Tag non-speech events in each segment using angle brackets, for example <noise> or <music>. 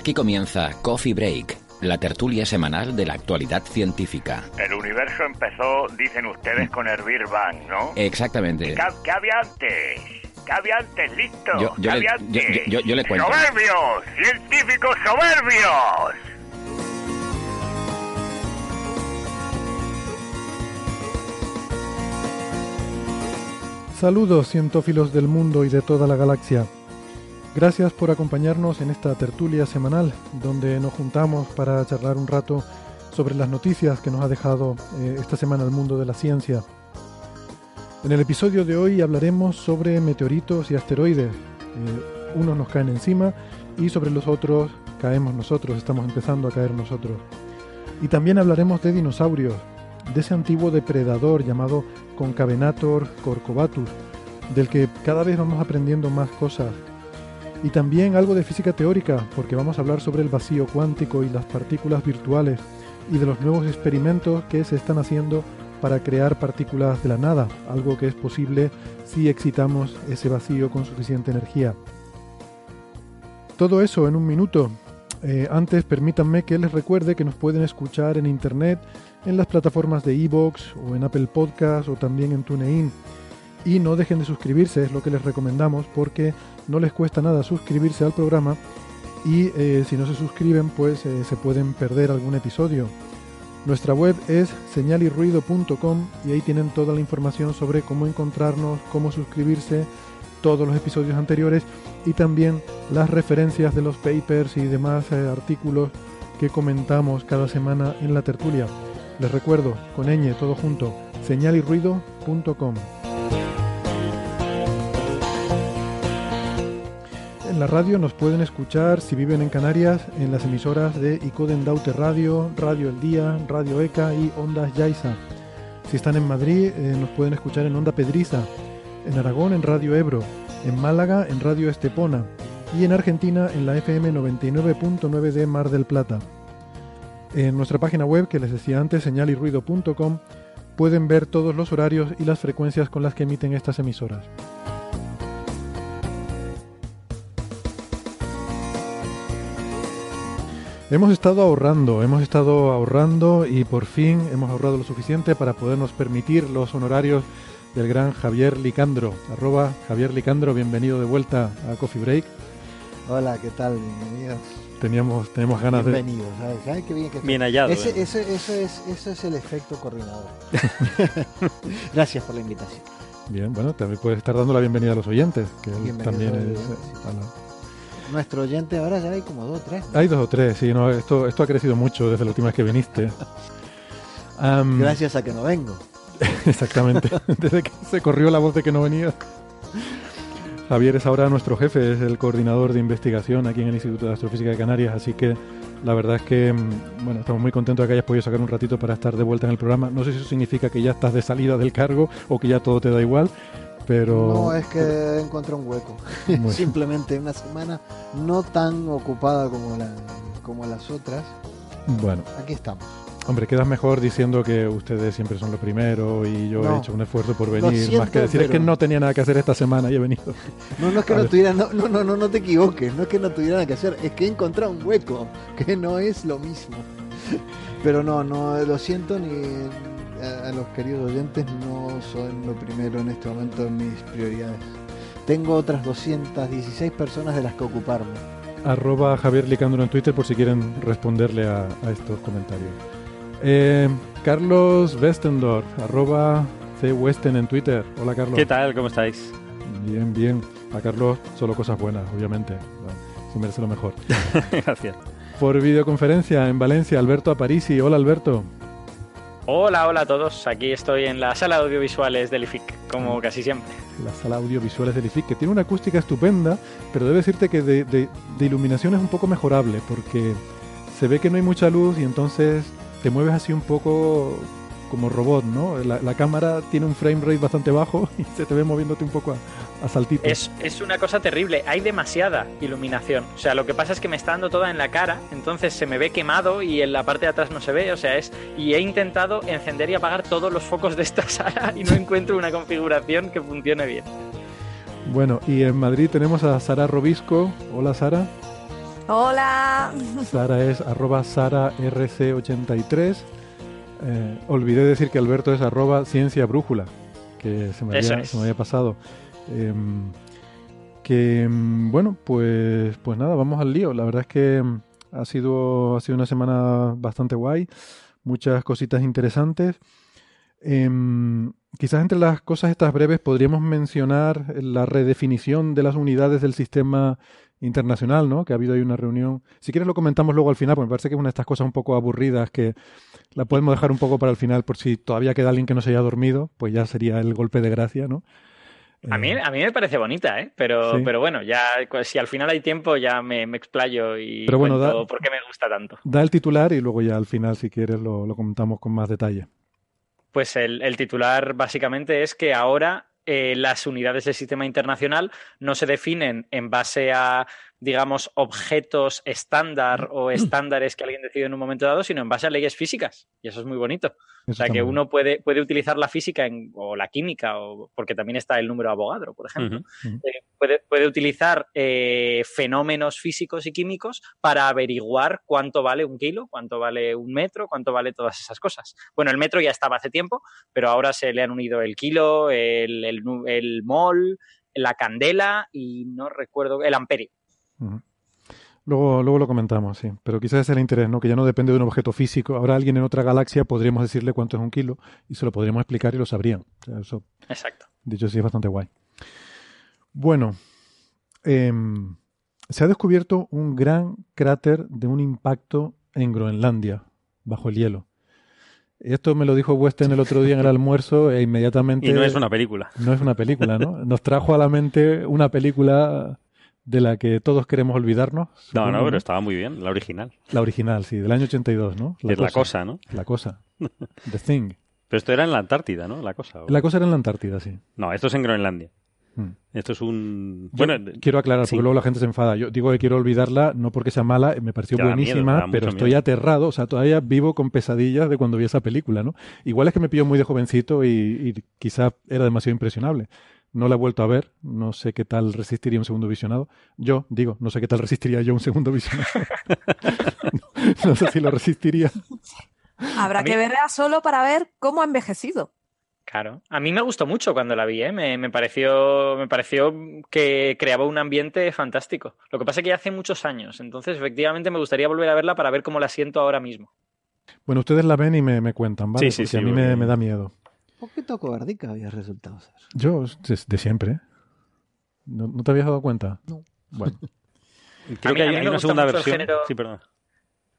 Aquí comienza Coffee Break, la tertulia semanal de la actualidad científica. El universo empezó, dicen ustedes, con el Big Bang, ¿no? Exactamente. ¿Qué, qué había antes? ¿Qué había antes? ¿Listo? Yo- yo ¿Qué le- había yo- antes? yo- yo le cuento. ¡Soberbios! ¡Científicos soberbios! Saludos cientófilos del mundo y de toda la galaxia. Gracias por acompañarnos en esta tertulia semanal donde nos juntamos para charlar un rato sobre las noticias que nos ha dejado eh, esta semana el mundo de la ciencia. En el episodio de hoy hablaremos sobre meteoritos y asteroides. Eh, unos nos caen encima y sobre los otros caemos nosotros, estamos empezando a caer nosotros. Y también hablaremos de dinosaurios, de ese antiguo depredador llamado Concavenator corcovatus, del que cada vez vamos aprendiendo más cosas. Y también algo de física teórica, porque vamos a hablar sobre el vacío cuántico y las partículas virtuales y de los nuevos experimentos que se están haciendo para crear partículas de la nada, algo que es posible si excitamos ese vacío con suficiente energía. Todo eso en un minuto. Eh, antes permítanme que les recuerde que nos pueden escuchar en internet en las plataformas de Evox o en Apple Podcast o también en TuneIn. Y no dejen de suscribirse, es lo que les recomendamos porque no les cuesta nada suscribirse al programa y eh, si no se suscriben pues eh, se pueden perder algún episodio. Nuestra web es señalirruido.com y ahí tienen toda la información sobre cómo encontrarnos, cómo suscribirse, todos los episodios anteriores y también las referencias de los papers y demás eh, artículos que comentamos cada semana en la tertulia. Les recuerdo, con ñ todo junto, señalirruido.com. la radio nos pueden escuchar, si viven en Canarias, en las emisoras de Icoden Daute Radio, Radio El Día, Radio ECA y Ondas Yaiza. Si están en Madrid, eh, nos pueden escuchar en Onda Pedriza, en Aragón en Radio Ebro, en Málaga en Radio Estepona y en Argentina en la FM 99.9 de Mar del Plata. En nuestra página web, que les decía antes, señalirruido.com, pueden ver todos los horarios y las frecuencias con las que emiten estas emisoras. Hemos estado ahorrando, hemos estado ahorrando y por fin hemos ahorrado lo suficiente para podernos permitir los honorarios del gran Javier Licandro. Arroba Javier Licandro, bienvenido de vuelta a Coffee Break. Hola, ¿qué tal? Bienvenidos. Teníamos, tenemos ganas de... Bienvenidos. ¿sabes? ¿Sabes qué bien que Bien hallado. ese, ¿eh? ese- eso, es, eso es el efecto coordinador. <laughs> Gracias por la invitación. Bien, bueno, también puedes estar dando la bienvenida a los oyentes, que él Bienvenidos también es... Nuestro oyente ahora ya hay como dos o tres. Hay dos o tres, sí, no, esto, esto ha crecido mucho desde la última vez que viniste. <laughs> Gracias a que no vengo. <laughs> Exactamente, <laughs> desde que se corrió la voz de que no venía. Javier es ahora nuestro jefe, es el coordinador de investigación aquí en el Instituto de Astrofísica de Canarias, así que la verdad es que mm, bueno, estamos muy contentos de que hayas podido sacar un ratito para estar de vuelta en el programa. No sé si eso significa que ya estás de salida del cargo o que ya todo te da igual, pero No, es que encontré un hueco. <laughs> <laughs> Simplemente una semana no tan ocupada como, la, como las otras. bueno, Aquí estamos. hombre, quedas mejor diciendo que ustedes siempre son lo primero y yo he hecho un esfuerzo por venir, más que decir es que no tenía nada que hacer esta semana y he venido. No, no es que no tuviera, no, no, no, no, no te equivoques, no es que no tuviera nada que hacer, es que he encontrado un hueco, <laughs> que no es lo mismo. Pero no, no, lo siento ni a, a los queridos oyentes, no son lo primero en este momento en mis prioridades. Tengo otras 216 personas de las que ocuparme. arroba Javier Licandro en Twitter por si quieren responderle a, a estos comentarios. Eh, Carlos Westendorf, arroba Westen en Twitter. Hola Carlos. ¿Qué tal? ¿Cómo estáis? Bien, bien. A Carlos solo cosas buenas, obviamente. se merece lo mejor. <laughs> Gracias. Por videoconferencia en Valencia, Alberto Aparici. Hola, Alberto. Hola, hola a todos. Aquí estoy en la sala de audiovisuales del IFIC, como casi siempre. La sala audiovisuales del IFIC, que tiene una acústica estupenda, pero debe decirte que de iluminación es un poco mejorable, porque se ve que no hay mucha luz y entonces te mueves así un poco como robot, ¿no? La, la cámara tiene un frame rate bastante bajo <laughs> y se te ve moviéndote un poco a, a saltitos. Es, es una cosa terrible. Hay demasiada iluminación. O sea, lo que pasa es que me está dando toda en la cara, entonces se me ve quemado y en la parte de atrás no se ve. O sea, es. Y he intentado encender y apagar todos los focos de esta <laughs> sala y no encuentro una configuración que funcione bien. Bueno, y en Madrid tenemos a Sara Robisco. Hola, Sara. Hola. Sara es arroba sararc83. Eh, olvidé decir que Alberto es arroba ciencia brújula, que se me Eso había, es. se me había pasado. Em, que em, bueno, pues, pues nada, vamos al lío. La verdad es que em, ha sido, ha sido una semana bastante guay, muchas cositas interesantes. Quizás entre las cosas estas breves podríamos mencionar la redefinición de las unidades del sistema internacional, ¿no? Que ha habido ahí una reunión. Si quieres lo comentamos luego al final, porque me parece que es una de estas cosas un poco aburridas que la podemos dejar un poco para el final por si todavía queda alguien que no se haya dormido, pues ya sería el golpe de gracia, ¿no? A mí, Eh, a mí me parece bonita, ¿eh? Pero, Sí. pero bueno, ya pues, si al final hay tiempo ya me, me explayo y Pero bueno, cuento da- por qué me gusta tanto. Da el titular y luego ya al final, si quieres, lo, lo comentamos con más detalle. Pues el, el titular básicamente es que ahora eh, las unidades del sistema internacional no se definen en base a, digamos, objetos estándar o <clears throat> estándares que alguien decide en un momento dado, sino en base a leyes físicas. Y eso es muy bonito. O sea, que uno puede, puede utilizar la física en- o la química, o, porque también está el número Avogadro, por ejemplo. Eh, puede, puede utilizar eh, fenómenos físicos y químicos para averiguar cuánto vale un kilo, cuánto vale un metro, cuánto vale todas esas cosas. Bueno, el metro ya estaba hace tiempo, pero ahora se le han unido el kilo, el, el, el mol, la candela y no recuerdo, el amperio. Luego, luego lo comentamos, sí. Pero quizás ese es el interés, ¿no? Que ya no depende de un objeto físico. Ahora alguien en otra galaxia podríamos decirle cuánto es un kilo y se lo podríamos explicar y lo sabrían. O sea, eso, Exacto. dicho así, es bastante guay. Bueno, em, se ha descubierto un gran cráter de un impacto en Groenlandia, bajo el hielo. Esto me lo dijo Weston el otro día en el almuerzo e inmediatamente... <laughs> Y no es una película. No es una película, ¿no? Nos trajo a la mente una película de la que todos queremos olvidarnos. No, supongo, no, pero estaba muy bien, la original. La original, sí, del año 82, ¿no? es la cosa, ¿no? La cosa. <laughs> The Thing. Pero esto era en la Antártida, ¿no? La cosa. ¿o? La cosa era en la Antártida, sí. No, esto es en Groenlandia. Mm. Esto es un... Yo Bueno, quiero aclarar, sí. porque luego la gente se enfada. Yo digo que quiero olvidarla, no porque sea mala, me pareció buenísima, miedo, pero estoy miedo. aterrado, o sea, todavía vivo con pesadillas de cuando vi esa película, ¿no? Igual es que me pilló muy de jovencito y, y quizá era demasiado impresionable. No la he vuelto a ver, no sé qué tal resistiría un segundo visionado. Yo, digo, no sé qué tal resistiría yo un segundo visionado. <laughs> no, no sé si lo resistiría. Habrá que verla solo para ver cómo ha envejecido. Claro. A mí me gustó mucho cuando la vi, ¿eh? me, me pareció, me pareció que creaba un ambiente fantástico. Lo que pasa es que ya hace muchos años, entonces efectivamente me gustaría volver a verla para ver cómo la siento ahora mismo. Bueno, ustedes la ven y me, me cuentan, ¿vale? Sí, sí, Porque sí, a mí me, me da miedo. Un poquito cobardica había resultado ser. Yo, de, de siempre. ¿eh? ¿No, no te habías dado cuenta? No. Bueno, <laughs> creo mí- que a hay, mí hay me una gusta segunda mucho el versión. género- Sí, perdón.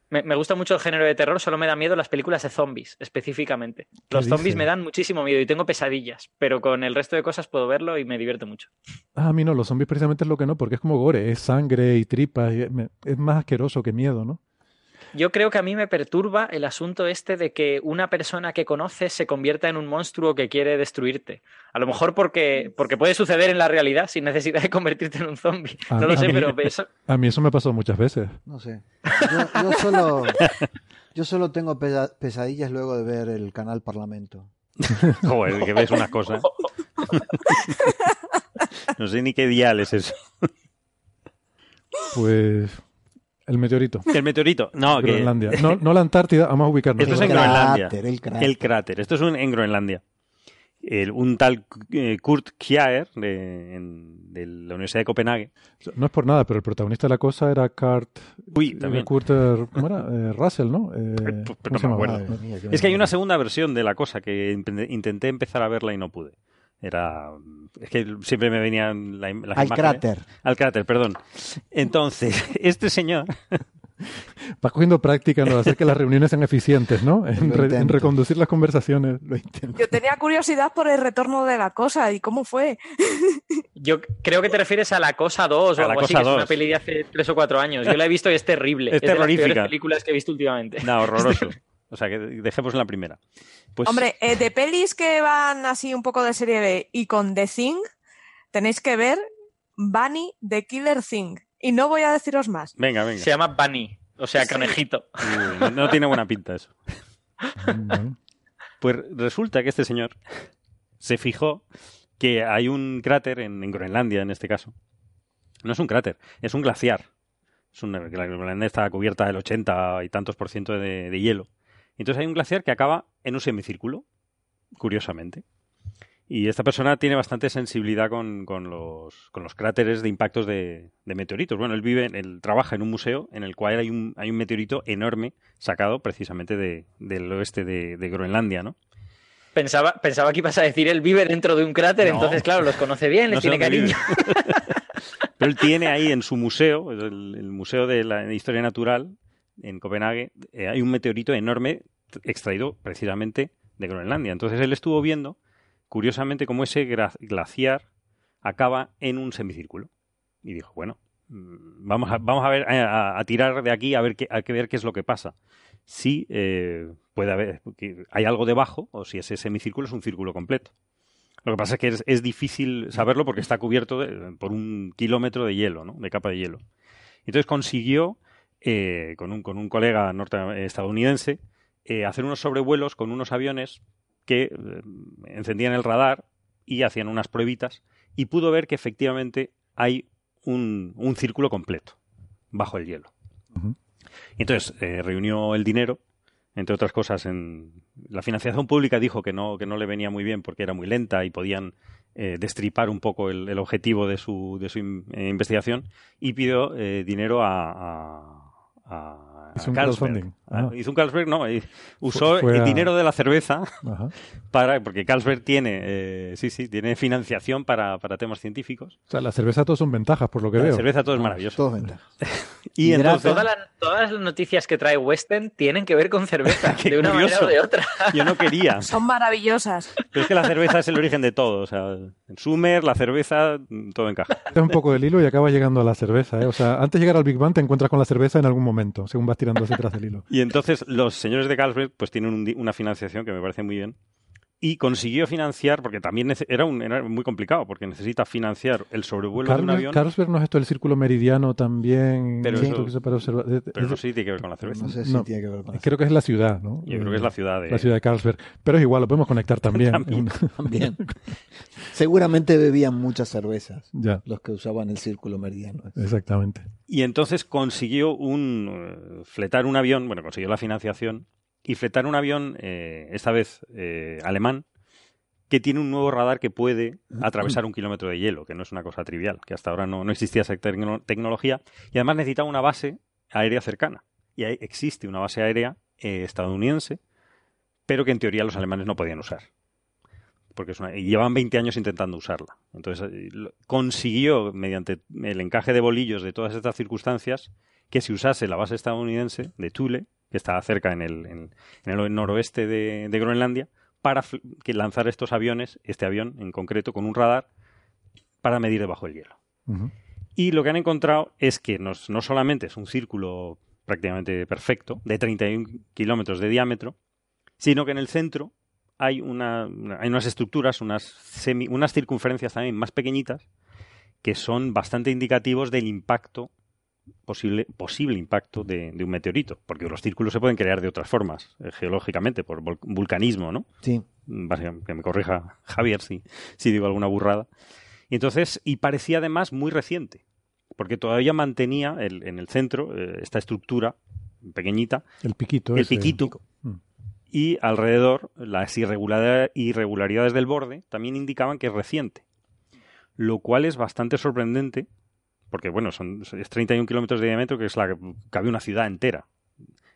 Me, me gusta mucho el género de terror, solo me da miedo las películas de zombies, específicamente. Los dices? zombies me dan muchísimo miedo y tengo pesadillas, pero con el resto de cosas puedo verlo y me divierte mucho. Ah, a mí no, los zombies precisamente es lo que no, porque es como gore, es sangre y tripas, y es más asqueroso que miedo, ¿no? Yo creo que a mí me perturba el asunto este de que una persona que conoces se convierta en un monstruo que quiere destruirte. A lo mejor porque, porque puede suceder en la realidad sin necesidad de convertirte en un zombie. No mí- lo sé, mí- pero eso, A mí eso me pasó muchas veces. No sé. Yo, yo solo, yo solo tengo pesa- pesadillas luego de ver el canal Parlamento. <laughs> Joder, que ves unas cosas. <laughs> no sé ni qué dial es eso. Pues el meteorito, <laughs> El meteorito. No, que Groenlandia. No, no la Antártida, vamos a ubicarnos. Esto es en Groenlandia. cráter, el cráter. el cráter. Esto es un- en Groenlandia. El- un tal eh, Kurt Kjaer de, en- de la Universidad de Copenhague. No es por nada, pero el protagonista de la cosa era Kurt, Uy, eh, también. Kurt, eh, ¿cómo era? Eh, Russell, ¿no? Eh, Pero- pero ¿cómo no se me acuerdo. Mía, Es que hay una segunda versión de la cosa que intenté empezar a verla y no pude. Era. Es que siempre me venían la, las Al imágenes. cráter. Al cráter, perdón. Entonces, <laughs> este señor. Vas cogiendo práctica de hacer que las reuniones sean eficientes, ¿no? <laughs> En, re- en reconducir las conversaciones. Lo intento. Yo tenía curiosidad por el retorno de la cosa y cómo fue. <laughs> Yo creo que te refieres a La Cosa 2 o A La algo así, Cosa que es una 2. peli de hace 3 o 4 años. Yo la he visto y es terrible. Es de las peores terrorífica. películas que he visto últimamente. No, horroroso. O sea, que dejemos en la primera. Pues, Hombre, eh, de pelis que van así un poco de serie B y con The Thing, tenéis que ver Bunny the Killer Thing. Y no voy a deciros más. Venga, venga. Se llama Bunny, o sea, Sí. conejito. Uy, no, no tiene buena pinta eso. Pues resulta que este señor se fijó que hay un cráter en, en Groenlandia, en este caso. No es un cráter, es un glaciar. Es una, que la Groenlandia está cubierta del 80 y tantos por ciento de, de hielo. Entonces hay un glaciar que acaba en un semicírculo, curiosamente. Y esta persona tiene bastante sensibilidad con, con los, con los cráteres de impactos de, de meteoritos. Bueno, él vive, él trabaja en un museo en el cual hay un, hay un meteorito enorme sacado precisamente de- del oeste de, de Groenlandia, ¿no? Pensaba, pensaba que ibas a decir, él vive dentro de un cráter, No. entonces, claro, los conoce bien, les No tiene cariño. <laughs> Pero él tiene ahí en su museo, el, el Museo de la Historia Natural, en Copenhague, eh, hay un meteorito enorme extraído precisamente de Groenlandia. Entonces él estuvo viendo, curiosamente, cómo ese glaciar acaba en un semicírculo. Y dijo, bueno, mm, vamos a, vamos a ver, a, a tirar de aquí a ver qué, a ver qué es lo que pasa. Si eh, puede haber, hay algo debajo, o si ese semicírculo es un círculo completo. Lo que pasa es que es, es difícil saberlo porque está cubierto por un kilómetro de hielo, ¿no? De capa de hielo. Entonces consiguió, eh, con, un, con un colega norte estadounidense, eh, hacer unos sobrevuelos con unos aviones que eh, encendían el radar y hacían unas pruebitas y pudo ver que efectivamente hay un, un círculo completo bajo el hielo. Y entonces reunió el dinero, entre otras cosas, en la financiación pública dijo que no, que no le venía muy bien porque era muy lenta y podían eh, destripar un poco el, el objetivo de su, de su in- eh, investigación y pidió eh, dinero a, a, 啊 a Hizo un Carlsberg. crowdfunding. Ah, Ah. Hizo un Carlsberg, no, usó fue el a- dinero de la cerveza ajá. para, porque Carlsberg tiene, eh, sí, sí, tiene financiación para, para temas científicos. O sea, la cerveza todos son ventajas, por lo que La veo. cerveza todo es maravilloso. Todos ventajas. <laughs> Y Hidrata. entonces, Toda la- todas las noticias que trae Western tienen que ver con cerveza, <laughs> de una curioso. manera o de otra. yo no quería. <laughs> Son maravillosas. Pero es que la cerveza es el origen de todo. O sea, el Summer, la cerveza, todo encaja. Te un poco del hilo y acabas llegando a la cerveza. ¿eh? O sea, antes de llegar al Big Bang te encuentras con la cerveza en algún momento, según hacia atrás del hilo. Y entonces los señores de Carlsberg pues tienen un una financiación que me parece muy bien. Y consiguió financiar, porque también era, un, era muy complicado, porque necesita financiar el sobrevuelo de un avión. Carlsberg no es esto el círculo meridiano también. Pero Esto eso- que se para observar- Pero sí tiene que ver con la cerveza. No sé si No. tiene que ver con eso. Creo que es la ciudad, ¿no? Yo creo que es la ciudad de... La ciudad de Carlsberg. Pero es igual, lo podemos conectar <laughs> también. También. <laughs> También. Seguramente bebían muchas cervezas ya, los que usaban el círculo meridiano. exactamente. Y entonces consiguió un eh, fletar un avión, bueno, consiguió la financiación y fletar un avión, eh, esta vez eh, alemán, que tiene un nuevo radar que puede atravesar un kilómetro de hielo, que no es una cosa trivial, que hasta ahora no, no existía esa tecno- tecnología, y además necesitaba una base aérea cercana. Y ahí existe una base aérea eh, estadounidense, pero que en teoría los alemanes no podían usar. Porque es una- y llevan 20 años intentando usarla. Entonces eh, consiguió, mediante el encaje de bolillos de todas estas circunstancias, que se usase la base estadounidense de Thule, que está cerca en el, en, en el noroeste de, de Groenlandia, para que lanzar estos aviones, este avión en concreto, con un radar, para medir debajo del hielo. Y lo que han encontrado es que nos- no solamente es un círculo prácticamente perfecto, de 31 kilómetros de diámetro, sino que en el centro hay, una- hay unas estructuras, unas, semi- unas circunferencias también más pequeñitas, que son bastante indicativos del impacto, posible, posible impacto de, de un meteorito, porque los círculos se pueden crear de otras formas, eh, geológicamente, por vulcanismo, ¿no? Sí. básicamente, que me corrija <laughs> Javier si, si digo alguna burrada. Y entonces, y parecía además muy reciente, porque todavía mantenía el- en el centro eh, esta estructura pequeñita, El piquito. el ese. piquito, Mm. y alrededor las irregularidad- irregularidades del borde también indicaban que es reciente, lo cual es bastante sorprendente, porque bueno, son, es 31 kilómetros de diámetro, que es la que cabe una ciudad entera.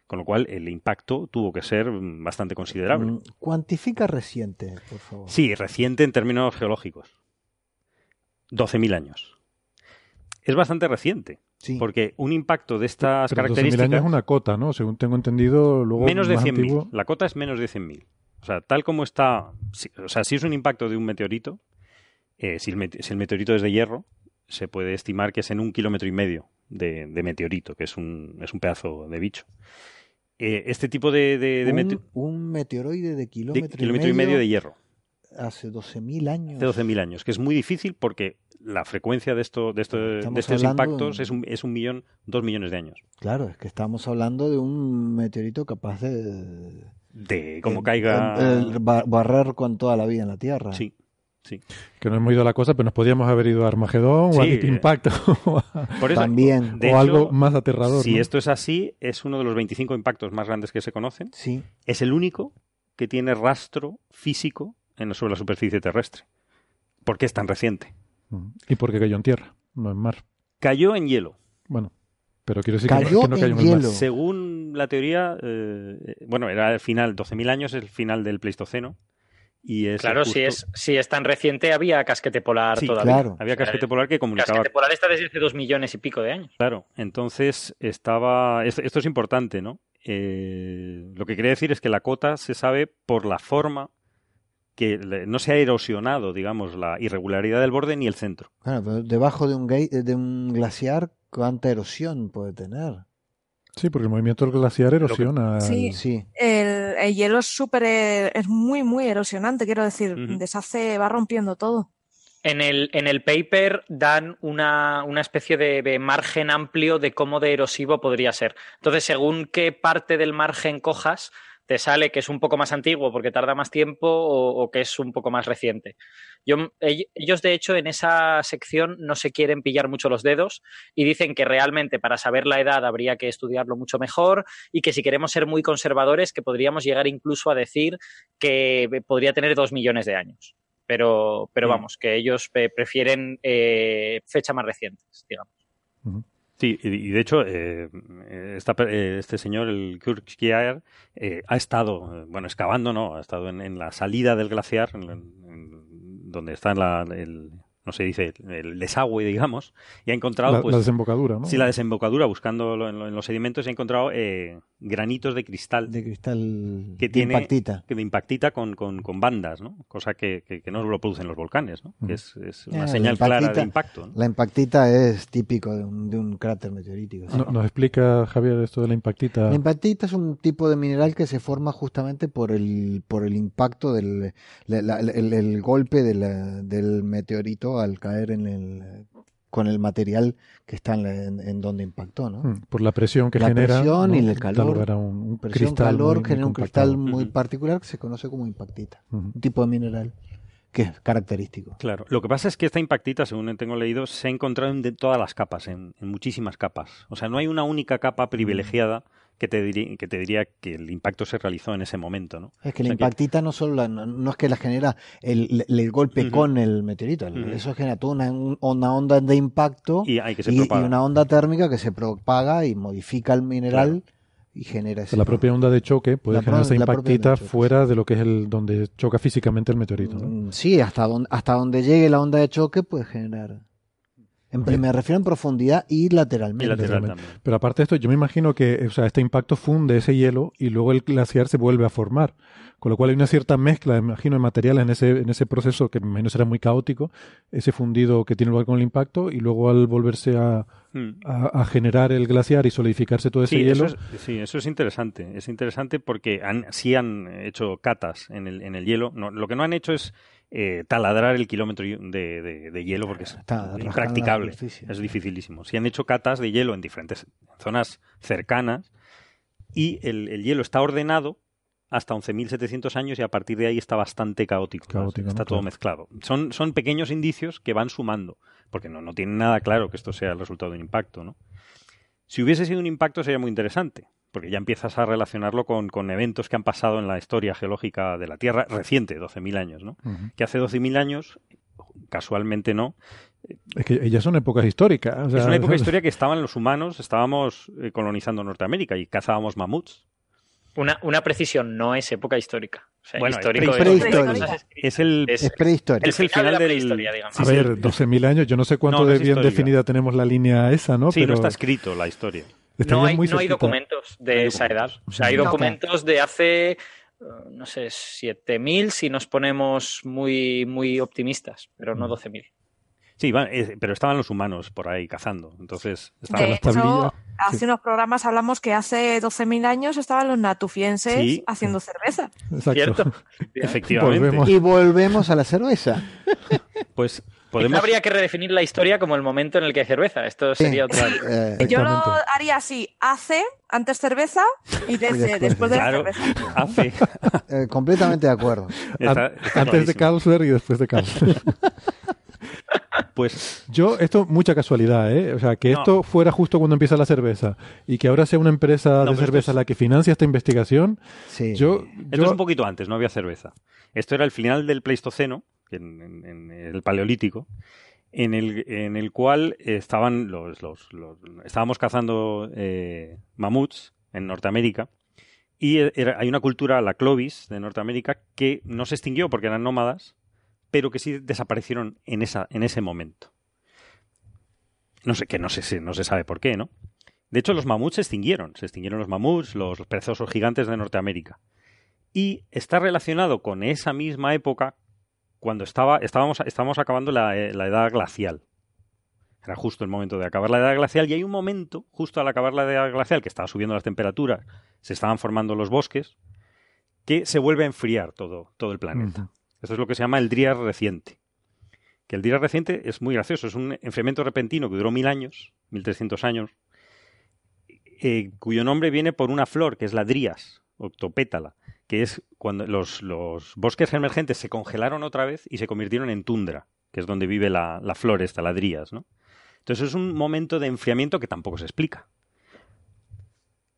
Con lo cual, el impacto tuvo que ser mm, bastante considerable. Mm, Cuantifica reciente, por favor. Sí, reciente en términos geológicos. 12.000 años. Es bastante reciente, Sí. porque un impacto de estas Pero 12.000 características... años es una cota, ¿no? Según tengo entendido, luego menos de más 100.000. antiguo- La cota es menos de 100.000. O sea, tal como está... si- o sea, si es un impacto de un meteorito, eh, si, el mete- si el meteorito es de hierro, se puede estimar que es en un kilómetro y medio de, de meteorito, que es un, es un pedazo de bicho. Eh, este tipo de, de- de un, mete- un meteoroide de de kilómetro, kilómetro y medio de hierro, hace 12.000 años. de 12.000 años, que es muy difícil porque la frecuencia de, esto, de, esto- de estos impactos es un, es un millón, dos millones de años. Claro, es que estamos hablando de un meteorito capaz de... De como caiga... ba- barrer con toda la vida en la Tierra. Sí, sí. Que no hemos ido a la cosa, pero nos podíamos haber ido a Armagedón o a Deep eh, Impact <laughs> o, a- Por eso, También. o hecho, algo más aterrador. Si ¿no? esto es así, es uno de los 25 impactos más grandes que se conocen. Sí. Es el único que tiene rastro físico en, sobre la superficie terrestre. ¿Por qué es tan reciente? Y porque cayó en tierra, no en mar. Cayó en hielo. Bueno, pero quiero decir Cayó que, no, que no cayó en en el mar. hielo. Según la teoría, eh, bueno, era el final, 12.000 años, el final del Pleistoceno. Y es Claro, justo- si es, si es tan reciente, había casquete polar Sí, todavía. claro. Había casquete polar que comunicaba Casquete polar está desde hace dos millones y pico de años. Claro, entonces estaba. Esto, esto es importante, ¿no? Eh, lo que quería decir es que la cota se sabe por la forma que le- no se ha erosionado, digamos, la irregularidad del borde ni el centro. Claro, pero debajo de un, de un glaciar, ¿cuánta erosión puede tener? Sí, porque el movimiento del glaciar erosiona. Sí. el- Sí. El, el hielo es súper, es muy, muy erosionante, quiero decir, deshace, va rompiendo todo. En el, en el paper dan una, una especie de, de margen amplio de cómo de erosivo podría ser. Entonces, según qué parte del margen cojas, te sale que es un poco más antiguo porque tarda más tiempo o, o que es un poco más reciente. Yo, ell- ellos, de hecho, en esa sección no se quieren pillar mucho los dedos y dicen que realmente para saber la edad habría que estudiarlo mucho mejor y que si queremos ser muy conservadores, que podríamos llegar incluso a decir que podría tener dos millones de años pero, pero Mm. vamos, que ellos eh, prefieren eh, fechas más recientes, digamos. Sí, y, de hecho, eh, esta eh, este señor, el Kurt Skier, eh, ha estado, eh, bueno, excavando, ¿no? Ha estado en, en la salida del glaciar, en- donde está la, el, no se dice, el desagüe, digamos, y ha encontrado, la, pues, la desembocadura, ¿no? sí, la desembocadura, buscando lo- en, lo- en los sedimentos, y ha encontrado eh, granitos de cristal De cristal Que de tiene- impactita. que de impactita con, con, con bandas, ¿no? Cosa que, que, que no lo producen los volcanes, ¿no? Que es, es una Ah, señal la clara de impacto. ¿no? La impactita es típico de un, de un cráter meteorítico. sí. No- ¿Nos explica, Javier, esto de la impactita? La impactita es un tipo de mineral que se forma justamente por el, por el impacto del la- la- el, el golpe de la- del meteorito al caer en el con el material que está en, la- en- en donde impactó, ¿no? Mm, Por la presión que La genera. presión ¿no? y el calor. un, un Presión, cristal calor muy- muy genera un cristal muy particular que se conoce como impactita, un tipo de mineral que es característico. Claro, lo que pasa es que esta impactita, según tengo leído, se ha encontrado en de todas las capas, en, en muchísimas capas. O sea, no hay una única capa privilegiada que te, diri- que te diría que el impacto se realizó en ese momento, ¿no? Es que O la sea que- impactita no solo la- no, es que la genera el, el- el golpe con el meteorito, el- eso genera toda una, un- una onda de impacto Y hay que se y, y propaga. una onda térmica que se propaga y modifica el mineral y genera ese la propia onda de choque puede La generar esa de impactita choque, fuera de lo que es el donde choca físicamente el meteorito. ¿no? Mm, Sí, hasta donde, hasta donde llegue la onda de choque puede generar. Me refiero en profundidad y lateralmente. Y lateral Lateralmente. también. Pero aparte de esto, yo me imagino que o sea, este impacto funde ese hielo y luego el glaciar se vuelve a formar. Con lo cual hay una cierta mezcla, me imagino, de materiales en ese, en ese proceso que me imagino será muy caótico, ese fundido que tiene lugar con el impacto y luego al volverse a, Mm. a, a generar el glaciar y solidificarse todo ese Sí, hielo. eso es, sí, eso es interesante. Es interesante porque han, sí han hecho catas en el, en el hielo. No, lo que no han hecho es eh, taladrar el kilómetro de, de- de hielo porque es Está impracticable. Es dificilísimo. Sí han hecho catas de hielo en diferentes zonas cercanas y el, el hielo está ordenado hasta 11.700 años y a partir de ahí está bastante caótico. Caótico, está ¿no? todo Claro. mezclado. Son, son pequeños indicios que van sumando, porque no, no tienen nada claro que esto sea el resultado de un impacto. ¿no? Si hubiese sido un impacto sería muy interesante, porque ya empiezas a relacionarlo con, con eventos que han pasado en la historia geológica de la Tierra reciente, 12.000 años, ¿no? Que hace 12.000 años, casualmente no, Es que ellas son épocas históricas. o sea, es una época histórica que estaban los humanos, estábamos eh, colonizando Norteamérica y cazábamos mamuts. Una, una precisión, no es época histórica. O sea, Bueno, histórico es prehistórico. es- el, Es- Es prehistoria. es el final de la prehistoria, digamos. A ver, 12.000 años, yo no sé cuánto No, no de bien histórica. definida tenemos la línea esa, ¿no? sí, Pero no está escrito la historia. Estaría No hay, muy no hay documentos de No esa edad. O sea, hay documentos de hace, eh, no sé, 7.000 si nos ponemos muy, muy optimistas, pero Mm. no 12.000. Sí, va, eh, pero estaban los humanos por ahí cazando. Entonces, estaban De las hecho, hace Sí. unos programas hablamos que hace 12.000 años estaban los natufienses Sí. haciendo cerveza. Exacto. ¿Cierto? <laughs> efectivamente. Volvemos. Y volvemos a la cerveza. <laughs> Pues podemos. habría que redefinir la historia como el momento en el que hay cerveza. Esto sería otra. <laughs> Eh, Yo lo haría así, hace, antes cerveza y DC, después. después de Claro, la cerveza. hace. <laughs> eh, completamente de acuerdo. está- An- está Antes de. Carlsberg y después de Carlsberg. <laughs> Pues Yo, esto, mucha casualidad, ¿eh? O sea, que No. esto fuera justo cuando empieza la cerveza y que ahora sea una empresa No, de cerveza es- la que financia esta investigación. Sí. Yo, esto yo- es un poquito antes, no había cerveza. Esto era el final del Pleistoceno, en, el Paleolítico, en el, en el cual estaban los, estábamos cazando eh, mamuts en Norteamérica. Y era- hay una cultura, la Clovis de Norteamérica, que no se extinguió porque eran nómadas, pero que sí desaparecieron en, esa, en ese momento. No sé, que no sé, no se sabe por qué, ¿no? De hecho, los mamuts se extinguieron. Se extinguieron los mamuts, los perezosos gigantes de Norteamérica. Y está relacionado con esa misma época cuando estaba, estábamos, estábamos acabando la, eh, la edad glacial. Era justo el momento de acabar la edad glacial y hay un momento, justo al acabar la edad glacial, que estaba subiendo las temperaturas, se estaban formando los bosques, que se vuelve a enfriar todo, todo el planeta. Esto es lo que se llama el Drías reciente. Que el Drías reciente es muy gracioso, es un enfriamiento repentino que duró mil años, 1300 años, eh, cuyo nombre viene por una flor que es la Drías, octopétala, que es cuando los, los bosques emergentes se congelaron otra vez y se convirtieron en tundra, que es donde vive la, la flor esta, la Drías, ¿no? Entonces es un momento de enfriamiento que tampoco se explica.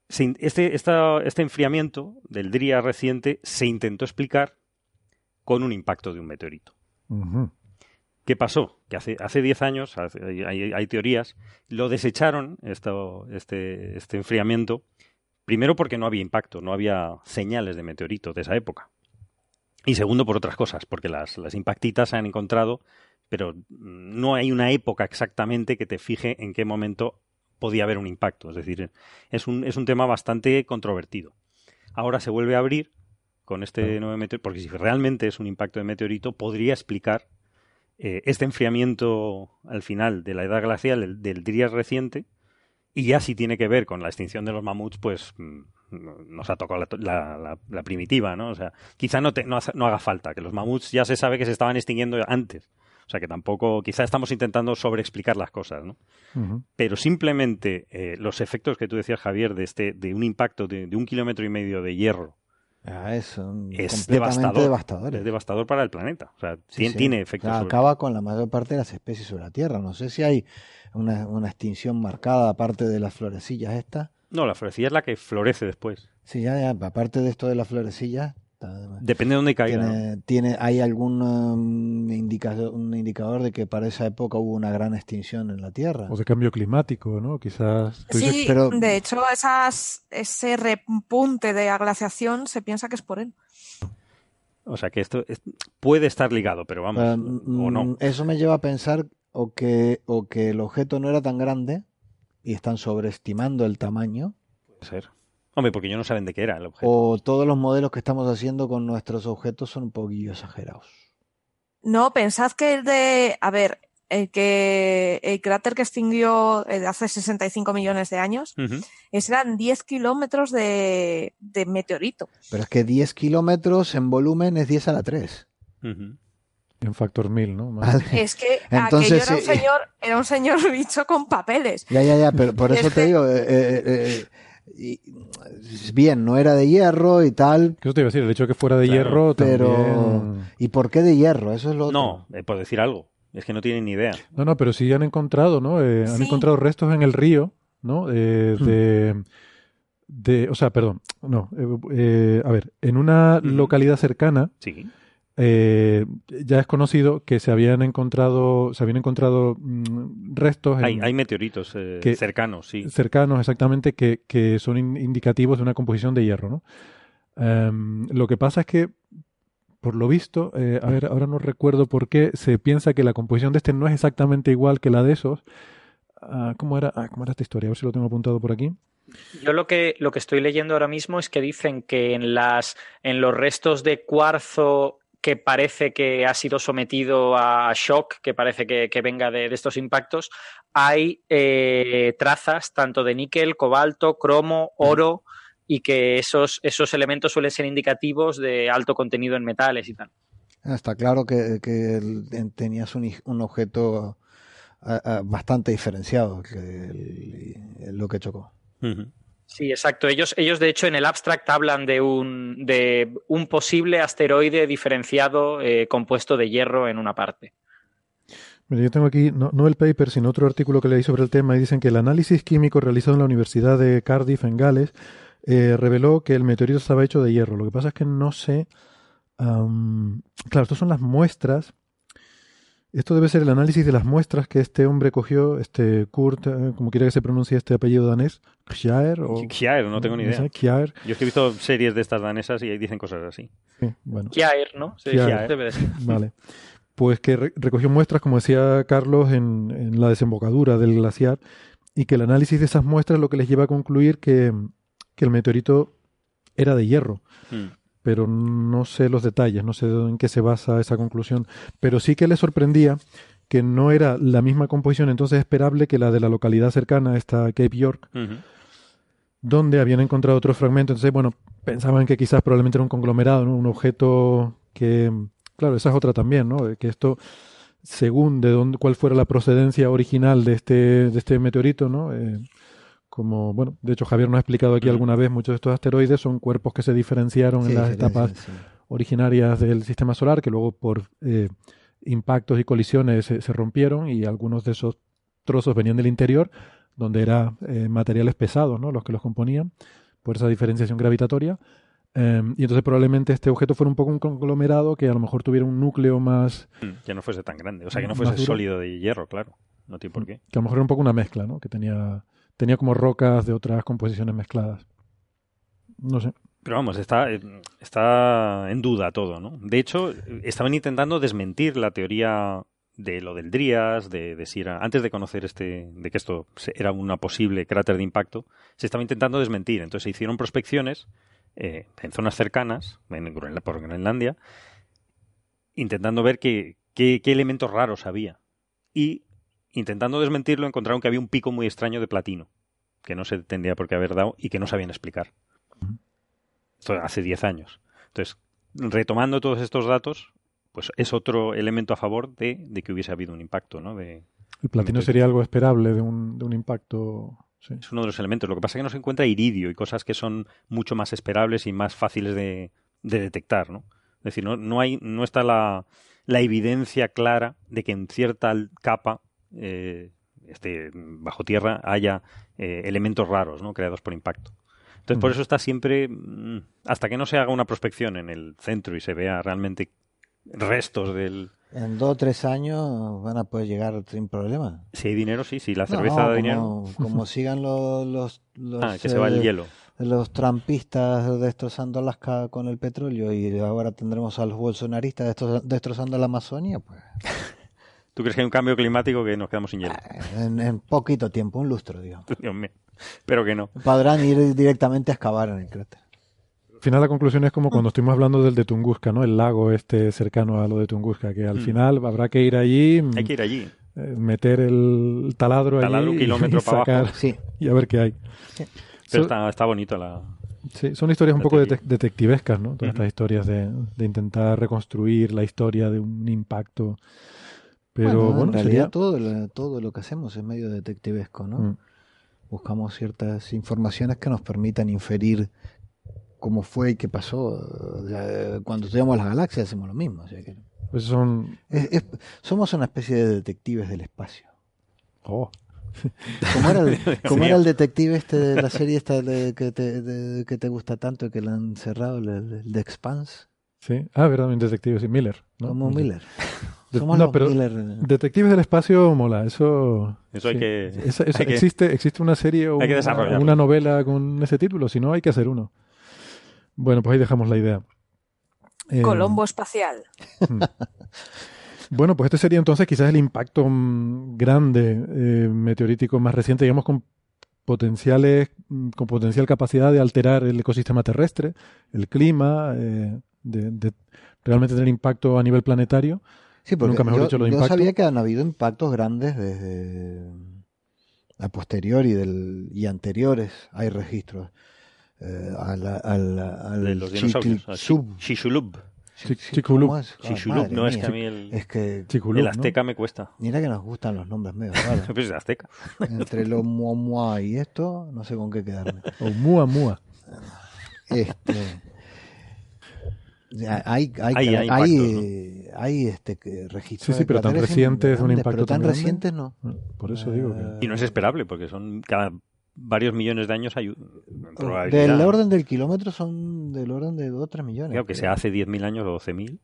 Este, esta- este enfriamiento del Drías reciente se intentó explicar con un impacto de un meteorito. ¿Qué pasó? Que hace, hace 10 años, hace- hay, hay- hay teorías, lo desecharon, esto, este, este enfriamiento, primero porque no había impacto, no había señales de meteorito de esa época. Y segundo por otras cosas, porque las, las impactitas se han encontrado, pero no hay una época exactamente que te fije en qué momento podía haber un impacto. Es decir, es un, es un tema bastante controvertido. Ahora se vuelve a abrir con este nuevo meteorito, porque si realmente es un impacto de meteorito, podría explicar eh, este enfriamiento al final de la edad glacial del, del reciente, y ya si tiene que ver con la extinción de los mamuts, pues mm, nos ha tocado la, la- la- la primitiva, ¿no? O sea, quizá no, te- no, hace- no haga falta, que los mamuts ya se sabe que se estaban extinguiendo antes. O sea, que tampoco, quizá estamos intentando sobreexplicar las cosas, ¿no? Pero simplemente eh, los efectos que tú decías, Javier, de, este, de un impacto de, de un kilómetro y medio de hierro Ah, es un- es devastador. devastador. Es devastador para el planeta. O sea, Sí, tiene, sí. tiene O efectos. sea, sobre- acaba con la mayor parte de las especies sobre la Tierra. No sé si hay una, una extinción marcada aparte de las florecillas estas. No, la florecilla es la que florece después. Sí, ya, ya, aparte de esto de las florecillas, Depende de dónde caiga. ¿no? tiene, hay algún um, indicador, un indicador de que para esa época hubo una gran extinción en la Tierra. O de cambio climático, ¿no? Quizás. dices- Sí, pero- de hecho, esas, ese repunte de aglaciación se piensa que es por él. O sea, que esto es- puede estar ligado, pero vamos, Ah, o no. mm, Eso me lleva a pensar o que, o que el objeto no era tan grande y están sobreestimando el tamaño, Puede ser. Hombre, porque ellos no saben de qué era el objeto. o todos los modelos que estamos haciendo con nuestros objetos son un poquillo exagerados. No, pensad que el de, a ver, el que el cráter que extinguió eh, hace 65 millones de años, Ujú. ese eran 10 kilómetros de, de meteorito. Pero es que 10 kilómetros en volumen es 10 a la 3. Ujú. En factor 1000, ¿no? Vale. Es que Entonces, aquello era un sí. señor, era un señor <laughs> bicho con papeles. Ya, ya, ya, pero por Es eso te que- digo, eh, eh, eh, y- bien, no era de hierro y tal, Eso te iba a decir, el hecho de que fuera de Claro, hierro pero... también... ¿Y por qué de hierro? Eso es lo otro. No, eh, por decir algo. Es que no tienen ni idea. No, no, pero sí han encontrado, ¿no? Eh, Han encontrado restos en el río, ¿no? Eh, de, de, o sea, perdón, no, eh, eh, a ver, en una localidad cercana Sí. Eh, ya es conocido que se habían encontrado, se habían encontrado mm, restos en- Hay, hay meteoritos eh, que- cercanos, sí. cercanos exactamente que, que son in- indicativos de una composición de hierro, ¿no? Em, lo que pasa es que, por lo visto, eh, a ver, ahora no recuerdo por qué, se piensa que la composición de este no es exactamente igual que la de esos. Ah, ¿cómo era? Ah, ¿cómo era esta historia? A ver si lo tengo apuntado por aquí. Yo lo que, lo que estoy leyendo ahora mismo es que dicen que en, las, en los restos de cuarzo que parece que ha sido sometido a shock, que parece que, que venga de, de estos impactos, hay eh, trazas tanto de níquel, cobalto, cromo, oro, y que esos, esos elementos suelen ser indicativos de alto contenido en metales y tal. Está claro que, tenías un, objeto ah, ah, bastante diferenciado que el- lo que chocó. Ujú. Sí, exacto. Ellos, ellos de hecho, en el abstract hablan de un, de un posible asteroide diferenciado eh, compuesto de hierro en una parte. Mira, yo tengo aquí, no, no el paper, sino otro artículo que leí sobre el tema y dicen que el análisis químico realizado en la Universidad de Cardiff, en Gales, eh, reveló que el meteorito estaba hecho de hierro. Lo que pasa es que no sé... claro, estas son las muestras. Esto debe ser el análisis de las muestras que este hombre cogió, este Kurt, eh, como quiera que se pronuncie este apellido danés, Kjaer o... Kjaer, no tengo ni idea. sé, Kjaer, Yo es que he visto series de estas danesas y ahí dicen cosas así. sí, bueno. Kjaer, ¿no? Sí, Kjaer. ser. <laughs> Vale. Pues que re- recogió muestras, como decía Carlos, en, en la desembocadura del glaciar y que el análisis de esas muestras lo que les lleva a concluir que, que el meteorito era de hierro. Mm. Pero no sé los detalles, no sé en qué se basa esa conclusión. Pero sí que le sorprendía que no era la misma composición entonces esperable que la de la localidad cercana, esta Cape York, donde habían encontrado otro fragmento. Entonces, bueno, pensaban que quizás probablemente era un conglomerado, ¿no? Un objeto que, claro, esa es otra también, ¿no? Que esto, según de dónde, cuál fuera la procedencia original de este, de este meteorito, ¿no? Eh, como, bueno, de hecho Javier nos ha explicado aquí alguna vez, muchos de estos asteroides son cuerpos que se diferenciaron Sí, en las etapas sí, originarias del sistema solar, que luego por eh, impactos y colisiones se, se rompieron y algunos de esos trozos venían del interior, donde eran eh, materiales pesados, ¿no? Los que los componían, por esa diferenciación gravitatoria. Eh, y entonces probablemente este objeto fuera un poco un conglomerado que a lo mejor tuviera un núcleo más, Mm, Que no fuese tan grande. O sea, que no fuese sólido de hierro, claro. No tiene por qué. que a lo mejor era un poco una mezcla, ¿no? Que tenía, tenía como rocas de otras composiciones mezcladas. No sé. Pero vamos, está, eh, está en duda todo, ¿no? De hecho, estaban intentando desmentir la teoría de lo del Drías, de, de si era, antes de conocer este, de que esto era una posible cráter de impacto, se estaba intentando desmentir. Entonces se hicieron prospecciones eh, en zonas cercanas, en por Groenlandia, intentando ver qué, qué, qué elementos raros había. Y intentando desmentirlo, encontraron que había un pico muy extraño de platino, que no se tendría por qué haber dado y que no sabían explicar. Esto hace 10 años. Entonces, retomando todos estos datos, pues es otro elemento a favor de, de que hubiese habido un impacto, ¿no? De, El platino sería algo esperable de un, de un impacto. Sí. es uno de los elementos. Lo que pasa es que no se encuentra iridio y cosas que son mucho más esperables y más fáciles de, de detectar, ¿no? Es decir, no, no, hay, no está la, la evidencia clara de que en cierta capa eh, este, bajo tierra haya eh, elementos raros, ¿no? Creados por impacto. Entonces, por Mm. eso está siempre, mm, hasta que no se haga una prospección en el centro y se vea realmente restos del... En dos o tres años van a poder llegar sin problema. Si hay dinero, sí, si la No, cerveza da dinero... como <laughs> sigan los, los, los, Ah, que se va el eh, hielo. los trampistas destrozando Alaska con el petróleo y ahora tendremos a los bolsonaristas destro- destrozando la Amazonia, pues <laughs> ¿Tú crees que hay un cambio climático que nos quedamos sin hielo? en, en poquito tiempo, un lustro, digamos. <laughs> Dios mío. Pero que no. Podrán ir directamente a excavar en el cráter. Al final la conclusión es como cuando estuvimos hablando del de Tunguska, ¿no? El lago este cercano a lo de Tunguska, que al Mm. final habrá que ir allí, Hay que ir allí. eh, meter el taladro, Taladro allí kilómetro <laughs> y para sacar abajo. Sí, <laughs> y a ver qué hay. Pero So- está, está bonito la... sí, son historias un poco teoría. dete- detectivescas, ¿no? Todas estas historias de, de intentar reconstruir la historia de un impacto. Pero bueno, bueno, en realidad sería- todo, lo, todo lo que hacemos es medio detectivesco, ¿no? Mm. Buscamos ciertas informaciones que nos permitan inferir cómo fue y qué pasó. Cuando estudiamos las galaxias hacemos lo mismo. o sea que pues son... es- es- somos una especie de detectives del espacio. oh, <laughs> ¿Cómo era el, <laughs> cómo era el detective este de la serie esta de- que, te, de- que te gusta tanto y que lo han cerrado, el, el de Expanse? Sí. Ah, verdad, un detective, sí, Miller. ¿no? Como Miller. <laughs> De- Somos no, los pero Miller. Detectives del espacio mola, eso. Eso hay sí. que- Esa- esa- hay que- existe, existe una serie o una, novela con ese título, si no, hay que hacer uno. Bueno, pues ahí dejamos la idea. Eh, Colombo espacial. Bueno, pues este sería entonces quizás el impacto mm, grande eh, meteorítico más reciente, digamos, con potenciales, mm, con potencial capacidad de alterar el ecosistema terrestre, el clima, eh, de, de realmente tener impacto a nivel planetario. Sí, porque Nunca mejor yo, dicho lo de yo sabía que han habido impactos grandes desde a posteriori del, y anteriores. Hay registros. Eh, al, al, al De los dinosaurios. a Chichilub. Chi- Chishulub. Chi- Chicxulub. ¿Cómo es? Ah, Chishulub, madre no, es que a mí el, Es que Chicxulub, el ¿no? azteca me cuesta. mira que nos gustan los nombres medio <laughs> raros. Pues azteca. Entre lo mua mua y esto, no sé con qué quedarme. O Mua Mua. Este, hay, hay, Hay- hay, hay impactos, ¿no? hay, este, que- registros. Sí, sí, de pero tan cráteres recientes, un impacto Pero tan recientes no. Por eso digo que. Eh, Y no es esperable, porque son cada varios millones de años hay probabilidad. Del orden del kilómetro son del orden de 2 o 3 millones. Claro, que creo. sea hace 10.000 años o 12.000.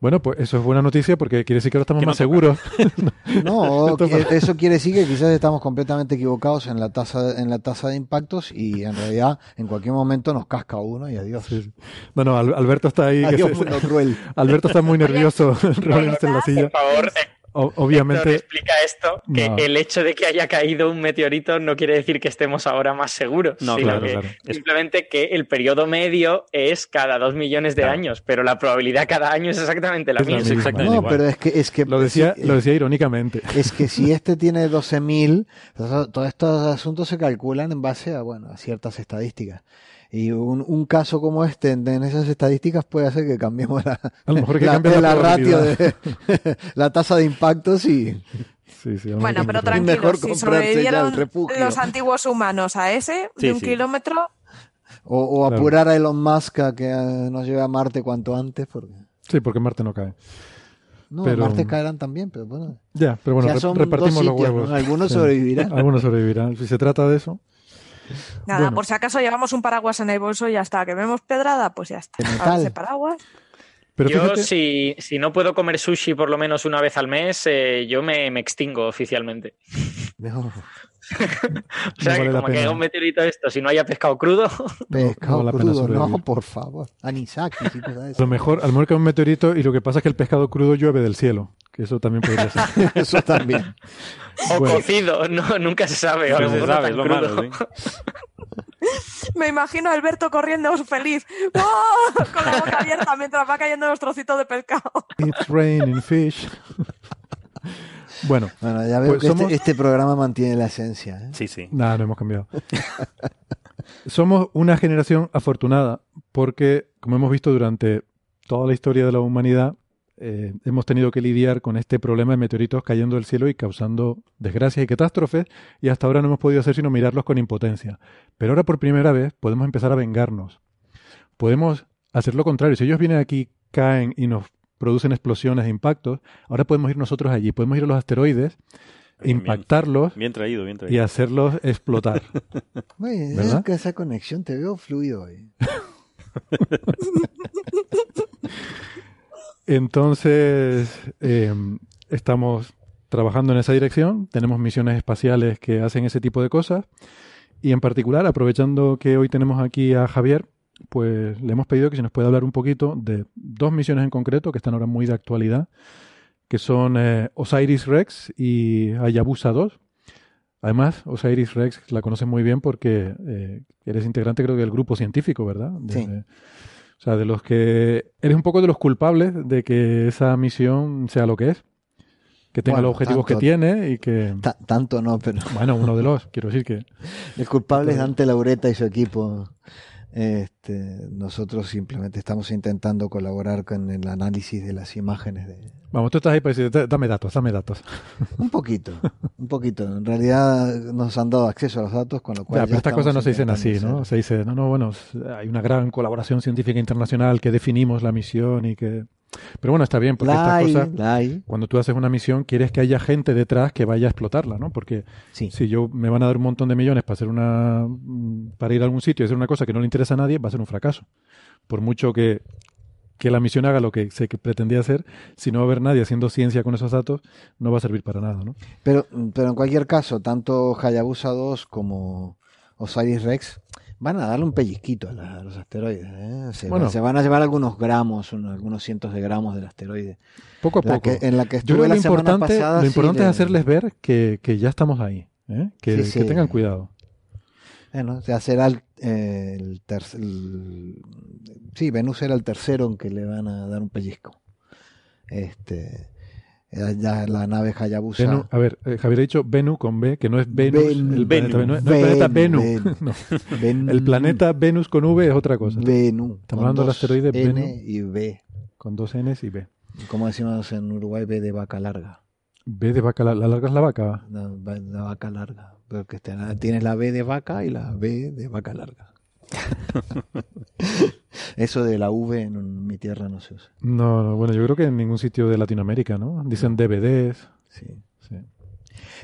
Bueno, pues eso es buena noticia porque quiere decir que ahora estamos Que no más seguros. <laughs> No, <laughs> eso quiere decir que quizás estamos completamente equivocados en la tasa en la tasa de impactos y en realidad en cualquier momento nos casca uno y adiós. Sí, sí. No, no, Al- Alberto está ahí. que Adiós, se- mundo cruel. Alberto está muy nervioso <laughs> en la silla. Por favor, O- Héctor, obviamente, explica esto, que No. el hecho de que haya caído un meteorito no quiere decir que estemos ahora más seguros, No, sino claro, que claro. simplemente que el periodo medio es cada dos millones de Claro. años, pero la probabilidad cada año es exactamente la Es la misma. misma. exactamente No, igual. pero es que es que lo decía, lo decía irónicamente. <laughs> es que si <laughs> este tiene 12.000, entonces todos estos asuntos se calculan en base a bueno, a ciertas estadísticas. Y un, un caso como este en, en esas estadísticas puede hacer que cambiemos la, A lo mejor que la, cambie la, ratio de <laughs> la tasa de impactos y Sí, sí, a lo Bueno, pero tranquilo. Mejor tranquilos, si sobrevivieron los antiguos humanos a ese Sí, de un sí. kilómetro, o, o Claro. apurar a Elon Musk a que eh, nos lleve a Marte cuanto antes porque. Sí, porque Marte no cae. no, Pero- Marte caerán también, pero bueno, Ya, pero bueno, ya re- son repartimos dos los huevos. ¿no? algunos <laughs> sobrevivirán. Algunos sobrevivirán. Si se trata de eso. <laughs> nada, Bueno. por si acaso llevamos un paraguas en el bolso y ya está. Que vemos pedrada, pues ya está. Ahora ese paraguas. Pero yo, fíjate, si, si no puedo comer sushi por lo menos una vez al mes, eh, yo me, me extingo oficialmente. Mejor <laughs> O sea, No vale que como que un meteorito esto, si no haya pescado crudo, <laughs> pescado crudo, no, sobrevivir. por favor. Cosas de a <laughs> lo mejor, a lo mejor que un meteorito y lo que pasa es que el pescado crudo llueve del cielo. Que eso también podría ser. Eso también. o Bueno. cocido, no, nunca se sabe. No se sabe, lo crudo. malo. ¿sí? Me imagino a Alberto corriendo feliz ¡Oh! con la boca abierta mientras va cayendo los trocitos de pescado. It's raining fish. Bueno, Bueno, ya veo Pues que somos- este, este programa mantiene la esencia. ¿eh? Sí, sí. nada, no hemos cambiado. <laughs> Somos una generación afortunada porque, como hemos visto durante toda la historia de la humanidad, eh, hemos tenido que lidiar con este problema de meteoritos cayendo del cielo y causando desgracias y catástrofes, y hasta ahora no hemos podido hacer sino mirarlos con impotencia. Pero ahora por primera vez podemos empezar a vengarnos. Podemos hacer lo contrario. Si ellos vienen aquí, caen y nos producen explosiones e impactos, ahora podemos ir nosotros allí, podemos ir a los asteroides, Bien, impactarlos Bien traído, bien y hacerlos explotar. <laughs> Oye, ¿Verdad? es que esa conexión te veo fluido hoy. <laughs> Entonces, eh, estamos trabajando en esa dirección, tenemos misiones espaciales que hacen ese tipo de cosas y en particular, aprovechando que hoy tenemos aquí a Javier, pues le hemos pedido que se nos pueda hablar un poquito de dos misiones en concreto que están ahora muy de actualidad, que son eh, Osiris Rex y Hayabusa 2. Además, Osiris Rex la conoces muy bien porque eh, eres integrante creo que del grupo científico, ¿verdad? Sí. O sea, de los que eres un poco de los culpables de que esa misión sea lo que es, que tenga Bueno, los objetivos tanto- que tiene y que, Ta- tanto no, pero bueno, uno de los, quiero decir que <laughs> el culpable es Dante Laureta y su equipo. Este, nosotros simplemente estamos intentando colaborar con el análisis de las imágenes de, Vamos, tú estás ahí para decir, "Da- dame datos, dame datos. <laughs> Un poquito, un poquito. En realidad nos han dado acceso a los datos, con lo cual. Ya, pero estas cosas no se dicen así, ¿no? hacer- Se dice, no, no, bueno, hay una gran colaboración científica internacional que definimos la misión y que... Pero bueno, está bien, porque La estas cosas, cuando tú haces una misión, quieres que haya gente detrás que vaya a explotarla, ¿no? Porque Sí. si yo me van a dar un montón de millones para hacer una para ir a algún sitio y hacer una cosa que no le interesa a nadie, va a ser un fracaso. Por mucho que, que la misión haga lo que se que pretendía hacer, si no va a haber nadie haciendo ciencia con esos datos, no va a servir para nada, ¿no? Pero, pero en cualquier caso, tanto Hayabusa 2 como Osiris Rex van a darle un pellizquito a, la- a los asteroides. ¿eh? Se, Bueno. se van a llevar algunos gramos, un- algunos cientos de gramos del asteroide. Poco a La poco. que- en la que Yo creo que la lo importante, pasada, lo importante es hacerles ver que, que ya estamos ahí, ¿eh? que, Sí, sí. que tengan cuidado. Bueno, ya será el, eh, el tercer... Sí, Venus era el tercero en que le van a dar un pellizco. Este, ya, la nave Hayabusa... Venu- a ver, eh, Javier ha dicho Venu con B, que no es Venus, Venu. el planeta Venu. No es el planeta Venu. <laughs> No. El planeta Venus con V es otra cosa. Venu. Estamos hablando del asteroide N Venu. y B. Con dos Ns y B. Como decimos en Uruguay, B de vaca larga. B de vaca, la, la larga es la vaca. La, va- la vaca larga. Porque este- tienes la B de vaca y la B de vaca larga. <laughs> Eso de la V en mi tierra no se usa. No, no, bueno, yo creo que en ningún sitio de Latinoamérica, ¿no? Dicen DVDs. Sí. Sí.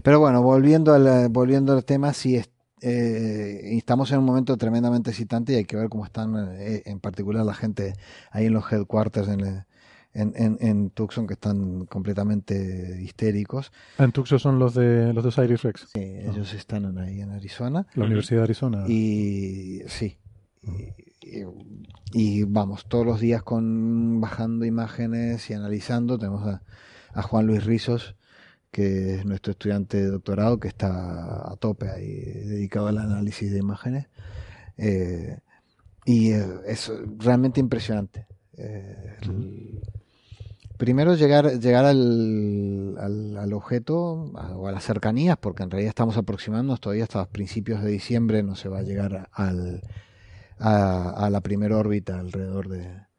Pero bueno, volviendo al, volviendo al tema, sí es- eh, estamos en un momento tremendamente excitante y hay que ver cómo están, eh, en particular la gente ahí en los headquarters en, en, en, en Tucson, que están completamente histéricos. Ah, en Tucson son los de los de Osiris Rex, Sí, ellos están ahí en Arizona. la Universidad de Arizona. Y sí. Y, y- y vamos, todos los días con bajando imágenes y analizando. Tenemos a, a Juan Luis Rizos, que es nuestro estudiante de doctorado, que está a tope ahí, dedicado al análisis de imágenes. Eh, y eh, es realmente impresionante. Eh, el- primero llegar, llegar al, al, al objeto o a las cercanías, porque en realidad estamos aproximándonos todavía hasta principios de diciembre, no se va a llegar al, a, a la primera órbita alrededor de,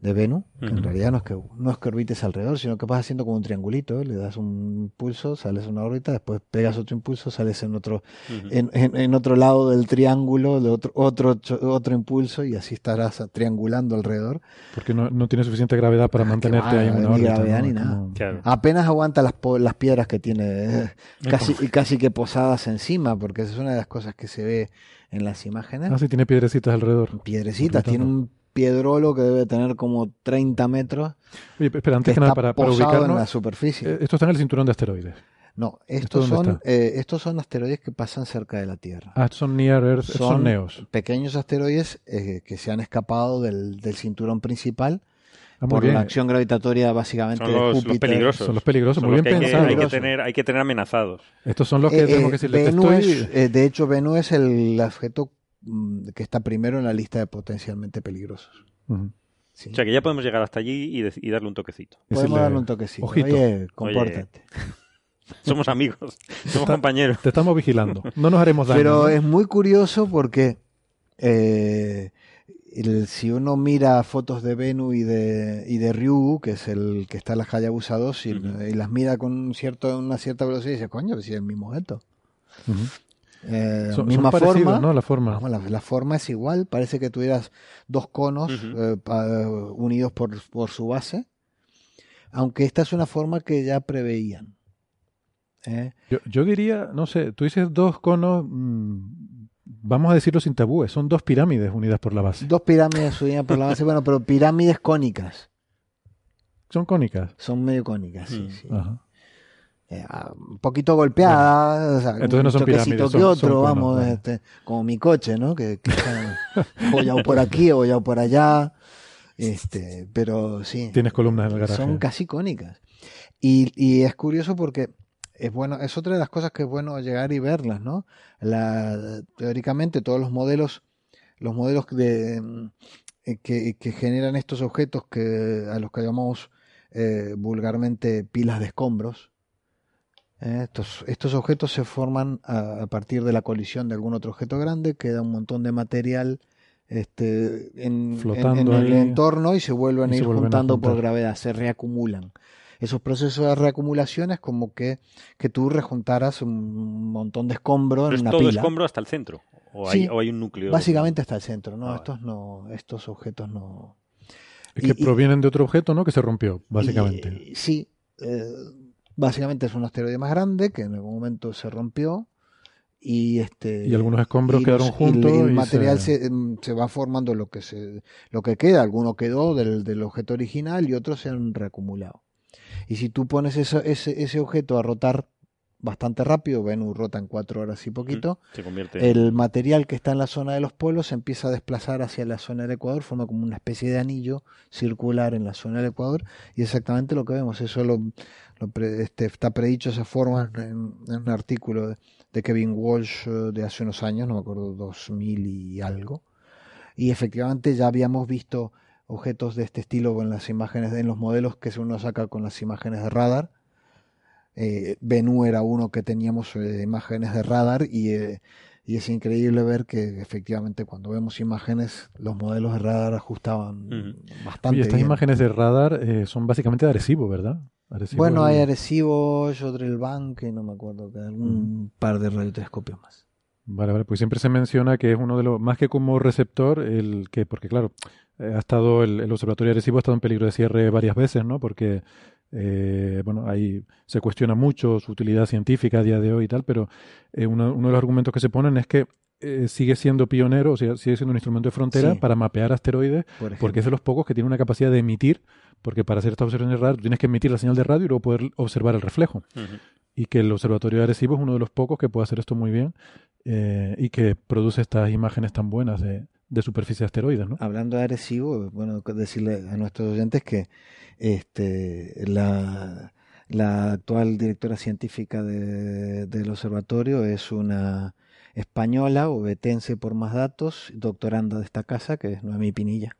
de Venus, que en realidad no es que no es que orbites alrededor, sino que vas haciendo como un triangulito, ¿eh? le das un impulso, sales a una órbita, después pegas otro impulso, sales en otro en, en- en otro lado del triángulo, de otro, otro, otro impulso, y así estarás triangulando alrededor. Porque no, no tiene suficiente gravedad para Ah, mantenerte va, ahí en una ni órbita. gravedad ¿no? ni nada. como- Claro. Apenas aguanta las, las piedras que tiene, eh, casi, y casi que posadas encima, porque esa es una de las cosas que se ve en las imágenes. Ah, sí, tiene piedrecitas alrededor. Piedrecitas, tiene un piedrolo que debe tener como 30 metros, Oye, espera, antes que nada, para, para posado en la superficie. eh, esto está en el cinturón de asteroides. no, ¿esto estos son, eh, estos son asteroides que pasan cerca de la Tierra. Ah, estos son Near Earth, estos son, Son Neos. pequeños asteroides eh, que se han escapado del, del cinturón principal Ah, por bien. la acción gravitatoria básicamente Son de los, los Júpiter. peligrosos. Son los peligrosos, Son muy los bien que hay que, hay tener, hay que tener amenazados. Estos son los que Eh, tenemos eh, que decirle. Bennu estoy- es, eh, de hecho, Bennu es el objeto que está primero en la lista de potencialmente peligrosos. Sí. O sea que ya podemos llegar hasta allí y, darle un toquecito. Podemos Decirle, darle un toquecito. ojito. Oye, compórtate. <laughs> Somos amigos, somos compañeros. Te estamos vigilando. No nos haremos daño. Pero ¿no? es muy curioso porque eh, el- si uno mira fotos de Bennu y de, y de Ryu, que es el que está en la Hayabusa 2, y, las mira con un cierto, una cierta velocidad, y dice, coño, si es el mismo objeto. Ujú. Eh, Son, misma forma, ¿no? La forma. Vamos, la, la forma es igual, parece que tuvieras dos conos eh, pa- unidos por, por su base, aunque esta es una forma que ya preveían. ¿eh? Yo, yo diría, no sé, tú dices dos conos, mm, vamos a decirlo sin tabúes, son dos pirámides unidas por la base. Dos pirámides unidas por la base, <laughs> bueno, pero pirámides cónicas, Son cónicas. son medio cónicas, sí, sí. Ajá. Eh, un poquito golpeadas, o sea, Entonces un no son toquecito pirámides, que son- otro, son vamos, este, como mi coche, ¿no? Que, que está <laughs> por aquí, abollado por allá, este, pero sí. Tienes columnas en el garaje. Son casi cónicas. Y, y es curioso porque es bueno, es otra de las cosas que es bueno llegar y verlas, ¿no? La, teóricamente todos los modelos, los modelos de, eh, que, que generan estos objetos que a los que llamamos eh, vulgarmente pilas de escombros. Eh, estos, estos objetos se forman a, a partir de la colisión de algún otro objeto grande, queda un montón de material este, en, en- Flotando en el ahí. entorno y se vuelven Y a ir vuelven a juntando por gravedad, se reacumulan. Esos procesos de reacumulación es como que, que tú rejuntaras un montón de escombro Pero en es una todo pila. escombro hasta el centro. O, Sí, hay, o hay un núcleo. Básicamente hasta el centro, ¿no? Ah, estos no, estos objetos no. Es que y- provienen de otro objeto, ¿no? Que se rompió, básicamente. Y- sí, eh, básicamente es un asteroide más grande que en algún momento se rompió y este Y algunos escombros y quedaron los- y juntos el, y material se- se... em, se va formando lo que se lo que queda, alguno quedó del, del objeto original y otros se han reacumulado. Y si tú pones eso- ese, ese objeto a rotar bastante rápido, Venus rota en cuatro horas y poquito, Se convierte el material que está en la zona de los polos se empieza a desplazar hacia la zona del Ecuador, forma como una especie de anillo circular en la zona del Ecuador y exactamente lo que vemos. Eso lo, lo pre- este, está predicho esa forma en, en un artículo de, de Kevin Walsh eh, de hace unos años, no me acuerdo, 2000 y algo. Y efectivamente ya habíamos visto objetos de este estilo en las imágenes, en los modelos que uno saca con las imágenes de radar. Eh, Bennu era uno que teníamos eh, imágenes de radar y, eh, y es increíble ver que efectivamente cuando vemos imágenes los modelos de radar ajustaban bastante Oye, estas bien. imágenes de radar eh, son básicamente de Arecibo, ¿verdad? Arecibo Bueno, hay Arecibo, Jodrell Bank y no me acuerdo, que algún par de radiotelescopios más. Vale, vale, pues siempre se menciona que es uno de los, más que como receptor, el que, porque claro, eh, ha estado, el, el observatorio de Arecibo ha estado en peligro de cierre varias veces, ¿no? Porque, eh, bueno, ahí se cuestiona mucho su utilidad científica a día de hoy y tal, pero eh, uno, uno de los argumentos que se ponen es que eh, sigue siendo pionero, o sea, sigue siendo un instrumento de frontera Sí. para mapear asteroides, Por porque es de los pocos que tiene una capacidad de emitir, porque para hacer estas observaciones de radar tienes que emitir la señal de radio y luego poder observar el reflejo. Y que el Observatorio de Arecibo es uno de los pocos que puede hacer esto muy bien y que produce estas imágenes tan buenas de, de superficie de asteroides, ¿no? Hablando de Arecibo, bueno, decirle a nuestros oyentes que este, la, la actual directora científica de- del observatorio es una española, obetense por más datos, doctoranda de esta casa, que es Noemí Pinilla.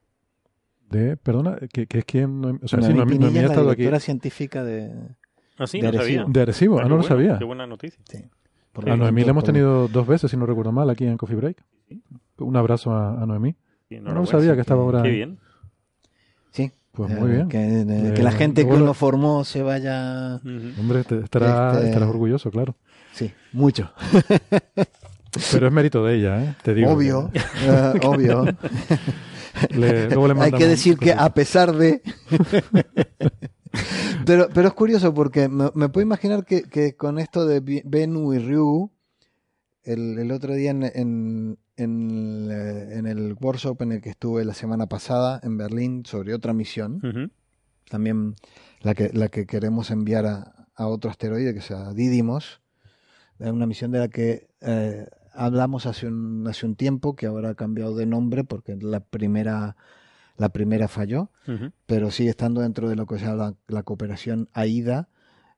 De, perdona, que, que es quien, no, o sea, sí, Noemí Pinilla Noemí ha es la estado aquí. directora científica de... Ah, sí, de no sabía. Arecibo. De Arecibo, ah, no lo sabía. Qué buena noticia. Sí, por A lo Noemí la hemos tenido dos veces, si no recuerdo mal, aquí en Coffee Break. Un abrazo a, a Noemí. Sí, No, sabía que estaba ahora. Qué bien. Sí, Pues eh, muy bien. Que, eh, Eh, que la gente que lo formó se vaya... Hombre, te- estará, Este- estarás orgulloso, claro. Sí, mucho. <laughs> Pero es mérito de ella, ¿eh? Te digo. Obvio, <laughs> obvio. Le- <laughs> luego le Hay que decir que a pesar de... pero, pero es curioso porque me, me puedo imaginar que, que con esto de Bennu y Ryu, el, el otro día en, en, en, eh, en el workshop en el que estuve la semana pasada en Berlín sobre otra misión, Ujú. también la que, la que queremos enviar a, a otro asteroide que sea Didymos, es una misión de la que eh, hablamos hace un, hace un tiempo, que ahora ha cambiado de nombre porque la primera, la primera falló, Ujú. pero sigue estando dentro de lo que se llama la, la cooperación AIDA,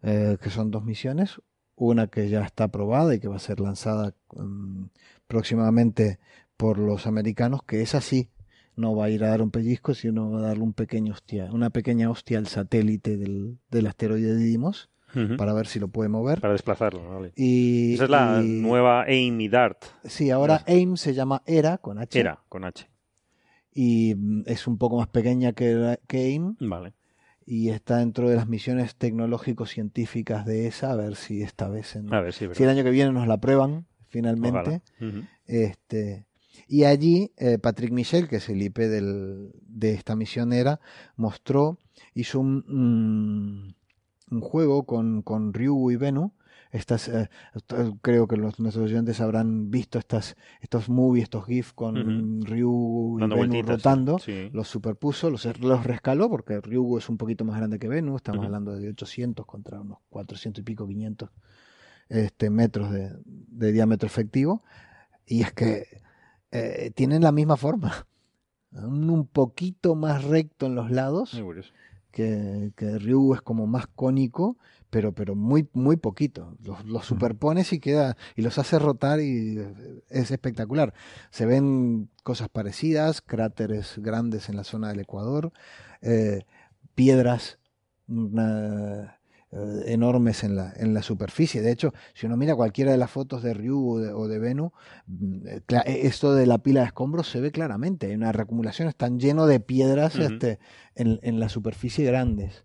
eh, que son dos misiones, una que ya está aprobada y que va a ser lanzada mm, próximamente por los americanos, que es así, no va a ir a dar un pellizco, sino va a darle un pequeño hostia, una pequeña hostia al satélite del, del asteroide Didymos Ujú. para ver si lo puede mover. Para desplazarlo, vale. Y, Esa es la y- nueva Amy Dart. Sí, ahora AIM se llama ERA con H. Era, con H. Y mm, es un poco más pequeña que, que AIM. Vale. y está dentro de las misiones tecnológico-científicas de esa, a ver si esta vez, en- A ver, sí, si el año que viene nos la prueban finalmente. Este, y allí eh, Patrick Michel, que es el IP del- de esta misionera, mostró, hizo un, un, un juego con, con Ryu y Venu. Estas, eh, creo que los, nuestros oyentes habrán visto estas, estos movies, estos GIF con Ujú. Ryu y Dando Venu rotando Sí. los superpuso, los, los rescaló, porque Ryugu es un poquito más grande que Venus, estamos hablando de 800 contra unos 400 y pico, 500 este, metros de, de diámetro efectivo, y es que eh, tienen la misma forma, un, poquito más recto en los lados, que, que Ryugu es como más cónico, pero, pero muy, muy poquito. Los, los superpones y queda, y los hace rotar y es espectacular. Se ven cosas parecidas, cráteres grandes en la zona del Ecuador, eh, piedras una- eh, enormes en la, en la superficie. De hecho, si uno mira cualquiera de las fotos de Ryugu o de, o de Venu, mm, eh, cla- esto de la pila de escombros se ve claramente. Hay una reacumulación, están lleno de piedras este, en, en la superficie grandes.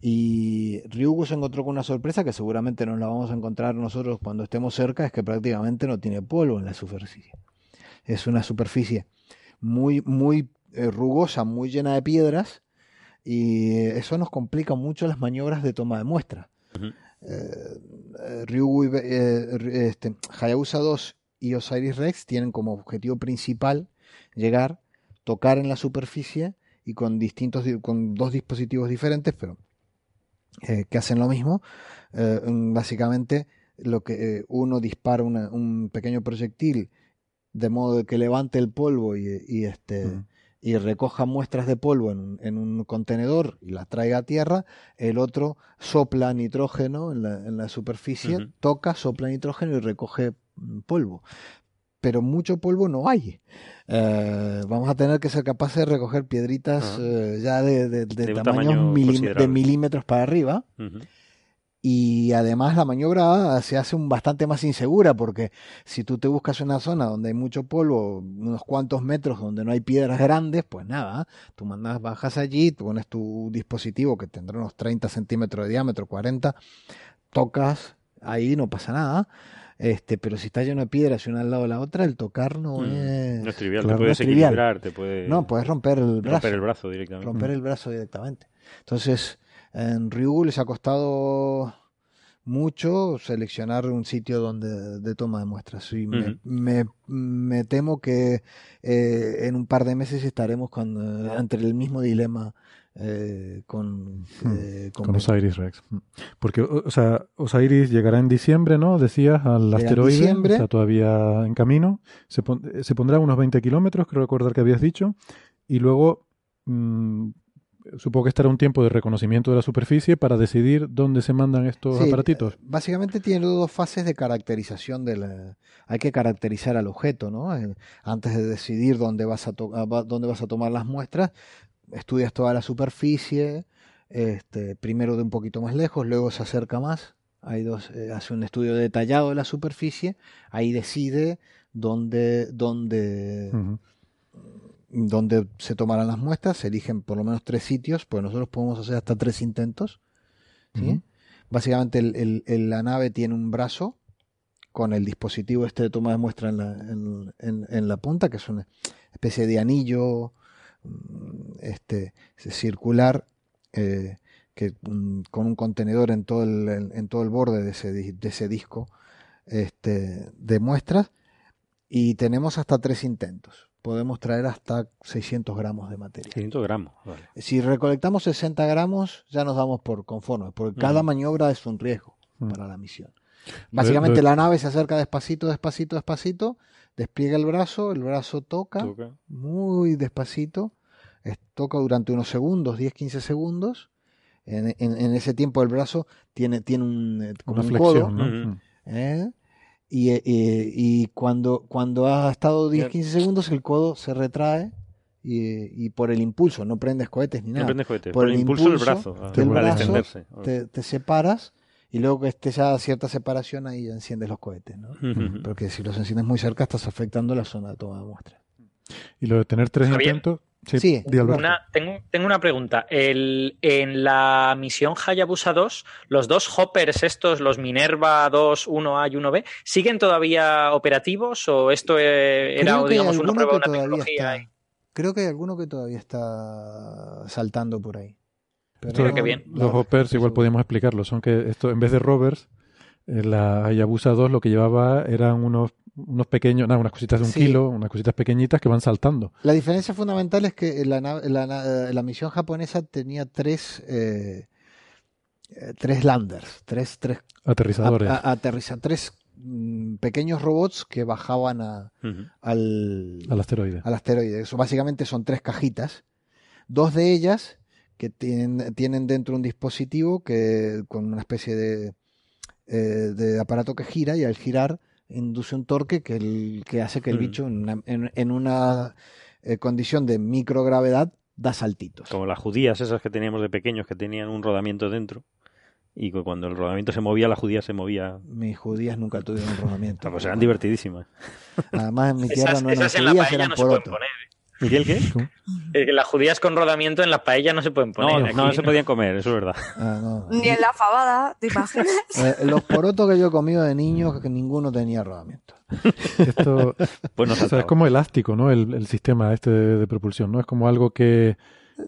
Y Ryugu se encontró con una sorpresa que seguramente nos la vamos a encontrar nosotros cuando estemos cerca, es que prácticamente no tiene polvo en la superficie. Es una superficie muy, muy eh, rugosa, muy llena de piedras, y eso nos complica mucho las maniobras de toma de muestra. Eh, eh, Ryugu y eh, Ry- este, Hayabusa 2 y Osiris Rex tienen como objetivo principal llegar, tocar en la superficie y con distintos di- con dos dispositivos diferentes, pero eh, que hacen lo mismo. Básicamente, lo que uno dispara una- un pequeño proyectil de modo que levante el polvo y, y, este. Y recoja muestras de polvo en, en un contenedor y las traiga a tierra, el otro sopla nitrógeno en la, en la superficie, toca, sopla nitrógeno y recoge mm, polvo. Pero mucho polvo no hay. Eh, vamos a tener que ser capaces de recoger piedritas Ah. eh, ya de, de- de De un tamaños tamaño de milímetros para arriba. Y además la maniobra se hace un bastante más insegura porque si tú te buscas una zona donde hay mucho polvo, unos cuantos metros donde no hay piedras grandes, pues nada, tú mandas, bajas allí, tú pones tu dispositivo que tendrá unos 30 centímetros de diámetro, 40, tocas, ahí no pasa nada. Este, pero si está lleno de piedras y una al lado de la otra, el tocar no Mm, es... No es trivial, Claro, te no puedes es trivial. equilibrar, te puede No, puedes romper el brazo romper el brazo directamente. romper el brazo directamente. Entonces, en Ryu les ha costado mucho seleccionar un sitio donde de toma de muestras. Y me, Ujú. me- me temo que eh, en un par de meses estaremos con, eh, entre el mismo dilema eh, con, eh, con Con. Osiris Rex. Porque, o sea, Osiris llegará en diciembre, ¿no? Decías, al asteroide. diciembre. Está todavía en camino. Se, pon- se pondrá a unos 20 kilómetros, creo recordar que habías dicho. Y luego, mm, supongo que estará un tiempo de reconocimiento de la superficie para decidir dónde se mandan estos Sí, aparatitos. Básicamente tiene dos fases de caracterización de la... Hay que caracterizar al objeto, ¿no? Eh, Antes de decidir dónde vas a, to- a- va- dónde vas a tomar las muestras, estudias toda la superficie, este, primero de un poquito más lejos, luego se acerca más, hay dos, eh, hace un estudio detallado de la superficie, ahí decide dónde, dónde. Dónde se tomarán las muestras, se eligen por lo menos tres sitios, pues nosotros podemos hacer hasta tres intentos. Básicamente el- el- el- la nave tiene un brazo con el dispositivo este de toma de muestra en la, en, en- en la punta, que es una especie de anillo mm, este, circular eh, que, mm, con un contenedor en todo el, en, todo el borde de ese, de ese disco este, de muestras y tenemos hasta tres intentos. Podemos traer hasta 600 gramos de materia. 500 gramos, vale. Si recolectamos 60 gramos, ya nos damos por conformes, porque cada maniobra es un riesgo Mm. para la misión. Básicamente la nave se acerca despacito, despacito, despacito, despliega el brazo, el brazo toca Toca. muy despacito, es- toca durante unos segundos, 10-15 segundos. En, en- en ese tiempo el brazo tiene, tiene un, eh, como Una un codo, flexión. Y, eh, y- y cuando, cuando ha estado 10-15 segundos, el codo se retrae y, y por el impulso, no prendes cohetes ni No nada. prendes cohetes, Por por el impulso del brazo, ah, del brazo, extenderse. Te, te separas y luego que esté ya cierta separación ahí enciendes los cohetes, ¿no? Porque si los enciendes muy cerca estás afectando la zona de toma de muestra. Y lo de tener tres Javier. intentos. Sí, Sí, di, Alberto. Una, tengo, tengo una pregunta. El, en la misión Hayabusa 2, los dos hoppers estos, los Minerva 2, 1A y 1B, ¿siguen todavía operativos o esto eh, era, Creo que digamos, una prueba de que una todavía tecnología? está- Creo que hay alguno que todavía está saltando por ahí. Pero Esto- qué bien. Los hoppers, igual podríamos explicarlo, son que esto, en vez de rovers, la Hayabusa 2 lo que llevaba eran unos, unos pequeños, nada, unas cositas de un Sí. kilo, unas cositas pequeñitas que van saltando. La diferencia fundamental es que la, nave- la, na- la misión japonesa tenía tres, eh, eh, tres landers, tres, tres, Aterrizadores. a- a- aterriza- tres mm, pequeños robots que bajaban a- Ujú. al, al asteroide. al asteroide. Eso básicamente son tres cajitas. Dos de ellas que tienen, tienen dentro un dispositivo que con una especie de, eh, de aparato que gira y al girar induce un torque que, el, que hace que el Mm. bicho en una, en- en una, eh, condición de microgravedad da saltitos. Como las judías esas que teníamos de pequeños que tenían un rodamiento dentro. Y que cuando el rodamiento se movía, la judía se movía. Mis judías nunca tuvieron rodamiento. Pues eran divertidísimas. Además en mi <laughs> tierra Esas, no eran esas judías, eran no poner. ¿Y el qué? <laughs> Eh, las judías con rodamiento en la paella no se pueden poner. No, aquí. no se podían comer, eso es verdad. Ah, no. Ni en la fabada, ¿te imaginas? <laughs> Eh, los porotos que yo he comido de niño, que ninguno tenía rodamiento. Esto <laughs> Pues no o sea, es como elástico, ¿no? El, el sistema este de, de propulsión, ¿no? Es como algo que,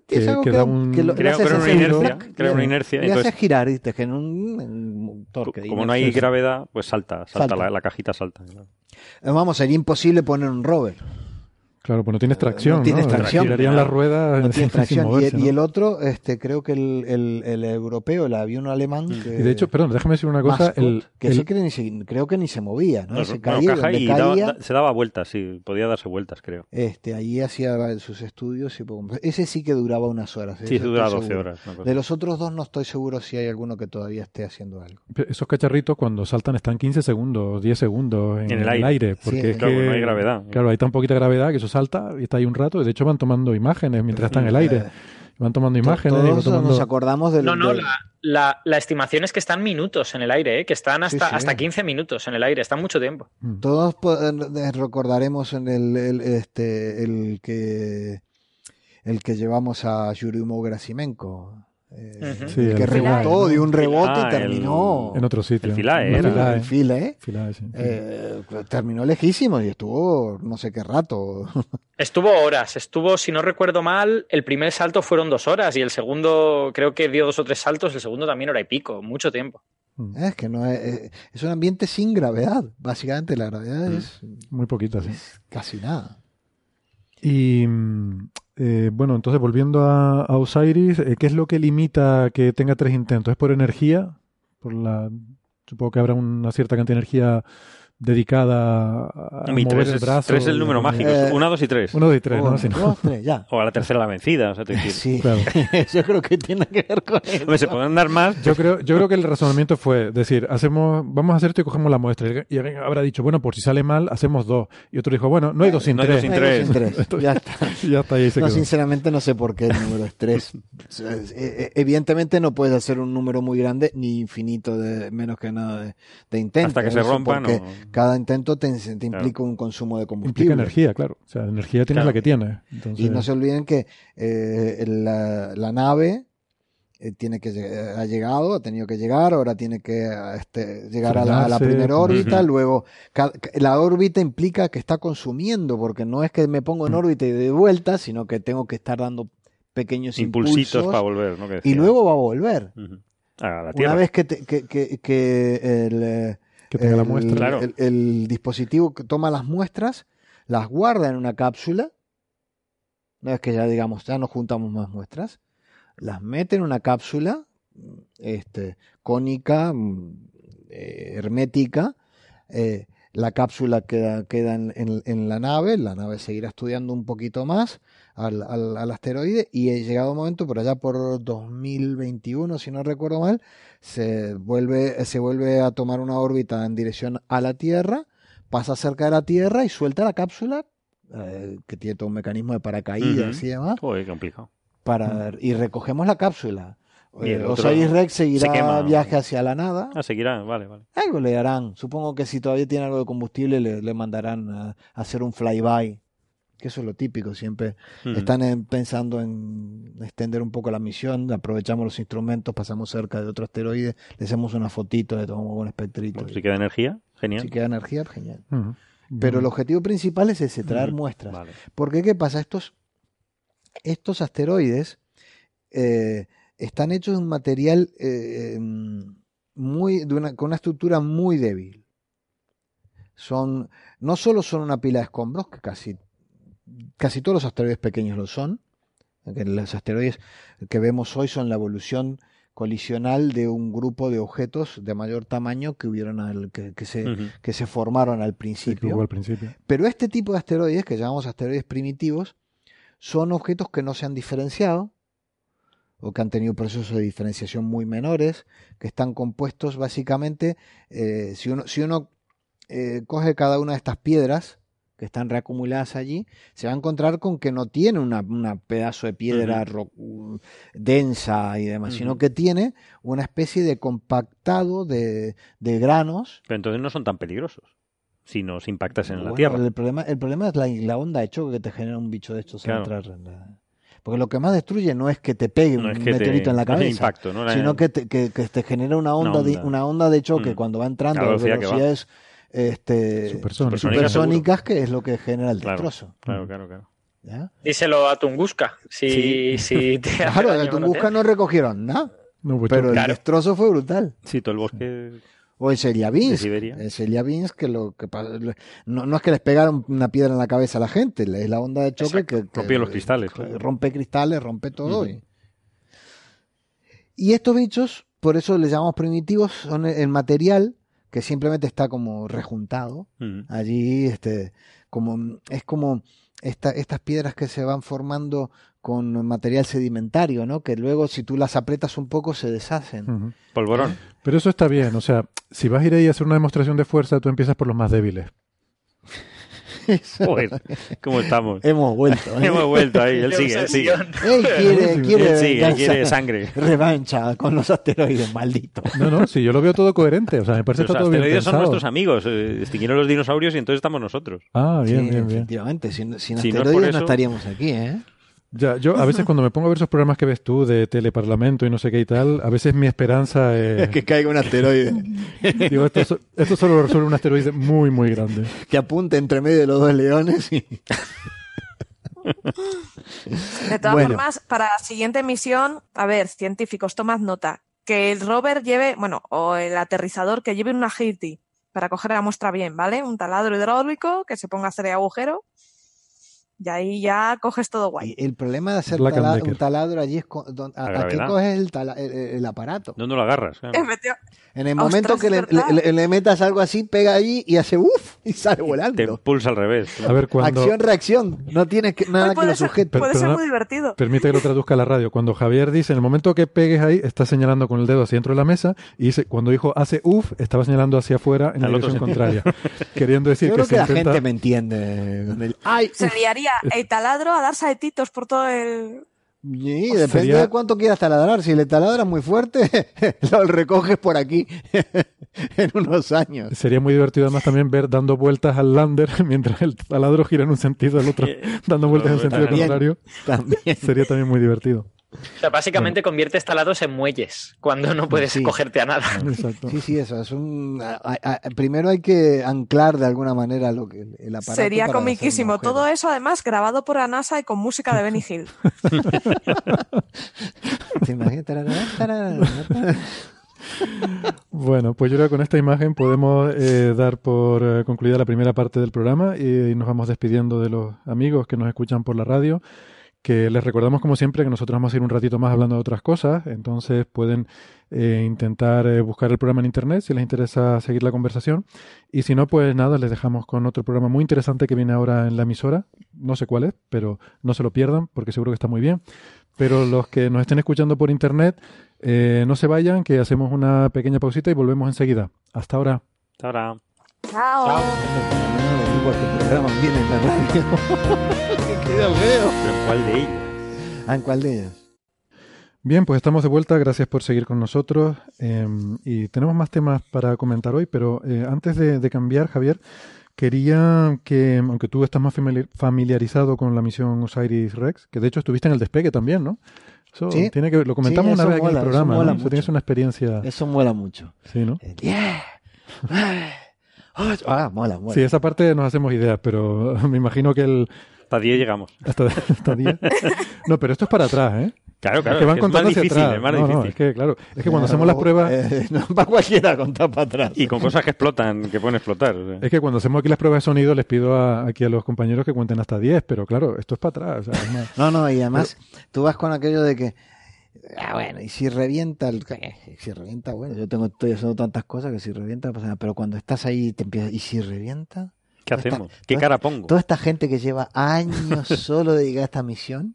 que, algo que da un... que lo- Crea- una inercia, crea una inercia, Le entonces- haces girar, ¿viste? Que en un, un torque. Como no hay gravedad, pues salta, salta, Salta. La, la cajita salta. Eh, Vamos, sería imposible poner un rover. Claro, pues no tienes tracción, ¿no? tienes tracción, Girarían nada. las ruedas No sin- tiene <laughs> sin tracción. Y, moverse, el, y ¿no? el otro, este, creo que el, el, el europeo, el avión alemán. Que, Y de hecho, perdón, déjame decir una cosa. Mascot, El, que el- ese que ni se- creo que ni se movía, ¿no? No, se bueno, caía, y caja y daba- caía, da- se daba vueltas, sí, podía darse vueltas, creo. este, allí hacía sus estudios. Y, más. ese sí que duraba unas horas. Sí, eso eso dura estoy 12 seguro. horas. De los otros dos no estoy seguro si hay alguno que todavía esté haciendo algo. esos cacharritos cuando saltan están 15 segundos, 10 segundos en, En el el aire. aire. Sí, porque es claro, que- no hay gravedad. Claro, hay tan poquita gravedad que eso salta y está ahí un rato. Y de hecho van tomando imágenes mientras está en el aire. Eh, Van tomando imágenes. Todos tomando- nos acordamos del. No, no, del- la, la- la estimación es que están minutos en el aire, ¿eh? que están hasta, Sí, sí. hasta 15 minutos en el aire, están mucho tiempo. Mm. Todos po- eh, recordaremos en el, el- este el que el que llevamos a Yurimu Gerasimenko. Eh. Sí, el que rebotó, dio un rebote Ah, y el- terminó. En otro sitio. El ¿eh? sí. eh, terminó lejísimo y estuvo no sé qué rato. <laughs> Estuvo horas, estuvo, si no recuerdo mal, el primer salto fueron dos horas y el segundo creo que dio dos o tres saltos, el segundo también hora y pico, mucho tiempo. Mm. es que no es, eh, es un ambiente sin gravedad. Básicamente la gravedad Mm. es Muy poquita, sí. casi nada. Y mm, eh, bueno, entonces volviendo a, Osiris, eh, ¿qué es lo que limita que tenga tres intentos? ¿Es por energía? Por la, supongo que habrá una cierta cantidad de energía dedicada a Mi mover tres el es, brazo. tres es el número y- mágico. Eh, Una, dos y tres. Uno de tres, Uno, ¿no? Dos, tres, ya. O a la tercera la vencida. O sea, te Sí, Claro. <laughs> yo creo que tiene que ver con eso. Hombre, se pueden dar más. Yo creo, yo creo que el razonamiento fue decir, hacemos, vamos a hacer esto y cogemos la muestra. Y alguien habrá dicho, bueno, por si sale mal, hacemos dos. Y otro dijo, bueno, no hay dos sin No hay tres. dos hay dos tres. sin tres. <laughs> Ya está. Y ya está, y ahí se No, quedó. sinceramente no sé por qué el número es 3. Evidentemente no puedes hacer un número muy grande ni infinito de menos que nada de, de intentos. Hasta que se rompan. Cada intento te, te implica Claro. un consumo de combustible. Implica energía, claro. O sea, energía tienes Claro. la que tienes. Entonces, Y no se olviden que eh, la, la nave eh, tiene que lleg- ha llegado, ha tenido que llegar, ahora tiene que este, llegar a la, a la Frenarse, primera órbita, luego la órbita implica que está consumiendo, porque no es que me pongo en órbita y de vuelta, sino que tengo que estar dando pequeños Impulsitos impulsos para volver. ¿no? Que y luego va a volver. A la Una Tierra. vez que, te- que, que- que el, eh, que tenga la el- muestra. Claro. el- el dispositivo que toma las muestras, las guarda en una cápsula. Una vez que ya digamos, ya no juntamos más muestras, las mete en una cápsula este, cónica, mm, eh, hermética. eh, la cápsula queda, queda en, en- en la nave, la nave seguirá estudiando un poquito más al, al- al asteroide y he llegado un momento por allá por 2021, si no recuerdo mal, se vuelve, se vuelve a tomar una órbita en dirección a la Tierra, pasa cerca de la Tierra y suelta la cápsula, eh, que tiene todo un mecanismo de paracaídas Ujú. y demás, complicado. para, y recogemos la cápsula. Eh, Osiris Rex seguirá se viaje hacia la nada. Ah, seguirá. Vale, vale. Algo le darán. Supongo que si todavía tiene algo de combustible le, le mandarán a hacer un flyby. Que eso es lo típico. Siempre están en- pensando en extender un poco la misión. Aprovechamos los instrumentos, pasamos cerca de otro asteroide, le hacemos una fotito, le tomamos un espectrito. Bueno, si queda energía, genial. Si queda energía, genial. Pero el objetivo principal es ese, traer muestras. Vale. Porque, ¿qué pasa? Estos, estos asteroides eh, están hechos de un material eh, em, muy, de una, con una estructura muy débil. Son, no solo son una pila de escombros, que casi, casi todos los asteroides pequeños lo son, los asteroides que vemos hoy son la evolución colisional de un grupo de objetos de mayor tamaño que hubieron al, que, que se, que se formaron principio. al principio. Pero este tipo de asteroides, que llamamos asteroides primitivos, son objetos que no se han diferenciado o que han tenido procesos de diferenciación muy menores, que están compuestos básicamente, eh, si uno, si uno eh, coge cada una de estas piedras que están reacumuladas allí, se va a encontrar con que no tiene una, una pedazo de piedra uh, densa y demás, sino que tiene una especie de compactado de, de granos Pero entonces no son tan peligrosos. si nos impactas en la Tierra. El problema, el problema es la, la onda de choque que te genera un bicho de estos Claro. entrar en la- Porque lo que más destruye no es que te pegue No un te- meteorito en la cabeza, impacto, ¿no? La- sino que te, que, que te genera una onda, De, onda. una onda de choque Mm. cuando va entrando A velocidades este, Supersónica. Supersónica, supersónicas, que es lo que genera el Claro, destrozo. claro, claro, claro. ¿ya? Díselo a Tunguska. Si, Sí. si <laughs> te Claro, una Tunguska no recogieron nada, No, pues pero el Claro. destrozo fue brutal. Sí, todo el bosque O en. Siberia. En Chelyabinsk, que lo que no, no es que les pegaron una piedra en la cabeza a la gente, es la onda de choque que, que- Rompió los cristales, claro. rompe cristales, rompe todo. Y... y estos bichos, por eso les llamamos primitivos, son el material que simplemente está como rejuntado Mm. allí, este, como es como esta- estas piedras que se van formando con material sedimentario, ¿no? Que luego si tú las apretas un poco se deshacen. Polvorón. Pero eso está bien, o sea, si vas a ir ahí a hacer una demostración de fuerza, tú empiezas por los más débiles. Joder, ¿cómo estamos? Hemos vuelto. <laughs> ¿eh? Hemos vuelto ahí, él <laughs> sigue, él sigue. Él quiere, quiere, Él sigue, venganza. quiere sangre. revancha con los asteroides, maldito. No, no, sí, yo lo veo todo coherente, o sea, me parece Los todo bien asteroides son pensado. nuestros amigos. eh, extinguieron los dinosaurios y entonces estamos nosotros. Ah, bien, Sí, bien, bien. efectivamente, sin, sin Si no es asteroides por no, eso- estaríamos aquí, ¿eh? Ya, yo a veces cuando me pongo a ver esos programas que ves tú de teleparlamento y no sé qué y tal, a veces mi esperanza <laughs> es... caiga un asteroide <laughs> Digo, esto, so- esto solo lo resuelve un asteroide muy, muy grande. que apunte entre medio de los dos leones y... <laughs> De todas Bueno. formas, para la siguiente misión, a ver, científicos, tomad nota. Que el rover lleve, bueno, o el aterrizador que lleve una Haiti para coger la muestra bien, ¿vale? Un taladro hidráulico que se ponga a hacer el agujero y ahí ya coges todo guay. Y el problema de hacer tala- Decker. un taladro allí es con- don- a, a qué coges el, tala- el, el aparato. ¿Dónde lo agarras? En el Ostras, momento que le, verdad. le- le- le metas algo así, pega allí y hace uff y sale Te volando. impulsa al revés. A ver, cuando... Acción, reacción. No tienes que, nada que lo sujete. Puede ser muy divertido. Permite que lo traduzca a la radio. Cuando Javier dice, en el momento que pegues ahí, está señalando con el dedo hacia dentro de la mesa, y dice, cuando dijo hace uff, estaba señalando hacia afuera en la Al dirección contraria. Queriendo decir Yo que creo se que la intenta... gente me entiende. con el, Ay, Se uf. <laughs> el taladro a dar saltitos por todo el... Sí, depende Sería- de cuánto quieras taladrar. Si le taladras muy fuerte, <laughs> lo recoges por aquí <laughs> en unos años. Sería muy divertido además también ver dando vueltas al lander mientras el taladro gira en un sentido, el otro dando vueltas en sentido También. contrario. También. Sería también muy divertido. O sea, básicamente conviertes talados en muelles cuando no puedes Sí. cogerte a nada. <laughs> Exacto. Sí, sí, eso. Es un, a- a- a- primero hay que anclar de alguna manera lo que el aparato. Sería comiquísimo. Todo eso además grabado por la NASA y con música de Benny Hill. <laughs> Bueno, pues yo creo que con esta imagen podemos eh, dar por eh, concluida la primera parte del programa y, nos vamos despidiendo de los amigos que nos escuchan por la radio. Que les recordamos, como siempre, que nosotros vamos a ir un ratito más hablando de otras cosas. Entonces pueden eh, intentar eh, buscar el programa en internet si les interesa seguir la conversación. Y si no, pues nada, les dejamos con otro programa muy interesante que viene ahora en la emisora. No sé cuál es, pero no se lo pierdan porque seguro que está muy bien. Pero los que nos estén escuchando por internet, eh, no se vayan, que hacemos una pequeña pausita y volvemos enseguida. Hasta ahora. Hasta ahora. Chao. No, <laughs> en. Ah, ¿en cuál de ellos? Bien, pues estamos de vuelta. Gracias por seguir con nosotros. eh, y tenemos más temas para comentar hoy, pero eh, antes de, de cambiar, Javier, quería que, aunque tú estás más famili- familiarizado con la misión Osiris Rex, que de hecho estuviste en el despegue también, ¿no? Eso Sí. tiene que lo comentamos Sí, una vez aquí en el eso programa, mola ¿no? Eso mucho. tienes una experiencia, Eso mola mucho. sí, ¿no? El yeah. <laughs> Ah, mola, mola. Sí, esa parte nos hacemos ideas, pero <laughs> me imagino que el Hasta 10 llegamos. <laughs> hasta, hasta 10. No, pero esto es para atrás, ¿eh? Claro, claro. es que van es más hacia difícil, atrás. es más No, no, difícil. es que claro, es que cuando Eh, hacemos las pruebas eh, <laughs> no para cualquiera contar para atrás. Y con cosas que explotan, que pueden explotar. o sea. Es que cuando hacemos aquí las pruebas de sonido les pido a- aquí a los compañeros que cuenten hasta 10, pero claro, esto es para atrás. o sea, es más- No, no, y además tú vas con aquello de que, ah, bueno, y si revienta, el, eh, si revienta, bueno, yo tengo, estoy haciendo tantas cosas que si revienta, pasa nada, pero cuando estás ahí te empiezas, ¿y si revienta? ¿Qué esta- hacemos? ¿Qué cara pongo? Toda esta gente que lleva años <laughs> solo dedicada a esta misión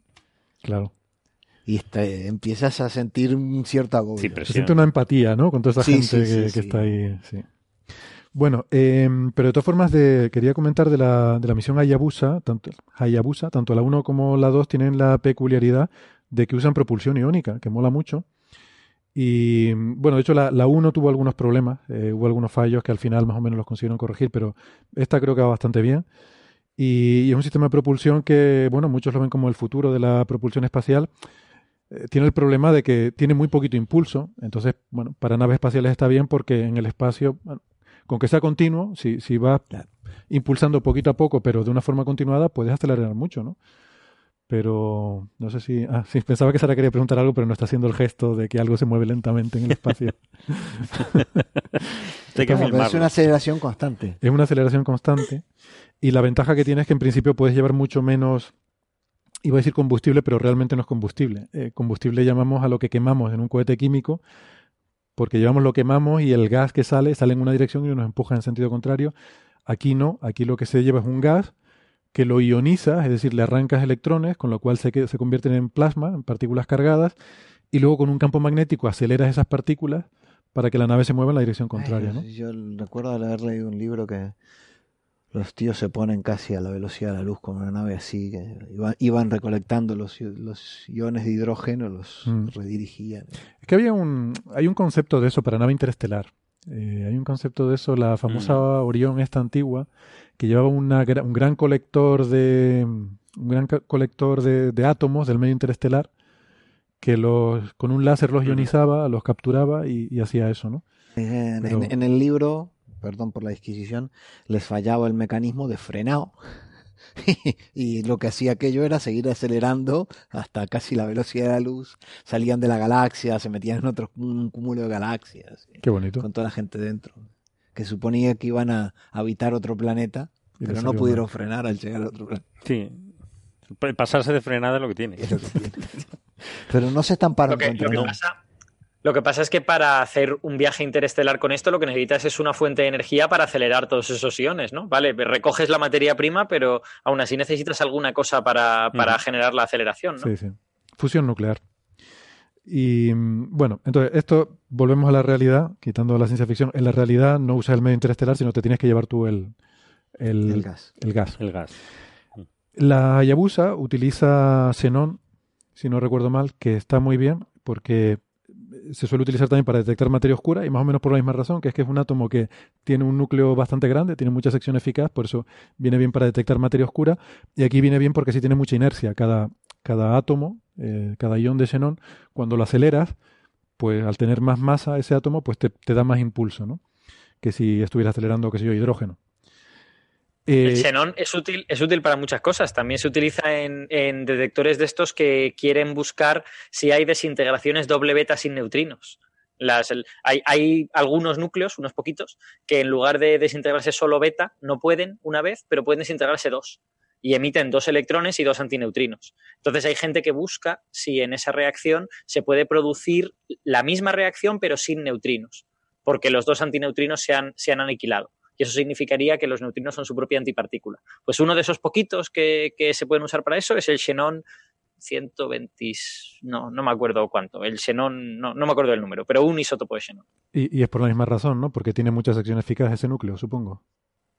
claro. y empiezas a sentir un cierto agobio. Sí, Se siente una empatía, ¿no? Con toda esa Sí, gente sí, que, sí, que sí. está ahí. sí. Bueno, eh, pero de todas formas de, quería comentar de la, de la misión Hayabusa, tanto, Hayabusa, tanto la 1 como la 2 tienen la peculiaridad de que usan propulsión iónica, que mola mucho. Y bueno, de hecho la, la 1 tuvo algunos problemas, eh, hubo algunos fallos que al final más o menos los consiguieron corregir, pero esta creo que va bastante bien. Y, y es un sistema de propulsión que, bueno, muchos lo ven como el futuro de la propulsión espacial. Eh, tiene el problema de que tiene muy poquito impulso, entonces, bueno, para naves espaciales está bien porque en el espacio, bueno, con que sea continuo, si, si vas impulsando poquito a poco, pero de una forma continuada, puedes acelerar mucho, ¿no? Pero no sé si. Ah, sí, pensaba que Sara quería preguntar algo, pero no está haciendo el gesto de que algo se mueve lentamente en el espacio. <laughs> Es una aceleración constante. es una aceleración constante. Y la ventaja que tiene es que en principio puedes llevar mucho menos. Iba a decir combustible, pero realmente no es combustible. Eh, combustible llamamos a lo que quemamos en un cohete químico, porque llevamos lo quemamos y el gas que sale sale en una dirección y nos empuja en sentido contrario. Aquí no, aquí lo que se lleva es un gas que lo ionizas, es decir, le arrancas electrones, con lo cual se, se convierten en plasma, en partículas cargadas, y luego con un campo magnético aceleras esas partículas para que la nave se mueva en la dirección contraria. Yo recuerdo haber leído un libro que los tíos se ponen casi a la velocidad de la luz con una nave así, que iba- iban recolectando los, los iones de hidrógeno, los Mm. redirigían. Es que había un, hay un concepto de eso para nave interestelar. Eh, hay un concepto de eso, la famosa Orión esta antigua, que llevaba una un gran colector de un gran colector de, de átomos del medio interestelar que los con un láser los ionizaba, los capturaba y, y hacía eso, ¿no? En, Pero- en- en el libro, perdón por la disquisición, les fallaba el mecanismo de frenado. <laughs> y lo que hacía aquello era seguir acelerando hasta casi la velocidad de la luz. Salían de la galaxia, se metían en otro un cúmulo de galaxias, Qué bonito. con toda la gente dentro. Que suponía que iban a habitar otro planeta, Y pero no pudieron mal. frenar al llegar a otro planeta. Sí. Pa- Pasarse de frenada es lo que tiene. Pero no se estamparon Lo que, contra lo que pasa, lo que pasa es que para hacer un viaje interestelar con esto, lo que necesitas es una fuente de energía para acelerar todos esos iones, ¿no? Vale, recoges la materia prima, pero aún así necesitas alguna cosa para, para generar la aceleración, ¿no? Sí, sí. Fusión nuclear. Y mm, bueno, entonces esto volvemos a la realidad, quitando la ciencia ficción. En la realidad no usas el medio interestelar, sino te tienes que llevar tú el, el, El gas. el gas. El gas. La Hayabusa utiliza xenón, si no recuerdo mal, que está muy bien porque se suele utilizar también para detectar materia oscura y más o menos por la misma razón, que es que es un átomo que tiene un núcleo bastante grande, tiene mucha sección eficaz, por eso viene bien para detectar materia oscura y aquí viene bien porque sí tiene mucha inercia. Cada, cada átomo, eh, cada ion de xenón, cuando lo aceleras, pues al tener más masa ese átomo, pues te, te da más impulso, ¿no? Que si estuviera acelerando, qué sé yo, hidrógeno. El Eh, xenón es útil, es útil para muchas cosas. También se utiliza en, en detectores de estos que quieren buscar si hay desintegraciones doble beta sin neutrinos. Las, el- hay, hay algunos núcleos, unos poquitos, que en lugar de desintegrarse solo beta, no pueden una vez, pero pueden desintegrarse dos. Y emiten dos electrones y dos antineutrinos. Entonces hay gente que busca si en esa reacción se puede producir la misma reacción, pero sin neutrinos, porque los dos antineutrinos se han, se han aniquilado y eso significaría que los neutrinos son su propia antipartícula. Pues uno de esos poquitos que, que se pueden usar para eso es el xenón 120, no, no me acuerdo cuánto, el xenón, no, no me acuerdo del número, pero un isótopo de xenón. Y, y es por la misma razón, ¿no? Porque tiene mucha sección eficaz ese núcleo, supongo.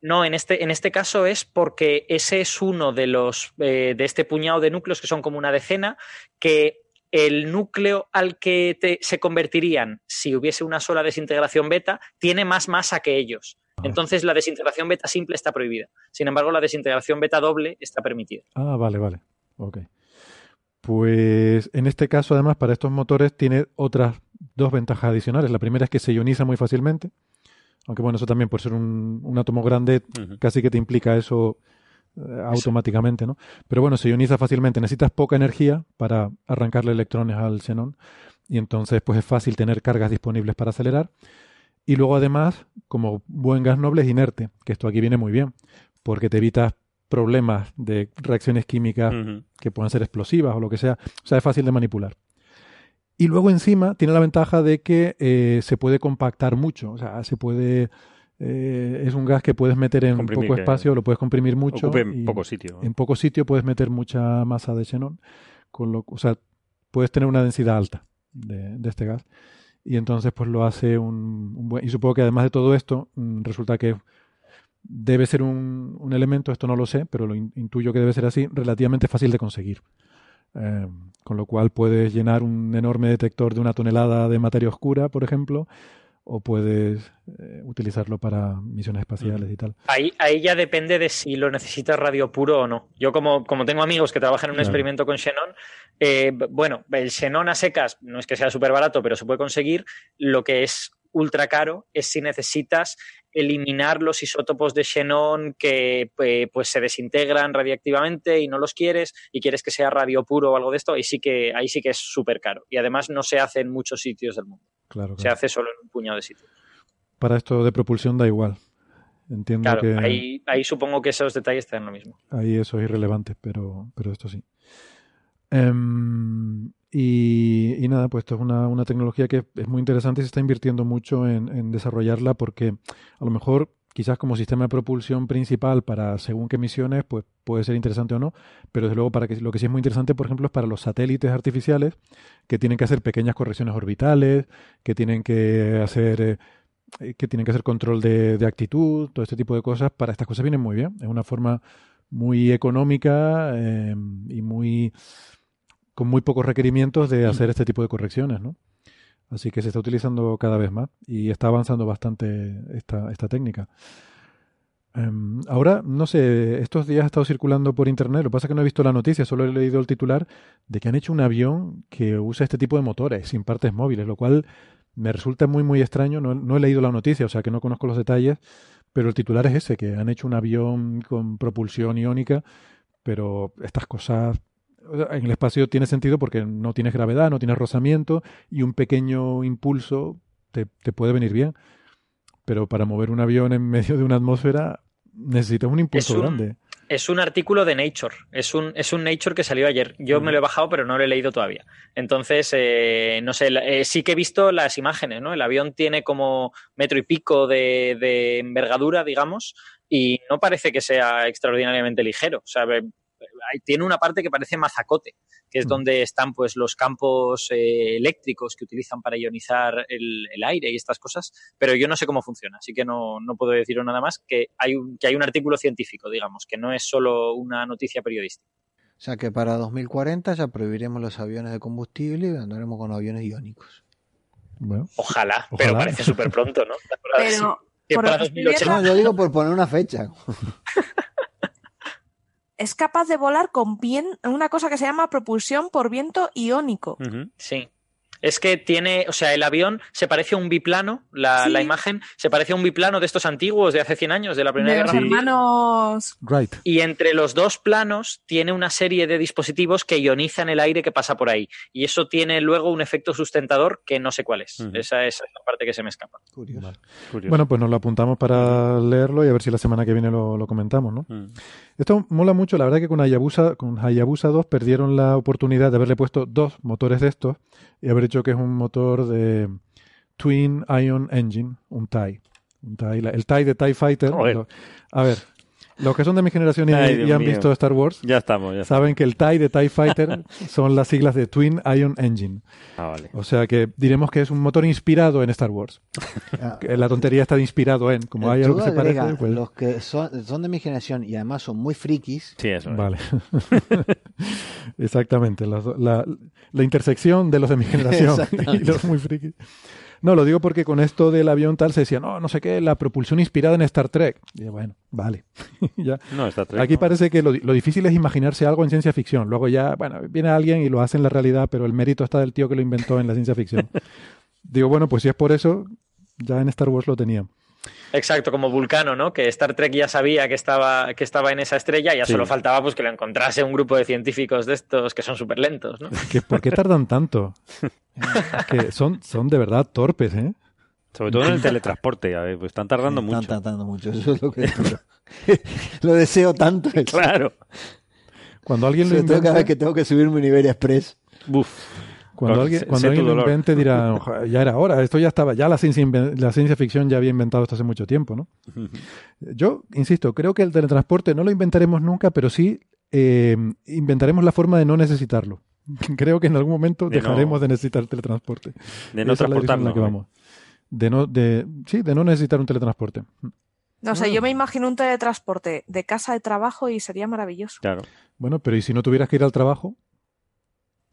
No, en este, en este caso es porque ese es uno de los eh, de este puñado de núcleos que son como una decena, que el núcleo al que te- se convertirían si hubiese una sola desintegración beta tiene más masa que ellos. Ah. Entonces la desintegración beta simple está prohibida. Sin embargo, la desintegración beta doble está permitida. Ah, vale, vale. Ok. Pues en este caso, además, para estos motores tiene otras dos ventajas adicionales. La primera es que se ioniza muy fácilmente. Aunque bueno, eso también por ser un, un átomo grande, casi que te implica eso eh, automáticamente, ¿no? Pero bueno, se ioniza fácilmente. Necesitas poca energía para arrancarle electrones al xenón. Y entonces, pues es fácil tener cargas disponibles para acelerar. Y luego, además, como buen gas noble, es inerte. Que esto aquí viene muy bien. Porque te evitas problemas de reacciones químicas que puedan ser explosivas o lo que sea. O sea, es fácil de manipular. Y luego encima tiene la ventaja de que eh, se puede compactar mucho. O sea, se puede. eh, es un gas que puedes meter en Comprimir, poco espacio, lo puedes comprimir mucho. Ocupe y poco sitio. En poco sitio puedes meter mucha masa de xenón. Con lo, o sea, puedes tener una densidad alta de, de este gas. Y entonces, pues lo hace un, un buen. Y supongo que además de todo esto, mm, resulta que debe ser un, un elemento, esto no lo sé, pero lo in- intuyo que debe ser así, relativamente fácil de conseguir. Eh, con lo cual puedes llenar un enorme detector de una tonelada de materia oscura, por ejemplo, o puedes eh, utilizarlo para misiones espaciales y tal. Ahí, ahí ya depende de si lo necesitas radio puro o no. Yo como, como tengo amigos que trabajan en un Claro. experimento con xenón, eh, bueno, el xenón a secas no es que sea súper barato, pero se puede conseguir. Lo que es ultra caro es si necesitas eliminar los isótopos de xenón que pues se desintegran radiactivamente y no los quieres y quieres que sea radio puro o algo de esto, ahí sí que, ahí sí que es súper caro. Y además no se hace en muchos sitios del mundo. Claro, Se hace solo en un puñado de sitios. Para esto de propulsión da igual. Entiendo Claro, que ahí, ahí supongo que esos detalles te dan lo mismo. ahí eso es irrelevante, pero, pero esto sí. Em, y, y nada, pues esto es una, una tecnología que es muy interesante y se está invirtiendo mucho en, desarrollarla porque a lo mejor quizás como sistema de propulsión principal para según qué misiones, pues puede ser interesante o no, pero desde luego para que lo que sí es muy interesante, por ejemplo, es para los satélites artificiales que tienen que hacer pequeñas correcciones orbitales, que tienen que hacer eh, eh, que tienen que hacer control de, de actitud, todo este tipo de cosas, para estas cosas vienen muy bien. Es una forma muy económica eh, y muy con muy pocos requerimientos de hacer este tipo de correcciones, ¿no? Así que se está utilizando cada vez más y está avanzando bastante esta, esta técnica. Em, ahora, no sé, estos días ha estado circulando por internet, lo que pasa es que no he visto la noticia, solo he leído el titular de que han hecho un avión que usa este tipo de motores sin partes móviles, lo cual me resulta muy, muy extraño. No, no he leído la noticia, o sea que no conozco los detalles, pero el titular es ese, que han hecho un avión con propulsión iónica, pero estas cosas en el espacio tiene sentido porque no tienes gravedad, no tienes rozamiento y un pequeño impulso te, te puede venir bien. Pero para mover un avión en medio de una atmósfera necesitas un impulso un- grande. Es un artículo de Nature. Es un, es un Nature que salió ayer. Yo me lo he bajado, pero no lo he leído todavía. Entonces, eh, no sé, eh, sí que he visto las imágenes, ¿no? El avión tiene como metro y pico de, de envergadura, digamos, y no parece que sea extraordinariamente ligero. O sea, tiene una parte que parece mazacote, que es Mm. donde están pues los campos eh, eléctricos que utilizan para ionizar el, el aire y estas cosas, pero yo no sé cómo funciona, así que no, no puedo deciros nada más que hay, un, que hay un artículo científico, digamos, que no es solo una noticia periodística. O sea que para 2040 ya prohibiremos los aviones de combustible y andaremos con aviones iónicos. Bueno, Ojalá, Ojalá. pero parece súper pronto, ¿no? Pero <laughs> por para lo que estoy 2080. No, yo digo por poner una fecha. <laughs> es capaz de volar con vien- una cosa que se llama propulsión por viento iónico. Sí. Es que tiene, o sea, el avión se parece a un biplano, la, Sí. la imagen se parece a un biplano de estos antiguos de hace 100 años, de la Primera De Guerra Mundial. hermanos. right. Y entre los dos planos tiene una serie de dispositivos que ionizan el aire que pasa por ahí. Y eso tiene luego un efecto sustentador que no sé cuál es. Esa, esa es la parte que se me escapa. Curioso. Vale. Curioso. Bueno, pues nos lo apuntamos para leerlo y a ver si la semana que viene lo, lo comentamos, ¿no? Mm. Esto mola mucho, la verdad que con Hayabusa, con Hayabusa 2 perdieron la oportunidad de haberle puesto dos motores de estos y haber hecho que es un motor de Twin Ion Engine, un TIE. Un TIE la- el TIE de TIE Fighter. Joder. a ver, los que son de mi generación y, Ay, y Dios han mío. visto Star Wars Ya estamos, ya estamos. saben que el TIE de TIE Fighter <laughs> son las siglas de Twin Ion Engine. Ah, vale. O sea que diremos que es un motor inspirado en Star Wars. <laughs> Ah, La tontería está de inspirado en, como hay algo que se parece, pues... Los que son, son de mi generación y además son muy frikis. Sí, eso. es. Vale. <laughs> Exactamente. la, la intersección de los de mi generación y los muy frikis. No, lo digo porque con esto del avión tal se decía, no, no sé qué, la propulsión inspirada en Star Trek. Y bueno, vale. <laughs> ya. No, está tres, Aquí ¿no? parece que lo, lo difícil es imaginarse algo en ciencia ficción. Luego ya, bueno, viene alguien y lo hace en la realidad, pero el mérito está del tío que lo inventó en la ciencia ficción. <laughs> digo, bueno, pues si es por eso, ya en Star Wars lo tenían. Exacto, como Vulcano, ¿no? Que Star Trek ya sabía que estaba, que estaba en esa estrella, ya Sí. solo faltaba pues que lo encontrase un grupo de científicos de estos que son súper lentos, ¿no? Que, ¿Por qué tardan tanto? que son, son de verdad torpes, ¿eh? Sobre todo en el teletransporte, a ver, pues están tardando Están mucho. tardando mucho. Eso es lo que <laughs> lo deseo tanto. eso. Claro. Cuando alguien lo todo cada vez que tengo que subirme un Iberia Express. Buf. Cuando alguien, cuando alguien lo invente dirá, <laughs> "Oja, ya era hora, esto ya estaba, ya la ciencia, la ciencia ficción ya había inventado esto hace mucho tiempo, ¿no? Yo, insisto, creo que el teletransporte no lo inventaremos nunca, pero sí eh, inventaremos la forma de no necesitarlo. <laughs> Creo que en algún momento De no- dejaremos de necesitar el teletransporte. De no Esa la transportarnos. que vamos. De no, de, sí, de no necesitar un teletransporte. No sé, yo me imagino un teletransporte de casa de trabajo y sería maravilloso. Claro. Bueno, pero ¿y si no tuvieras que ir al trabajo?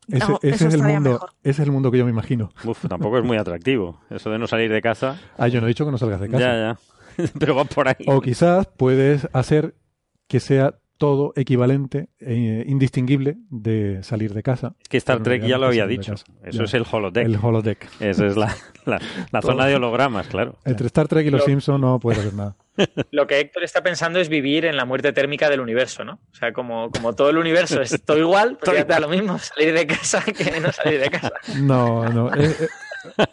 Ese, No, ese eso es el mundo, mejor. ese es el mundo que yo me imagino. Uf, tampoco es muy atractivo. Eso de no salir de casa. Ah, yo no he dicho que no salgas de casa. Ya, ya. <laughs> Pero va por ahí. O quizás puedes hacer que sea todo equivalente e indistinguible de salir de casa. que Star Trek ya lo había dicho. Eso Ya. es el holodeck. El holodeck. Esa es la, la, <laughs> zona de hologramas, claro. Entre Star Trek y los Lo- Simpsons no puedes hacer nada. Lo que Héctor está pensando es vivir en la muerte térmica del universo, ¿no? O sea, como, como todo el universo es todo igual, pues Todo ya te da lo mismo salir de casa que no salir de casa. No, no. eh, eh,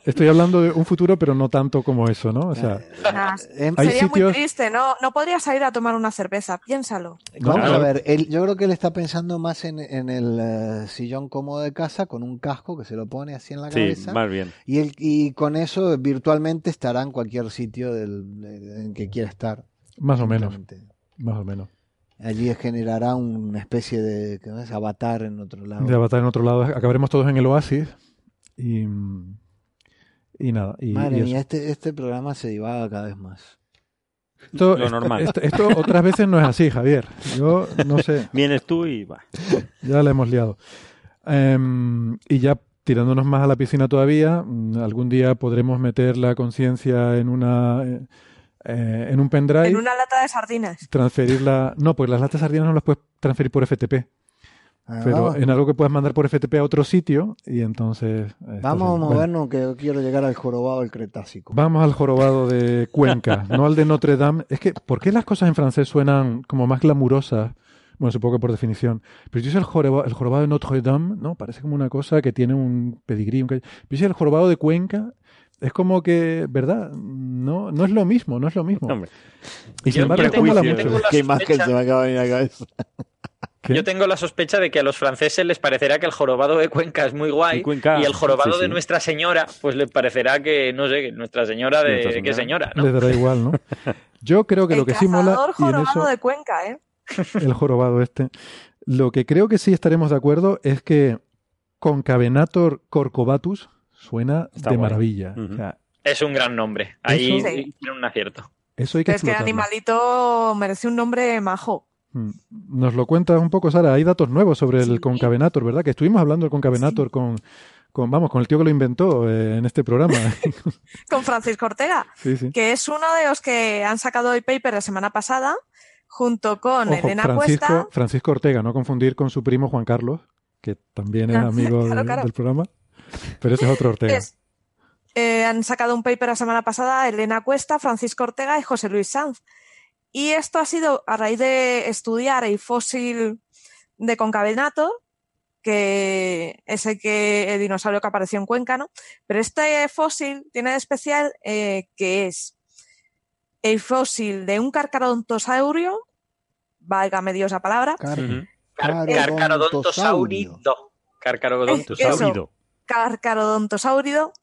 estoy hablando de un futuro, pero no tanto como eso, ¿no? O sea, Nah, Hay sería sitios- muy triste, ¿no? No podrías salir a tomar una cerveza, piénsalo. Vamos Claro. a ver, él, yo creo que él está pensando más en, en el eh, sillón cómodo de casa con un casco que se lo pone así en la Sí, cabeza más bien. y, él, y con eso virtualmente estará en cualquier sitio del, de- en que quiera estar. más o menos. Más o menos. Allí generará una especie de ¿qué es? avatar en otro lado. De avatar en otro lado. Acabaremos todos en el oasis. Y, y nada. Y, Madre y mía, este, este programa se divaga cada vez más. Esto, Lo normal. Esto, esto otras veces no es así, Javier. Yo no sé. <laughs> Vienes tú y va. Ya la hemos liado. Em, y ya tirándonos más a la piscina todavía, mm, algún día podremos meter la conciencia en una eh, eh, en un pendrive, En una lata de sardinas. transferirla. No, pues las latas sardinas no las puedes transferir por FTP, Ah, pero vamos en algo que puedas mandar por FTP a otro sitio y entonces. esto vamos a Bueno, movernos que yo quiero llegar al jorobado del Cretácico. Vamos al jorobado de Cuenca, <laughs> no al de Notre Dame. Es que, ¿por qué las cosas en francés suenan como más glamurosas? Bueno, supongo que por definición. Pero si es el jorobado, el jorobado de Notre Dame, ¿no? Parece como una cosa que tiene un pedigrí. Un... Pero si es el jorobado de Cuenca, es como que, ¿verdad? No, no es lo mismo, no es lo mismo. Hombre, y sin Yo- embargo, yo es como tengo- la yo mucho. <laughs> Qué imagen se me acaba de venir a la cabeza. ¿Qué? Yo tengo la sospecha de que a los franceses les parecerá que el jorobado de Cuenca es muy guay Y Cuenca, y el jorobado sí, de sí. Nuestra Señora pues les parecerá que, no sé, que Nuestra Señora de Nuestra qué Señora. señora, ¿no? Les dará igual, ¿no? <laughs> Yo creo que el lo que sí mola, en jorobado eso, de Cuenca, ¿eh? <laughs> el jorobado este, lo que creo que sí estaremos de acuerdo es que Concavenator corcovatus suena Está de guay. maravilla. Ujú. O sea, Es un gran nombre. Ahí Eso- Sí. tiene un acierto. eso hay que Es que el animalito merece un nombre majo. Mm. Nos lo cuentas un poco, Sara. Hay datos nuevos sobre el. Concavenator, ¿verdad? Que estuvimos hablando del Concavenator con, con, vamos, con el tío que lo inventó eh, en este programa. <laughs> Con Francisco Ortega, sí, que es uno de los que han sacado el paper la semana pasada, junto con Ojo, Elena Francisco, Cuesta. Francisco Ortega, no confundir con su primo Juan Carlos, que también es Ah, <laughs> amigo claro, de- claro. del programa. Pero ese es otro Ortega. Es- eh, han sacado un paper la semana pasada Elena Cuesta, Francisco Ortega y José Luis Sanz. Y esto ha sido a raíz de estudiar el fósil de Concavenator, que es el, que, el dinosaurio que apareció en Cuenca, ¿no? Pero este fósil tiene de especial eh, que es el fósil de un carcarontosaurio, válgame Dios la palabra, Car-. Car- Carcarodontosaurio. Carcarodontosaurido. Carcarodontosaurido.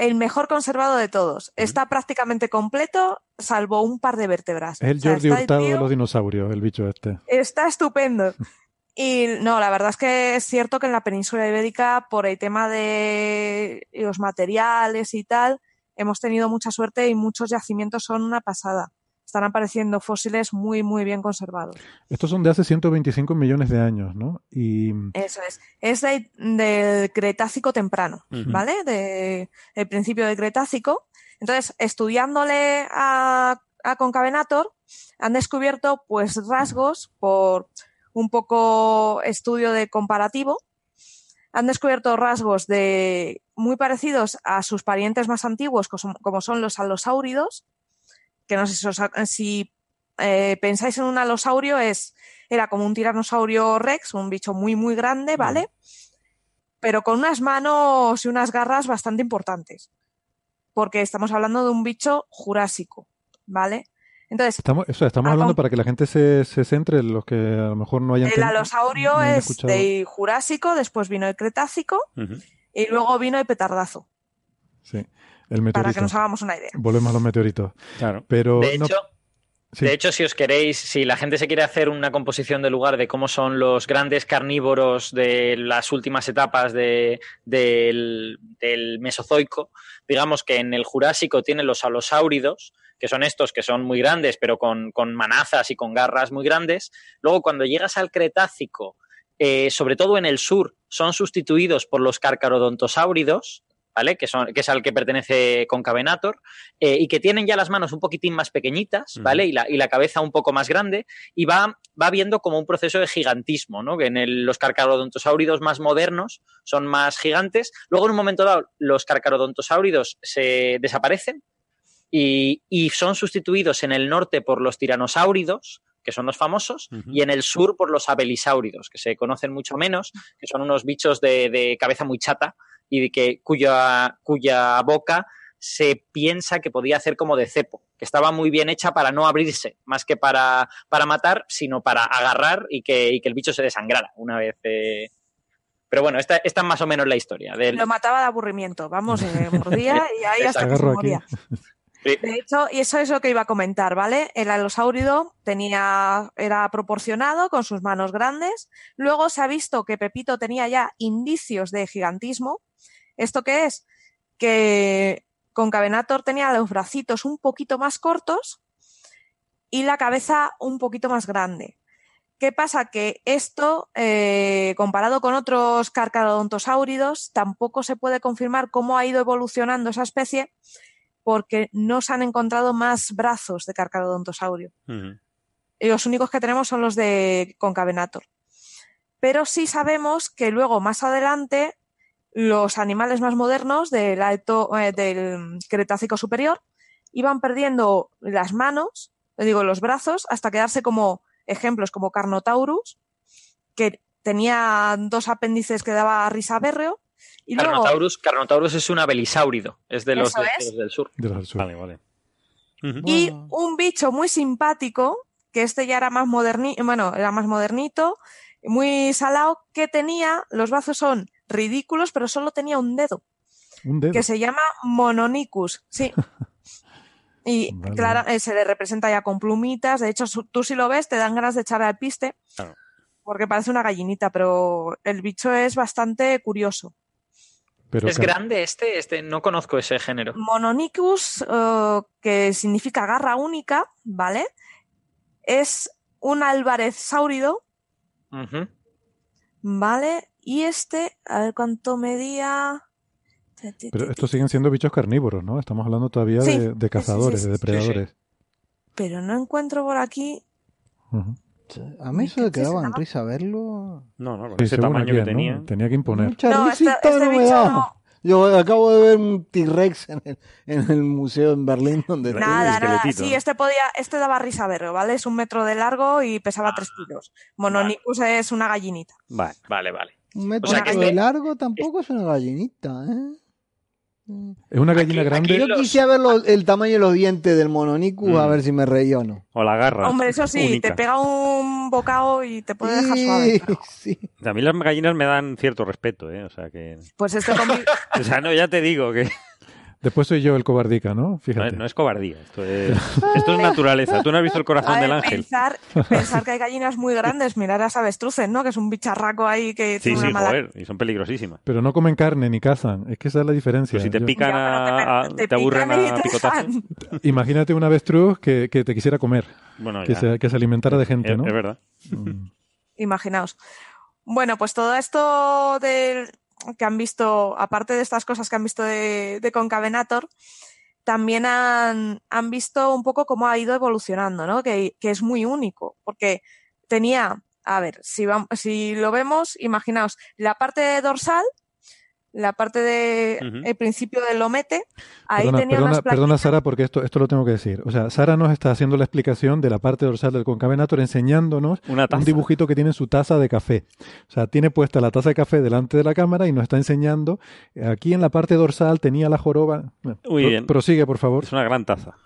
El mejor conservado de todos. Está prácticamente completo, salvo un par de vértebras. Es el O sea, Jordi Hurtado de los dinosaurios, el bicho este. Está estupendo. <laughs> Y no, la verdad es que es cierto que en la península ibérica, por el tema de los materiales y tal, hemos tenido mucha suerte y muchos yacimientos son una pasada. Están apareciendo fósiles muy, muy bien conservados. Estos son de hace 125 millones de años, ¿no? Y Eso es. Es de- del Cretácico temprano. ¿vale? De, el principio del Cretácico. Entonces, estudiándole a, a Concavenator, han descubierto pues rasgos por un poco estudio de comparativo. Han descubierto rasgos de muy parecidos a sus parientes más antiguos, como son los alosáuridos, que no sé si, os si eh, pensáis en un alosaurio, es, era como un tiranosaurio rex, un bicho muy, muy grande, ¿vale? Pero con unas manos y unas garras bastante importantes. Porque estamos hablando de un bicho jurásico, ¿vale? Entonces, estamos, o sea, estamos hablando para que la gente se, se centre, los que a lo mejor no hayan el alosaurio no es del Jurásico, después vino el Cretácico y luego vino el Petardazo, Sí, el para que nos hagamos una idea. Volvemos a los meteoritos. Claro. Pero De no- hecho, sí. De hecho, si os queréis, si la gente se quiere hacer una composición de lugar de cómo son los grandes carnívoros de las últimas etapas de- del, del Mesozoico, digamos que en el Jurásico tienen los alosáuridos, que son estos que son muy grandes, pero con, con manazas y con garras muy grandes. Luego, cuando llegas al Cretácico, eh, sobre todo en el sur, son sustituidos por los carcarodontosáuridos, ¿vale? Que, son, que es al que pertenece Concavenator, eh, y que tienen ya las manos un poquitín más pequeñitas, ¿vale? Y, la, y la cabeza un poco más grande, y va, va viendo como un proceso de gigantismo, ¿no? Que en el- los carcarodontosáuridos más modernos son más gigantes. Luego, en un momento dado, los carcarodontosáuridos se desaparecen y, y son sustituidos en el norte por los tiranosáuridos, que son los famosos, y en el sur por los abelisáuridos, que se conocen mucho menos, que son unos bichos de, de cabeza muy chata y de que, cuya, cuya boca se piensa que podía hacer como de cepo, que estaba muy bien hecha para no abrirse, más que para, para matar, sino para agarrar y que, y que el bicho se desangrara una vez. eh. Pero bueno, esta, esta es más o menos la historia. Del... Lo mataba de aburrimiento, vamos, eh, mordía y ahí hasta que se moría. <laughs> De hecho, y eso es lo que iba a comentar, ¿vale? El alosáurido tenía, era proporcionado con sus manos grandes. Luego se ha visto que Pepito tenía ya indicios de gigantismo. ¿Esto qué es? Que Concavenator tenía los bracitos un poquito más cortos y la cabeza un poquito más grande. ¿Qué pasa? Que esto, eh, comparado con otros carcarodontosáuridos, tampoco se puede confirmar cómo ha ido evolucionando esa especie porque no se han encontrado más brazos de carcarodontosaurio. Ujú. Y los únicos que tenemos son los de Concavenator. Pero sí sabemos que luego, más adelante, los animales más modernos del, alto, eh, del Cretácico superior iban perdiendo las manos, le digo, los brazos, hasta quedarse como ejemplos como Carnotaurus, que tenía dos apéndices que daba risa berreo. Y luego, Carnotaurus, Carnotaurus es un abelisáurido, es de los, Eso de- es. de los del sur. De los del sur. Vale, vale. Ujú. Y Bueno. un bicho muy simpático, que este ya era más moderni, bueno, era más modernito, muy salado, que tenía, los brazos son ridículos, pero solo tenía un dedo, Un dedo. que se llama Mononicus, sí. <laughs> Y Vale. claro, eh, se le representa ya con plumitas, de hecho, su- tú si lo ves te dan ganas de echarle al piste, Claro. porque parece una gallinita, pero el bicho es bastante curioso. Pero ¿Es grande este? Este no conozco ese género. Mononicus, eh, que significa garra única, ¿vale? Es un alvarezsáurido, Ujú. ¿vale? Y este, a ver cuánto medía. Pero estos siguen siendo bichos carnívoros, ¿no? Estamos hablando todavía Sí, de, de sí, cazadores, sí, de sí, sí. depredadores. Pero no encuentro por aquí. Ujú. A mí eso ¿Qué de que es daban esa? risa verlo. No, no, con Sí, ese tamaño que ¿no? tenía. Tenía que imponer. Mucha No, risita este no me bicho da. no. Yo acabo de ver un T-Rex en el, en el museo en Berlín donde Nada, nada. esqueletito, Sí, este podía, este daba risa verlo, ¿vale? Es un metro de largo y pesaba tres kilos. Mononicus es una gallinita. Vale. Vale, vale. un metro O sea que de este- largo tampoco es una gallinita, ¿eh? Es una gallina Aquí- grande. aquí Yo quisiera ver lo- el tamaño de los dientes del mononicus a Mm. ver si me reía o no. O la garra. Hombre, eso sí, única. te pega un bocado y te puede dejar suave. Sí, pero- sí. A mí las gallinas me dan cierto respeto, ¿eh? O sea que... Pues este conmigo. <laughs> O sea, no, ya te digo que Después soy yo el cobardica, ¿no? no Fíjate. es, no es cobardía. Esto es, <laughs> esto es naturaleza. Tú no has visto el corazón del ángel. pensar, pensar que hay gallinas muy grandes, mirar a las avestruces, ¿no? Que es un bicharraco ahí que Sí, tiene sí, una mala... joder. Y son peligrosísimas. Pero no comen carne ni cazan. Es que esa es la diferencia. Pero si te pican a, a- te, te, te aburren a te picotazos. Imagínate un avestruz que, que te quisiera comer, Bueno, que se, que se alimentara de Es- gente, ¿no? es verdad. Mm. Imaginaos. Bueno, pues todo esto del que han visto, aparte de estas cosas que han visto de, de Concavenator, también han, han visto un poco cómo ha ido evolucionando, ¿no? Que, que es muy único, porque tenía, a ver, si, vam- si lo vemos, imaginaos, la parte dorsal, la parte de el principio del lomete, ahí Perdona, tenía perdona, unas perdona, plaquitas. Sara, porque esto, esto lo tengo que decir. O sea, Sara nos está haciendo la explicación de la parte dorsal del concavenator enseñándonos Una un dibujito que tiene en su taza de café. O sea, tiene puesta la taza de café delante de la cámara y nos está enseñando. eh, Aquí en la parte dorsal tenía la joroba. Bueno, Muy pro- bien. Prosigue, por favor. Es una gran taza.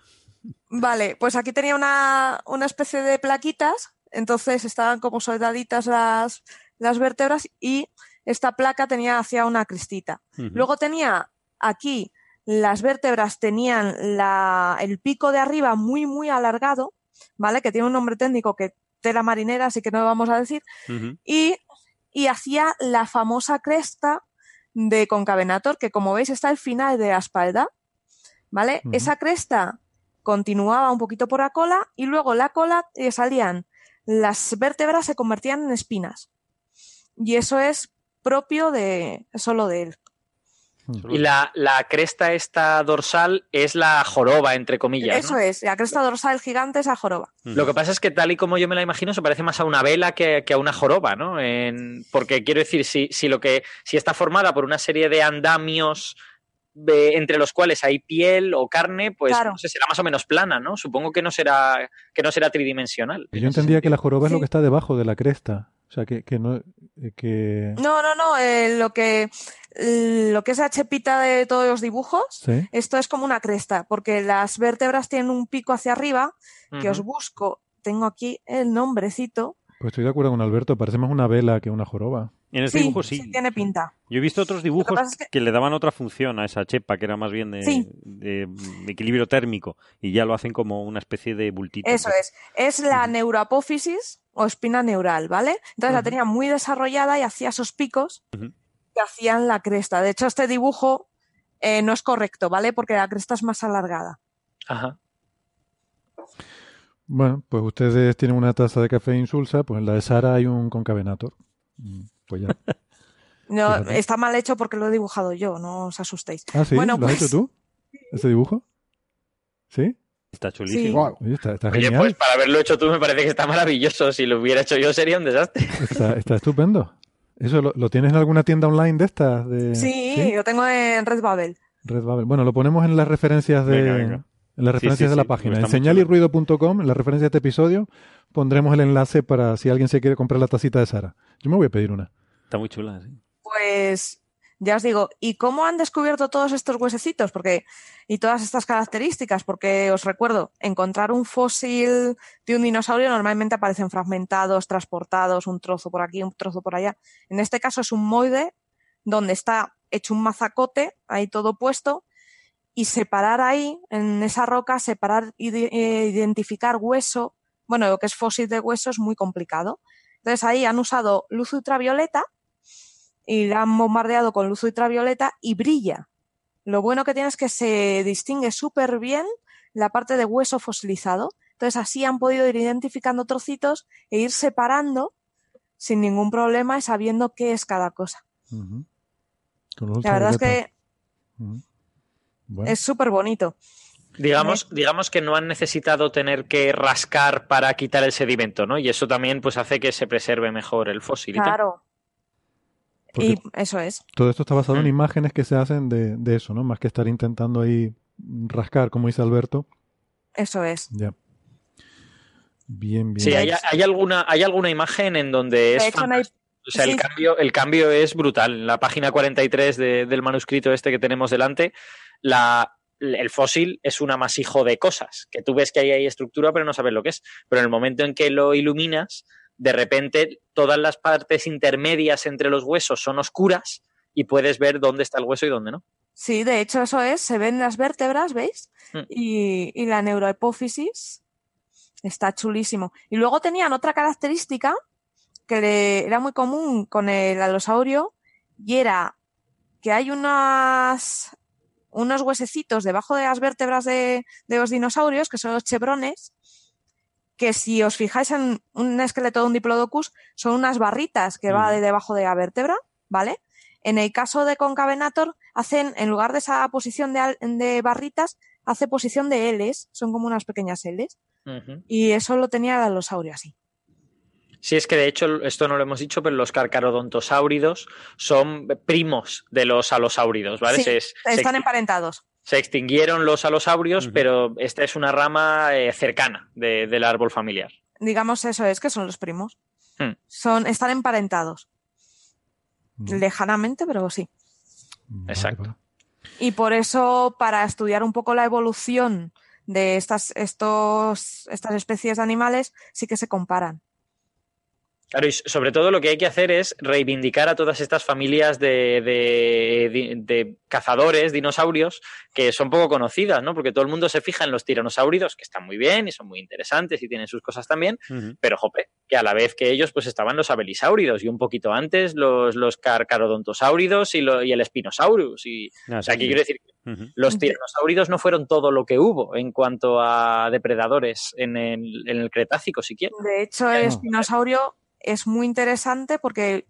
Vale, pues aquí tenía una, una especie de plaquitas, entonces estaban como soldaditas las, las vértebras y esta placa tenía hacia una cristita. Ujú. Luego tenía aquí las vértebras tenían la, el pico de arriba muy, muy alargado, ¿vale? Que tiene un nombre técnico que tela marinera, así que no lo vamos a decir. Y, y hacía la famosa cresta de Concavenator, que como veis está al final de la espalda, ¿vale? Esa cresta continuaba un poquito por la cola y luego la cola eh, salían, las vértebras se convertían en espinas. y eso es propio de solo de él. Y la, la cresta esta dorsal es la joroba, entre comillas. Eso ¿no? es, la cresta dorsal gigante es la joroba. Lo que pasa es que tal y como yo me la imagino, se parece más a una vela que, que a una joroba, ¿no? En- porque quiero decir, si, si lo que, si está formada por una serie de andamios de- entre los cuales hay piel o carne, pues Claro. no sé, será más o menos plana, ¿no? Supongo que no será, que no será tridimensional. Yo entendía que la joroba es lo que está debajo de la cresta. O sea, que, que no. eh, Que... No, no, no, eh, lo que lo que es la chepita de todos los dibujos, Sí. esto es como una cresta, porque las vértebras tienen un pico hacia arriba, que os busco, tengo aquí el nombrecito. Pues estoy de acuerdo con Alberto. Parece más una vela que una joroba. En este Sí, dibujo sí. sí tiene pinta. Yo he visto otros dibujos es que... que- le daban otra función a esa chepa, que era más bien de, Sí. de- de equilibrio térmico, y ya lo hacen como una especie de bultito. Eso es. Es la neuroapófisis o espina neural, ¿vale? Entonces la tenía muy desarrollada y hacía esos picos que hacían la cresta. De hecho, este dibujo eh, no es correcto, ¿vale? Porque la cresta es más alargada. Ajá. Bueno, pues ustedes tienen una taza de café insulsa, pues en la de Sara hay un concavenator. Pues ya. <laughs> No, Fíjate. está mal hecho porque lo he dibujado yo, no os asustéis. Ah, sí, Bueno, ¿lo has pues- hecho tú? ¿Ese dibujo? ¿Sí? Está chulísimo. Oye, está, está Oye, genial. pues para haberlo hecho tú me parece que está maravilloso. Si lo hubiera hecho yo sería un desastre. Está, está estupendo. ¿Eso lo, lo tienes en alguna tienda online de estas? De, Sí, lo tengo en Redbubble. Redbubble. Bueno, lo ponemos en las referencias de, Venga, venga. En las referencias sí, de la sí, página. En señalirruido.com, en la referencia de este episodio, pondremos el enlace para si alguien se quiere comprar la tacita de Sara. Yo me voy a pedir una. Está muy chula, sí. Pues ya os digo, ¿y cómo han descubierto todos estos huesecitos? Porque, y todas estas características, porque os recuerdo, encontrar un fósil de un dinosaurio normalmente aparecen fragmentados, transportados, un trozo por aquí, un trozo por allá. En este caso es un moide donde está hecho un mazacote, ahí todo puesto, y separar ahí, en esa roca, separar y identificar hueso, bueno, lo que es fósil de hueso es muy complicado. Entonces ahí han usado luz ultravioleta y la han bombardeado con luz ultravioleta y brilla. Lo bueno que tiene es que se distingue súper bien la parte de hueso fosilizado. Entonces así han podido ir identificando trocitos e ir separando sin ningún problema y sabiendo qué es cada cosa. La verdad es que. Bueno, es súper bonito. Digamos, digamos que no han necesitado tener que rascar para quitar el sedimento, ¿no? Y eso también pues hace que se preserve mejor el fósil. Claro. porque Y eso es. todo esto está basado en Mm. imágenes que se hacen de, de eso, ¿no? Más que estar intentando ahí rascar, como dice Alberto. Eso es. Ya. Bien, bien. Sí, hay, hay alguna, hay alguna imagen en donde es. O sea, el cambio, el cambio es brutal. La página 43 de- del manuscrito este que tenemos delante, la, el fósil es un amasijo de cosas, que tú ves que ahí hay estructura, pero no sabes lo que es. Pero en el momento en que lo iluminas, de repente todas las partes intermedias entre los huesos son oscuras y puedes ver dónde está el hueso y dónde no. Sí, de hecho eso es, se ven las vértebras, ¿veis? Mm. Y, y la neuroepófisis está chulísimo. Y luego tenían otra característica que le- era muy común con el alosaurio y era que hay unas, unos huesecitos debajo de las vértebras de, de los dinosaurios, que son los chevrones, que si os fijáis en un esqueleto de un diplodocus, son unas barritas que va Mm. de debajo de la vértebra, ¿vale? En el caso de Concavenator, hacen, en lugar de esa posición de, de barritas, hace posición de Ls, son como unas pequeñas Ls, y eso lo tenía el alosaurio así. Sí, es que de hecho, esto no lo hemos dicho, pero los carcarodontosáuridos son primos de los alosáuridos, ¿vale? Sí, Se- están emparentados. se extinguieron los alosaurios, pero esta es una rama eh, cercana de- del árbol familiar. Digamos eso es que son los primos. Hmm. Son, están emparentados. Lejanamente, pero sí. Vale, exacto. vale. Y por eso, para estudiar un poco la evolución de estas, estos, estas especies de animales, sí que se comparan. Claro, y sobre todo lo que hay que hacer es reivindicar a todas estas familias de, de- de- de cazadores, dinosaurios, que son poco conocidas, ¿no? Porque todo el mundo se fija en los tiranosáuridos, que están muy bien y son muy interesantes y tienen sus cosas también, pero jope, que a la vez que ellos pues estaban los abelisáuridos y un poquito antes los, los carcarodontosáuridos y, lo- y el espinosaurus. Y, Ah, o sea, sí, que sí. quiero decir que Ujú. los tiranosáuridos no fueron todo lo que hubo en cuanto a depredadores en el, en el Cretácico siquiera. De hecho, el espinosaurio es muy interesante porque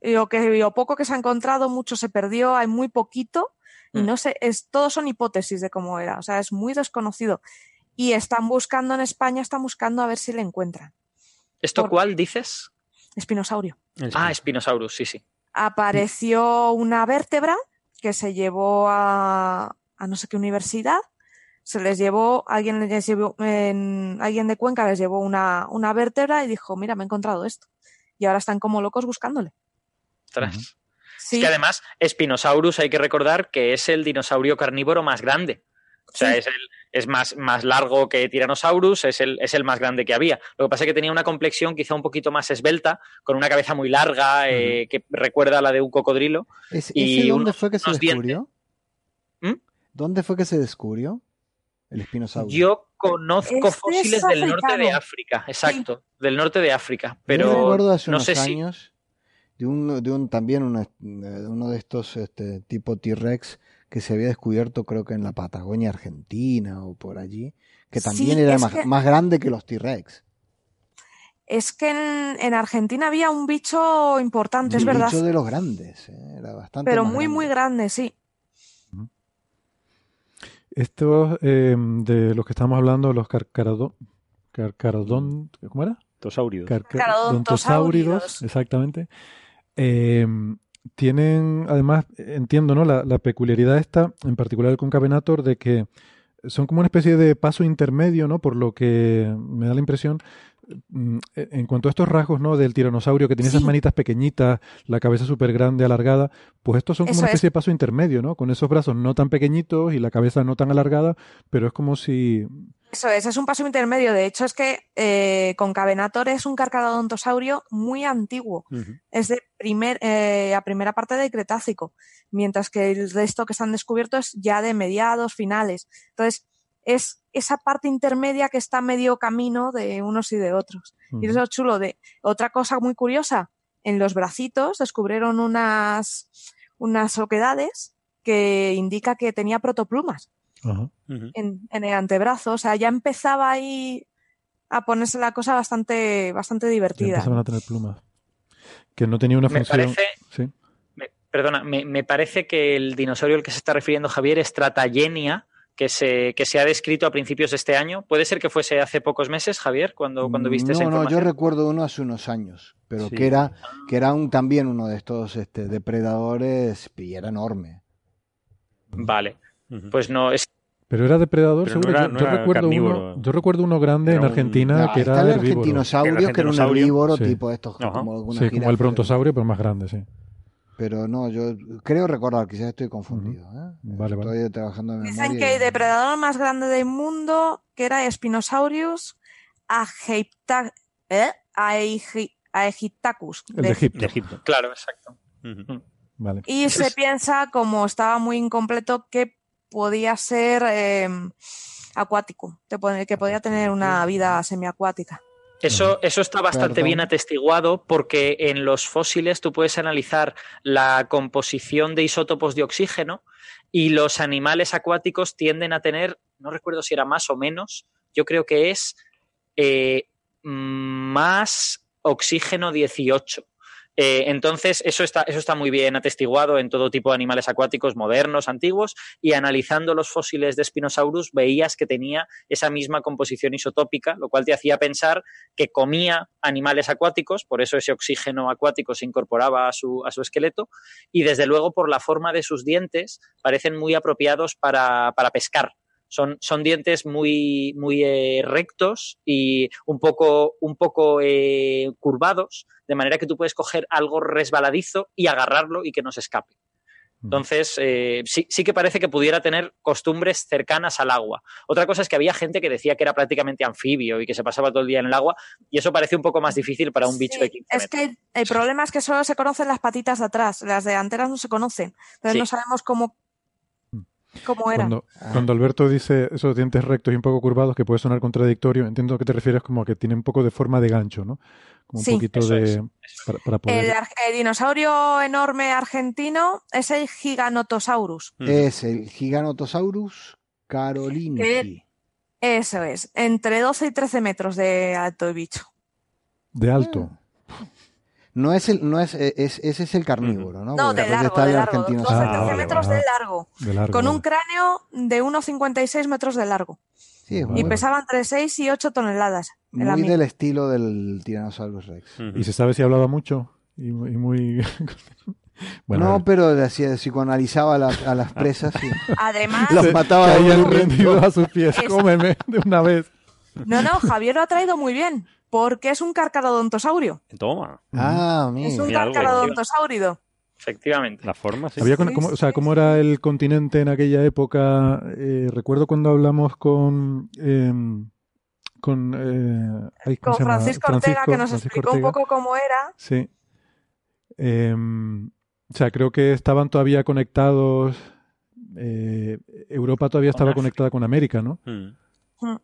lo que lo poco que se ha encontrado, mucho se perdió, hay muy poquito y Mm. no sé, es, todos son hipótesis de cómo era, o sea, es muy desconocido. Y están buscando en España, están buscando a ver si le encuentran. ¿Esto Por- cuál dices? Espinosaurio. Ah, Spinosaurus, sí, sí. Apareció una vértebra que se llevó a, a no sé qué universidad. Se les llevó, alguien les llevó, en- alguien de Cuenca les llevó una, una vértebra y dijo, mira, me he encontrado esto. Y ahora están como locos buscándole. Ostras. Sí, Es que además, Spinosaurus hay que recordar que es el dinosaurio carnívoro más grande. O sea, Sí. es, el, es más, más largo que Tyrannosaurus, es el, es el más grande que había. Lo que pasa es que tenía una complexión quizá un poquito más esbelta, con una cabeza muy larga, eh, que recuerda a la de un cocodrilo. ¿Es- Y ¿Ese dónde unos- fue que se descubrió? ¿Mm? ¿Dónde fue que se descubrió el espinosaurio? Yo conozco Este es fósiles del norte de. África, exacto, del norte de África, Yo pero recuerdo hace no unos sé si... años de un, de un también una- de uno de estos este, tipo T-Rex que se había descubierto creo que en la Patagonia Argentina o por allí, que Sí, también era más, que- más grande que los T-Rex. es que en, en Argentina había un bicho importante, es verdad. bicho de los grandes, eh, era bastante Pero más muy, muy grande, sí. Estos eh, de los que estamos hablando, los carcaradón, carcaradón, ¿cómo era? Tosáuridos. Carcarodontosáuridos. exactamente. Eh, tienen, además, entiendo, ¿no? La, la peculiaridad esta, en particular el concavenator, de que son como una especie de paso intermedio, ¿no? Por lo que me da la impresión, en cuanto a estos rasgos, ¿no? Del tiranosaurio que tiene esas manitas pequeñitas, la cabeza súper grande, alargada, pues estos son como Eso una es. especie de paso intermedio, ¿no? Con esos brazos no tan pequeñitos y la cabeza no tan alargada, pero es como si... Eso es, es un paso intermedio. De hecho, es que eh, Concavenator es un carcarodontosaurio muy antiguo. Es de primer, eh, a primera parte del Cretácico, mientras que el resto que se han descubierto es ya de mediados, finales. Entonces, es esa parte intermedia que está medio camino de unos y de otros. Y eso es chulo. De otra cosa muy curiosa, en los bracitos descubrieron unas, unas oquedades que indica que tenía protoplumas Ajá. Ujú. en, en el antebrazo. O sea, ya empezaba ahí a ponerse la cosa bastante, bastante Ya divertida. empezaban a tener plumas. Que no tenía una Me función... parece, Sí. me- perdona, me, me parece que el dinosaurio al que se está refiriendo Javier es Tratagenia, que se, que se ha descrito a principios de este año. ¿Puede ser que fuese hace pocos meses, Javier, cuando, cuando viste no, esa no, yo recuerdo uno hace unos años, pero Sí. que era que era un también uno de estos este, depredadores y era enorme. Vale, pues no, es Pero era depredador, Pero no seguro. era- yo, no yo era recuerdo carnívoro. uno, yo recuerdo uno grande Era en un- Argentina No, que está era el herbívoro. argentinosaurio, El que era un herbívoro sí. tipo estos, Ajá. como Sí, como el brontosaurio, pero más grande, sí. Pero no, yo creo recordar, quizás estoy confundido. ¿eh? Vale, vale. Estoy trabajando en Dicen memoria. que y- el depredador más grande del mundo, que era Spinosaurus ¿eh? Aegyptacus. De Egipto. De Egipto. claro, exacto. Vale. Y se piensa, como estaba muy incompleto, que podía ser eh, acuático, que podía tener una vida semiacuática. Eso, eso está bastante Perdón. bien atestiguado porque en los fósiles tú puedes analizar la composición de isótopos de oxígeno y los animales acuáticos tienden a tener, no recuerdo si era más o menos, yo creo que es eh, más oxígeno 18. Eh, entonces, eso está, eso está muy bien atestiguado en todo tipo de animales acuáticos modernos, antiguos, y analizando los fósiles de Spinosaurus veías que tenía esa misma composición isotópica, lo cual te hacía pensar que comía animales acuáticos, por eso ese oxígeno acuático se incorporaba a su, a su esqueleto, y desde luego por la forma de sus dientes parecen muy apropiados para, para pescar. Son, son dientes muy, muy eh, rectos y un poco, un poco eh, curvados, de manera que tú puedes coger algo resbaladizo y agarrarlo y que no se escape. Entonces, eh, sí, sí que parece que pudiera tener costumbres cercanas al agua. Otra cosa es que había gente que decía que era prácticamente anfibio y que se pasaba todo el día en el agua, y eso parece un poco más difícil para un bicho Sí, de 15 es que el, el problema es que solo se conocen las patitas de atrás, las delanteras no se conocen. Entonces Sí. no sabemos cómo, cómo eran. Cuando, cuando Alberto dice esos dientes rectos y un poco curvados, que puede sonar contradictorio, entiendo que te refieres como a que tiene un poco de forma de gancho, ¿no? Como un Sí, poquito eso de... es, Para, para poder... El, dinosaurio enorme argentino es el Giganotosaurus. Ujú. Es el Giganotosaurus carolingi. Eso es, entre 12 y 13 metros de alto el bicho. De alto. No es el, no es, eh, es- ese es el carnívoro, ¿no? No, Porque de largo, está de el largo. argentino 12, Ah, 13 vale, metros vale. de largo. De largo, Con un cráneo de 1,56 metros de largo. Sí, es Vale. Y muy, pesaba entre 6 y 8 toneladas. el muy amigo. del estilo del Tyrannosaurus Rex. ¿Y se sabe si hablaba mucho? Y, y muy... <laughs> bueno, a no, pero hacía- psicoanalizaba a las, a las presas <laughs> y Además, los mataba un momento. rendidos a sus pies. Es- Cómeme de una vez. No, no, Javier lo ha traído muy bien. Porque es un carcarodontosaurio. Toma, Ah, Es mira. un Mira, algo. carcarodontosauride. Efectivamente. la forma, sí. Había con- Sí, cómo- o sea. ¿cómo era el continente en aquella época? Eh, recuerdo cuando hablamos con... em, con, eh, ay, ¿cómo Con? Francisco Ortega, que nos Francisco explicó un poco cómo era. Sí. Em, o sea, creo que estaban todavía conectados. eh, Europa todavía estaba África. conectada con América, ¿no? Mm.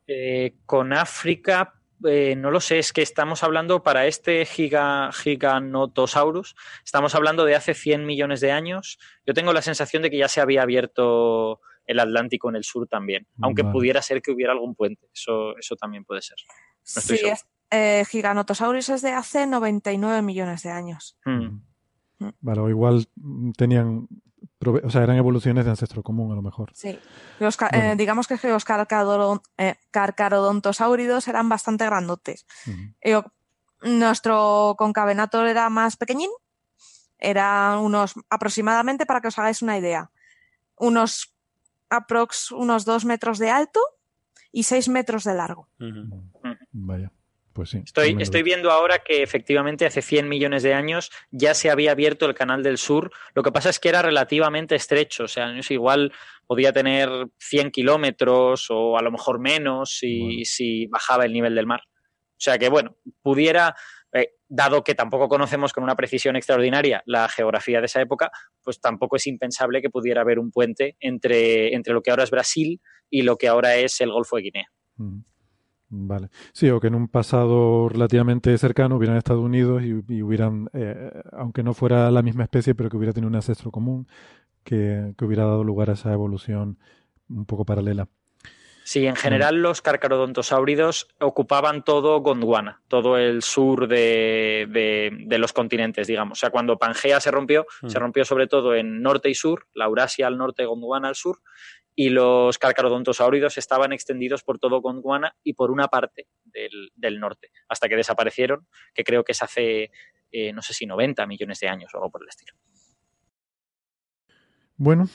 Eh, con África, eh, no lo sé, es que estamos hablando para este giga, Giganotosaurus, estamos hablando de hace 100 millones de años. Yo tengo la sensación de que ya se había abierto el Atlántico en el sur también, aunque Vale. pudiera ser que hubiera algún puente. Eso, eso también puede ser. No estoy Sí, es, eh, Giganotosaurus es de hace 99 millones de años. Mm. Vale, o igual tenían. O sea, eran evoluciones de ancestro común, a lo mejor. Sí. Los ca- Bueno. eh, digamos que los carcarodon- eh, carcarodontosáuridos eran bastante grandotes. Eh, nuestro concavenator era más pequeñín. Era unos, aproximadamente, para que os hagáis una idea, unos aprox unos dos metros de alto y seis metros de largo. Vaya, pues sí. Estoy, no viendo ahora que efectivamente hace 100 millones de años ya se había abierto el canal del sur. Lo que pasa es que era relativamente estrecho, o sea, no sé, igual podía tener 100 kilómetros o a lo mejor menos si, Bueno. si bajaba el nivel del mar. O sea que, bueno, pudiera, eh, dado que tampoco conocemos con una precisión extraordinaria la geografía de esa época, pues tampoco es impensable que pudiera haber un puente entre, entre lo que ahora es Brasil y lo que ahora es el Golfo de Guinea. Vale. Sí, o que en un pasado relativamente cercano hubieran Estados Unidos y, y hubieran, eh, aunque no fuera la misma especie, pero que hubiera tenido un ancestro común que, que hubiera dado lugar a esa evolución un poco paralela. Sí, en general los carcarodontosáuridos ocupaban todo Gondwana, todo el sur de, de- de los continentes, digamos. O sea, cuando Pangea se rompió, Mm. se rompió sobre todo en norte y sur, la Eurasia al norte, Gondwana al sur, y los carcarodontosáuridos estaban extendidos por todo Gondwana y por una parte del, del norte, hasta que desaparecieron, que creo que es hace, eh, no sé si 90 millones de años o algo por el estilo. Bueno,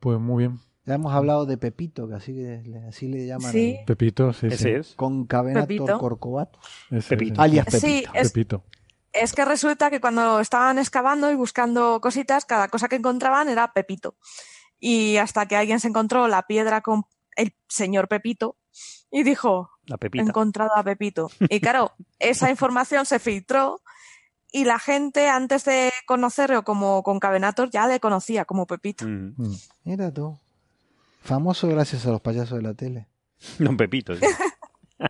pues muy bien. Ya hemos hablado de Pepito, que así, le- así le llaman. Sí. Pepito, sí, sí. Es. Concavenator Pepito. corcovatus, Pepito. alias Pepito. Sí, es, Pepito. es que resulta que cuando estaban excavando y buscando cositas, cada cosa que encontraban era Pepito. Y hasta que alguien se encontró la piedra con el señor Pepito y dijo, La he pepita. encontrado a Pepito. Y claro, <laughs> esa información se filtró y la gente antes de conocerlo como concavenator ya le conocía como Pepito. Mm. Mm. Mira tú. Famoso gracias a los payasos de la tele. <laughs> Don Pepito. sí. <laughs>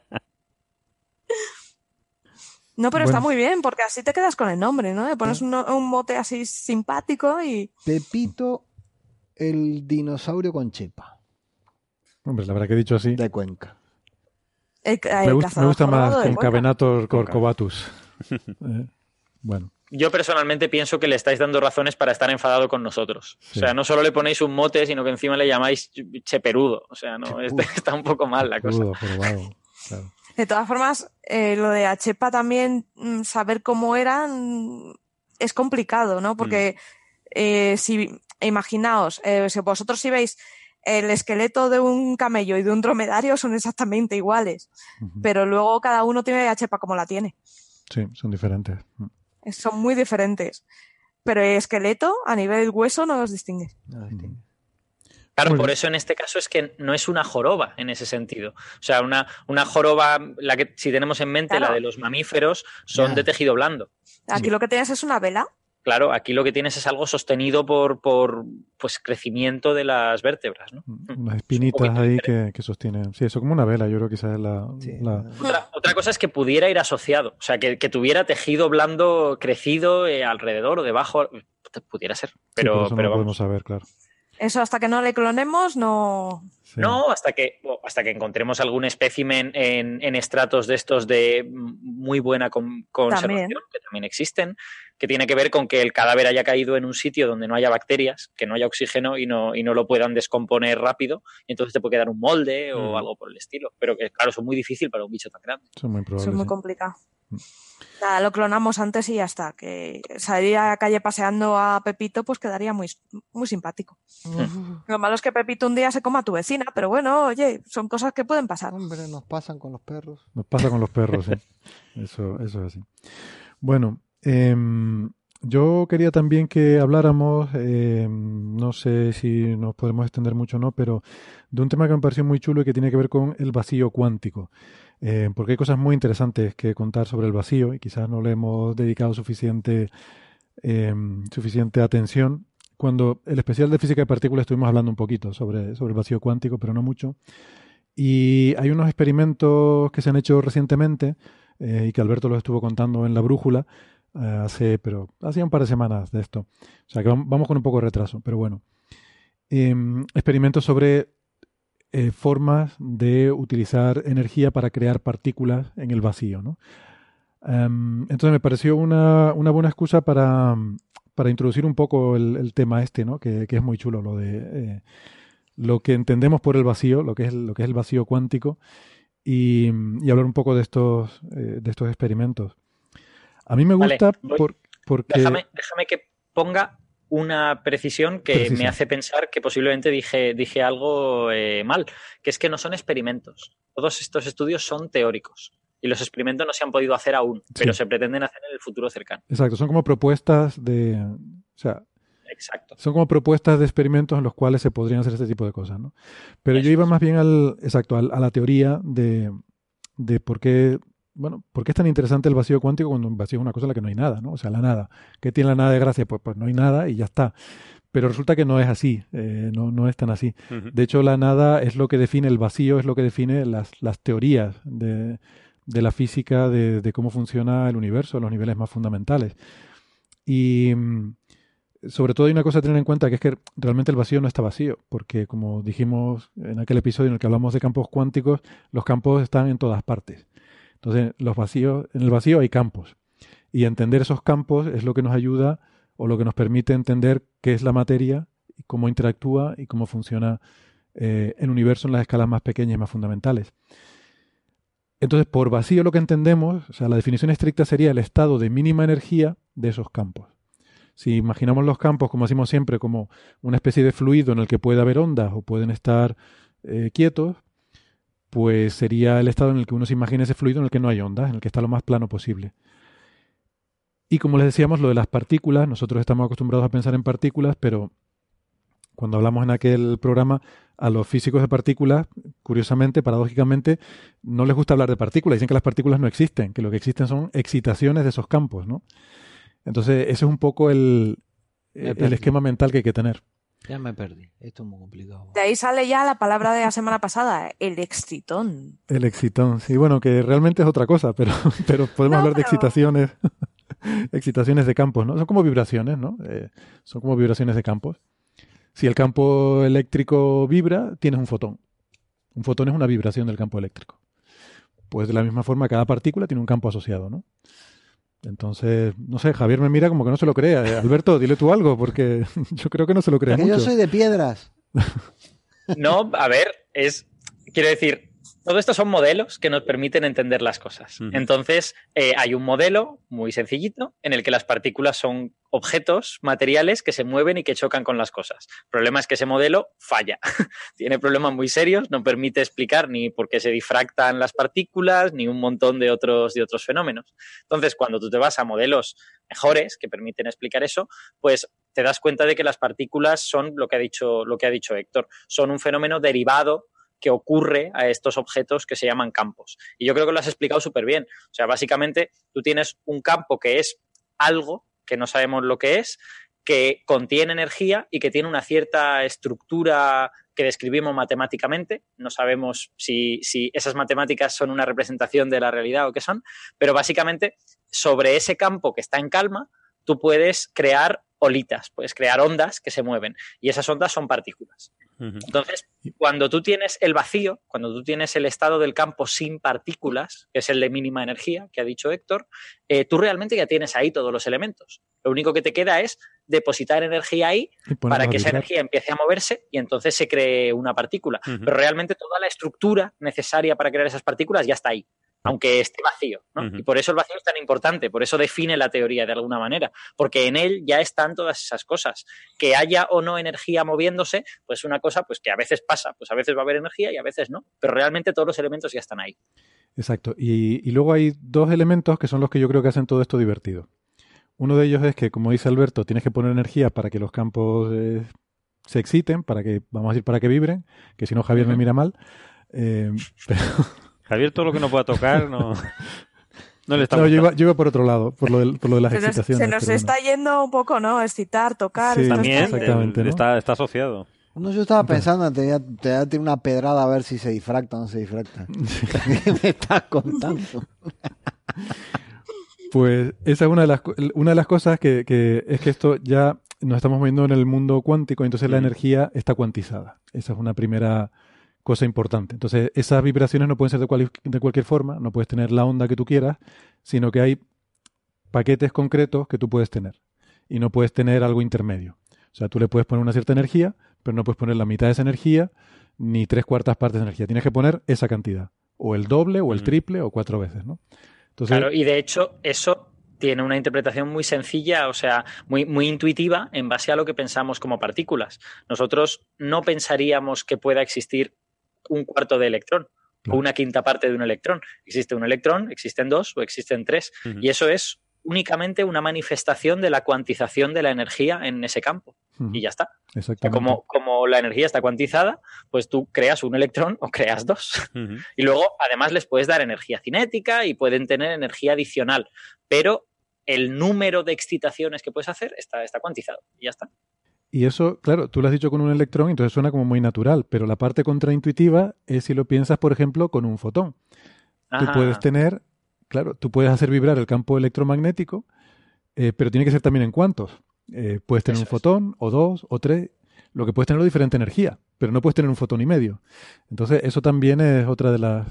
No, pero Bueno. está muy bien porque así te quedas con el nombre, ¿no? Le pones un, un mote así simpático y... Pepito, el dinosaurio con chepa, Hombre, la verdad que he dicho así. de Cuenca. El, Me, el gust- me gusta más. Concavenator corcovatus. <laughs> Eh, bueno, Yo personalmente pienso que le estáis dando razones para estar enfadado con nosotros. Sí. O sea, no solo le ponéis un mote, sino que encima le llamáis cheperudo. O sea, no, Chepudo. está, un poco mal la cosa. claro. De todas formas, eh, lo de Achepa también, mm, saber cómo eran es complicado, ¿no? Porque eh, si, imaginaos, eh, si vosotros si veis el esqueleto de un camello y de un dromedario son exactamente iguales, pero luego cada uno tiene Achepa como la tiene. Sí, son diferentes. Eh, Son muy diferentes. Pero el esqueleto a nivel hueso no los distingue. No distingue. Claro, por eso en este caso es que no es una joroba en ese sentido. O sea, una, una joroba, la que si tenemos en mente Claro. la de los mamíferos, son de tejido blando. Aquí lo que tienes es una vela. Claro, aquí lo que tienes es algo sostenido por, por pues crecimiento de las vértebras, ¿no? Mm, Unas espinitas ahí que, que sostienen. Sí, eso como una vela, yo creo que esa es la... Sí, la- Otra, otra cosa es que pudiera ir asociado, o sea, que, que tuviera tejido blando crecido eh, alrededor o debajo, pudiera ser, sí, pero, pero eso no pero lo vamos. podemos saber, claro. Eso hasta que no le clonemos, no. Sí. No, hasta que, hasta que encontremos algún espécimen en, en estratos de estos de muy buena con- conservación, También. que también existen, que tiene que ver con que el cadáver haya caído en un sitio donde no haya bacterias, que no haya oxígeno y no, y no lo puedan descomponer rápido, y entonces te puede quedar un molde o Mm. algo por el estilo. Pero que, claro, eso es muy difícil para un bicho tan grande. Eso es muy probable. Eso es muy sí. complicado. Mm. Nada, lo clonamos antes y ya está. Que salir a la calle paseando a Pepito, pues quedaría muy, muy simpático. Lo malo es que Pepito un día se coma a tu vecina, pero bueno, oye, son cosas que pueden pasar. Hombre, nos pasan con los perros. Nos pasa con los perros, sí. <laughs> Eso, eso es así. Bueno, em, yo quería también que habláramos, em, no sé si nos podemos extender mucho o no, pero de un tema que me pareció muy chulo y que tiene que ver con el vacío cuántico. Eh, porque hay cosas muy interesantes que contar sobre el vacío y quizás no le hemos dedicado suficiente, em, suficiente atención. Cuando el especial de física de partículas estuvimos hablando un poquito sobre, sobre el vacío cuántico, pero no mucho. Y hay unos experimentos que se han hecho recientemente eh, y que Alberto los estuvo contando en la brújula eh, hace, pero hacía un par de semanas de esto. O sea que vam- vamos con un poco de retraso, pero bueno. Em, experimentos sobre eh, formas de utilizar energía para crear partículas en el vacío, ¿no? Em, entonces me pareció una, una buena excusa para, para introducir un poco el, tema este, ¿no? Que, que es muy chulo, lo de eh, lo que entendemos por el vacío, lo que es, lo que es el vacío cuántico, y, hablar un poco de estos, de estos experimentos. A mí me Vale, gusta voy. por- porque... Déjame, déjame que ponga una precisión que Precisión. me hace pensar que posiblemente dije, dije algo eh, mal, que es que no son experimentos. Todos estos estudios son teóricos y los experimentos no se han podido hacer aún, pero se pretenden hacer en el futuro cercano. Exacto, son como propuestas de... O sea, Exacto. son como propuestas de experimentos en los cuales se podrían hacer este tipo de cosas, ¿no? Pero yo iba más bien al, exacto, al- a la teoría de, de por qué, bueno, por qué es tan interesante el vacío cuántico cuando un vacío es una cosa en la que no hay nada, ¿no? O sea, la nada. ¿Qué tiene la nada de gracia? Pues, pues no hay nada y ya está. Pero resulta que no es así, eh, no, no es tan así. De hecho, la nada es lo que define, el vacío es lo que define las, las teorías de, de la física, de, de cómo funciona el universo los niveles más fundamentales. Y mm, sobre todo hay una cosa a tener en cuenta, que es que realmente el vacío no está vacío, porque como dijimos en aquel episodio en el que hablamos de campos cuánticos, los campos están en todas partes. Entonces, los vacíos, en el vacío hay campos. Y entender esos campos es lo que nos ayuda o lo que nos permite entender qué es la materia, y cómo interactúa y cómo funciona eh, el universo en las escalas más pequeñas y más fundamentales. Entonces, por vacío lo que entendemos, o sea, la definición estricta sería el estado de mínima energía de esos campos. Si imaginamos los campos, como decimos siempre, como una especie de fluido en el que puede haber ondas o pueden estar eh, quietos, pues sería el estado en el que uno se imagina ese fluido en el que no hay ondas, en el que está lo más plano posible. Y como les decíamos, lo de las partículas, nosotros estamos acostumbrados a pensar en partículas, pero cuando hablamos en aquel programa, a los físicos de partículas, curiosamente, paradójicamente, no les gusta hablar de partículas, dicen que las partículas no existen, que lo que existen son excitaciones de esos campos, ¿no? Entonces, ese es un poco el, el esquema mental que hay que tener. Ya me perdí. Esto es muy complicado. De ahí sale ya la palabra de la semana pasada, el excitón. El excitón, sí, bueno, que realmente es otra cosa, pero, <laughs> pero podemos No, hablar de excitaciones, <laughs> excitaciones de campos, ¿no? Son como vibraciones, ¿no? Eh, son como vibraciones de campos. Si el campo eléctrico vibra, tienes un fotón. Un fotón es una vibración del campo eléctrico. Pues de la misma forma, cada partícula tiene un campo asociado, ¿no? Entonces, no sé, Javier me mira como que no se lo crea. Eh, Alberto, dile tú algo, porque <laughs> yo creo que no se lo crea yo soy de piedras. <laughs> <laughs> No, a ver, es. Quiero decir, todo esto son modelos que nos permiten entender las cosas. Entonces, eh, hay un modelo muy sencillito en el que las partículas son objetos materiales que se mueven y que chocan con las cosas. El problema es que ese modelo falla. <laughs> Tiene problemas muy serios, no permite explicar ni por qué se difractan las partículas, ni un montón de otros, de otros fenómenos. Entonces, cuando tú te vas a modelos mejores que permiten explicar eso, pues te das cuenta de que las partículas son lo que ha dicho, lo que ha dicho Héctor, son un fenómeno derivado que ocurre a estos objetos que se llaman campos. Y yo creo que lo has explicado súper bien. O sea, básicamente tú tienes un campo que es algo que no sabemos lo que es, que contiene energía y que tiene una cierta estructura que describimos matemáticamente. No sabemos si, si esas matemáticas son una representación de la realidad o qué son, pero básicamente sobre ese campo que está en calma, tú puedes crear olitas, puedes crear ondas que se mueven y esas ondas son partículas. Entonces, cuando tú tienes el vacío, cuando tú tienes el estado del campo sin partículas, que es el de mínima energía que ha dicho Héctor, eh, tú realmente ya tienes ahí todos los elementos. Lo único que te queda es depositar energía ahí para que esa energía empiece a moverse y entonces se cree una partícula. Pero realmente toda la estructura necesaria para crear esas partículas ya está ahí, aunque esté vacío. ¿no? Y por eso el vacío es tan importante, por eso define la teoría de alguna manera, porque en él ya están todas esas cosas. Que haya o no energía moviéndose, pues una cosa pues que a veces pasa, pues a veces va a haber energía y a veces no, pero realmente todos los elementos ya están ahí. Exacto. Y, y luego hay dos elementos que son los que yo creo que hacen todo esto divertido. Uno de ellos es que, como dice Alberto, tienes que poner energía para que los campos eh, se exciten, para que, vamos a decir, para que vibren, que si no Javier me mira mal. Eh, <laughs> pero- Javier, todo lo que no pueda tocar, no, no le está no, yo iba, yo iba por otro lado, por lo, del- por lo de las Se nos, excitaciones. se nos pero bueno. está yendo un poco, ¿no? Excitar, tocar. Sí, También está- exactamente, ¿no? está, está asociado. No, yo estaba pensando, te voy a, tirar una pedrada a ver si se difracta o no se difracta. ¿Qué <laughs> me estás contando? Pues esa es una de las, una de las cosas que, que es que esto ya nos estamos moviendo en el mundo cuántico, entonces la Ujú. energía está cuantizada. Esa es una primera cosa importante. Entonces esas vibraciones no pueden ser de, cual- de cualquier forma, no puedes tener la onda que tú quieras, sino que hay paquetes concretos que tú puedes tener y no puedes tener algo intermedio. O sea, tú le puedes poner una cierta energía, pero no puedes poner la mitad de esa energía ni tres cuartas partes de energía. Tienes que poner esa cantidad, o el doble, o el triple, o cuatro veces, ¿no? Entonces, Claro, y de hecho eso tiene una interpretación muy sencilla, o sea, muy, muy intuitiva en base a lo que pensamos como partículas. Nosotros no pensaríamos que pueda existir un cuarto de electrón o una quinta parte de un electrón. Existe un electrón, existen dos o existen tres. Y eso es únicamente una manifestación de la cuantización de la energía en ese campo. Y ya está. Exactamente. como, como la energía está cuantizada, pues tú creas un electrón o creas dos. Y luego, además, les puedes dar energía cinética y pueden tener energía adicional. Pero el número de excitaciones que puedes hacer está, está cuantizado. Y ya está. Y eso, claro, tú lo has dicho con un electrón, entonces suena como muy natural, pero la parte contraintuitiva es si lo piensas, por ejemplo, con un fotón. Tú puedes tener, claro, tú puedes hacer vibrar el campo electromagnético, eh, pero tiene que ser también en cuantos. Eh, puedes tener Eso un es. fotón o dos o tres, lo que puedes tener es diferente energía, pero no puedes tener un fotón y medio. Entonces, eso también es otra de las...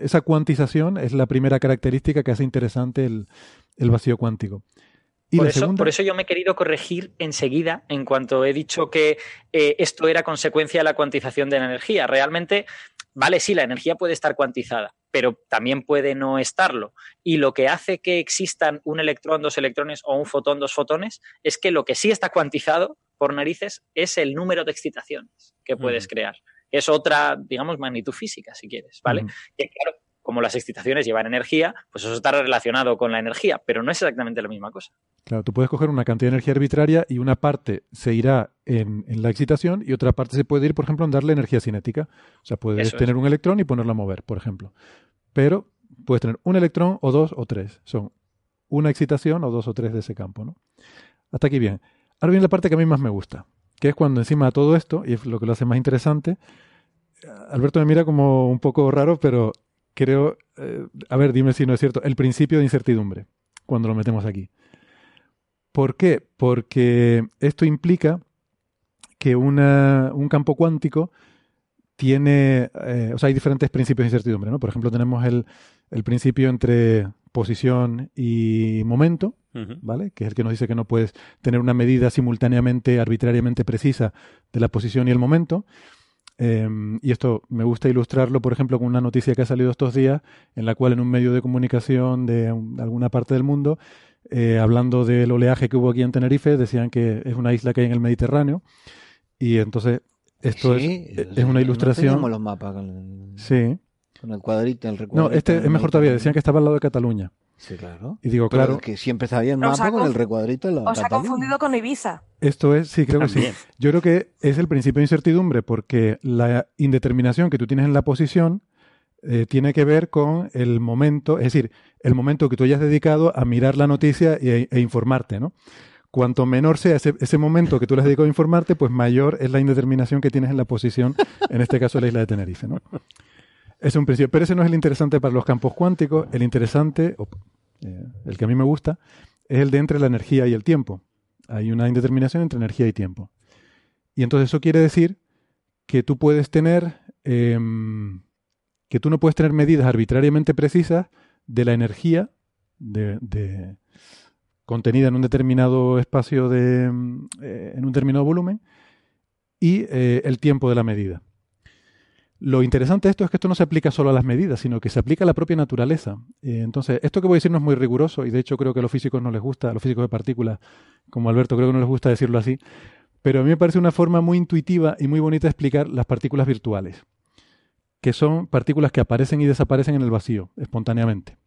Esa cuantización es la primera característica que hace interesante el, el vacío cuántico. Y por, la eso, por eso yo me he querido corregir enseguida en cuanto he dicho que eh, esto era consecuencia de la cuantización de la energía. Realmente, vale, sí, la energía puede estar cuantizada, pero también puede no estarlo. Y lo que hace que existan un electrón, dos electrones o un fotón, dos fotones, es que lo que sí está cuantizado por narices es el número de excitaciones que puedes crear. Es otra, digamos, magnitud física, si quieres, ¿vale? Que claro, como las excitaciones llevan energía, pues eso está relacionado con la energía, pero no es exactamente la misma cosa. Claro, tú puedes coger una cantidad de energía arbitraria y una parte se irá en, en la excitación y otra parte se puede ir, por ejemplo, en darle energía cinética. O sea, puedes Eso es. tener un electrón y ponerlo a mover, por ejemplo. Pero puedes tener un electrón o dos o tres. Son una excitación o dos o tres de ese campo, ¿no? Hasta aquí bien. Ahora viene la parte que a mí más me gusta, que es cuando encima de todo esto, y es lo que lo hace más interesante, Alberto me mira como un poco raro, pero creo, eh, a ver, dime si no es cierto, el principio de incertidumbre, cuando lo metemos aquí. ¿Por qué? Porque esto implica que una- un campo cuántico tiene, eh, o sea, hay diferentes principios de incertidumbre, ¿no? Por ejemplo, tenemos el, el principio entre posición y momento. ¿vale? Que es el que nos dice que no puedes tener una medida simultáneamente, arbitrariamente precisa de la posición y el momento. Eh, y esto me gusta ilustrarlo, por ejemplo, con una noticia que ha salido estos días, en la cual en un medio de comunicación de un- alguna parte del mundo, eh, hablando del oleaje que hubo aquí en Tenerife, decían que es una isla que hay en el Mediterráneo. Y entonces, esto Sí, es, es una no ilustración. tenemos los mapas con el, Sí. con el cuadrito, el No, recuadrito. este es mejor todavía. Decían que estaba al lado de Cataluña. Sí, claro. Y digo, Pero claro, es que siempre está bien el mapa con el recuadrito la Os ha confundido con Ibiza. esto es, sí, creo que sí. Yo creo que es el principio de incertidumbre porque la indeterminación que tú tienes en la posición eh, tiene que ver con el momento, es decir, el momento que tú hayas dedicado a mirar la noticia e, e informarte, ¿no? Cuanto menor sea ese, ese momento que tú le has dedicado a informarte, pues mayor es la indeterminación que tienes en la posición, en este caso la isla de Tenerife, ¿no? Es un principio, pero ese no es el interesante para los campos cuánticos. El interesante, eh, el que a mí me gusta, es el de entre la energía y el tiempo. Hay una indeterminación entre energía y tiempo. Y entonces eso quiere decir que tú puedes tener, em, que tú no puedes tener medidas arbitrariamente precisas de la energía contenida en un determinado espacio de, mm, eh, en un determinado volumen y eh, el tiempo de la medida. Lo interesante de esto es que esto no se aplica solo a las medidas, sino que se aplica a la propia naturaleza. Eh, entonces, esto que voy a decir no es muy riguroso y de hecho creo que a los físicos no les gusta, a los físicos de partículas, como Alberto, creo que no les gusta decirlo así, pero a mí me parece una forma muy intuitiva y muy bonita de explicar las partículas virtuales, que son partículas que aparecen y desaparecen en el vacío, espontáneamente.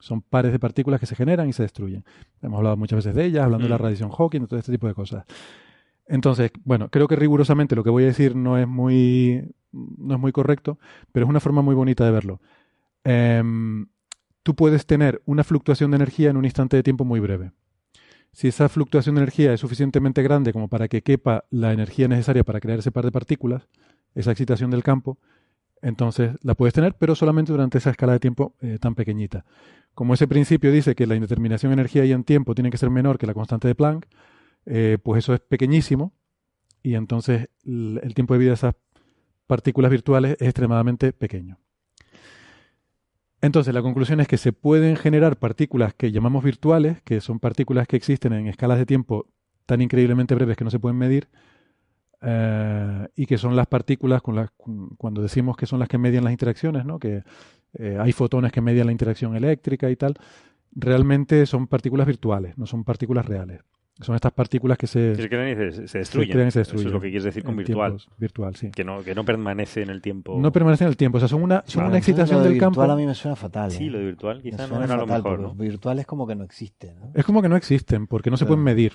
Son pares de partículas que se generan y se destruyen. Hemos hablado muchas veces de ellas, hablando de la Mm. radiación Hawking, de todo este tipo de cosas. Entonces, bueno, creo que rigurosamente lo que voy a decir no es muy, no es muy correcto, pero es una forma muy bonita de verlo. Em, tú puedes tener una fluctuación de energía en un instante de tiempo muy breve. Si esa fluctuación de energía es suficientemente grande como para que quepa la energía necesaria para crear ese par de partículas, esa excitación del campo, entonces la puedes tener, pero solamente durante esa escala de tiempo eh, tan pequeñita. Como ese principio dice que la indeterminación en energía y en tiempo tiene que ser menor que la constante de Planck, eh, pues eso es pequeñísimo y entonces el, tiempo de vida de esas partículas virtuales es extremadamente pequeño. Entonces, la conclusión es que se pueden generar partículas que llamamos virtuales, que son partículas que existen en escalas de tiempo tan increíblemente breves que no se pueden medir, eh, y que son las partículas con las, cu- cuando decimos que son las que median las interacciones, ¿no? que eh, hay fotones que median la interacción eléctrica y tal, realmente son partículas virtuales, no son partículas reales. Son estas partículas que se, Se crean y se, se se destruyen. crean y se Eso destruyen. es lo que quieres decir con en virtual. tiempos virtual, sí. Que no, que no permanece en el tiempo. No permanecen en el tiempo, o sea, son una, son una excitación Lo de del campo. virtual a mí me suena fatal. Sí, ¿eh? lo de virtual Me quizá no suena era lo mejor, ¿no? Virtual es como que no existe, ¿no? Es como que no existen, porque no se pueden medir.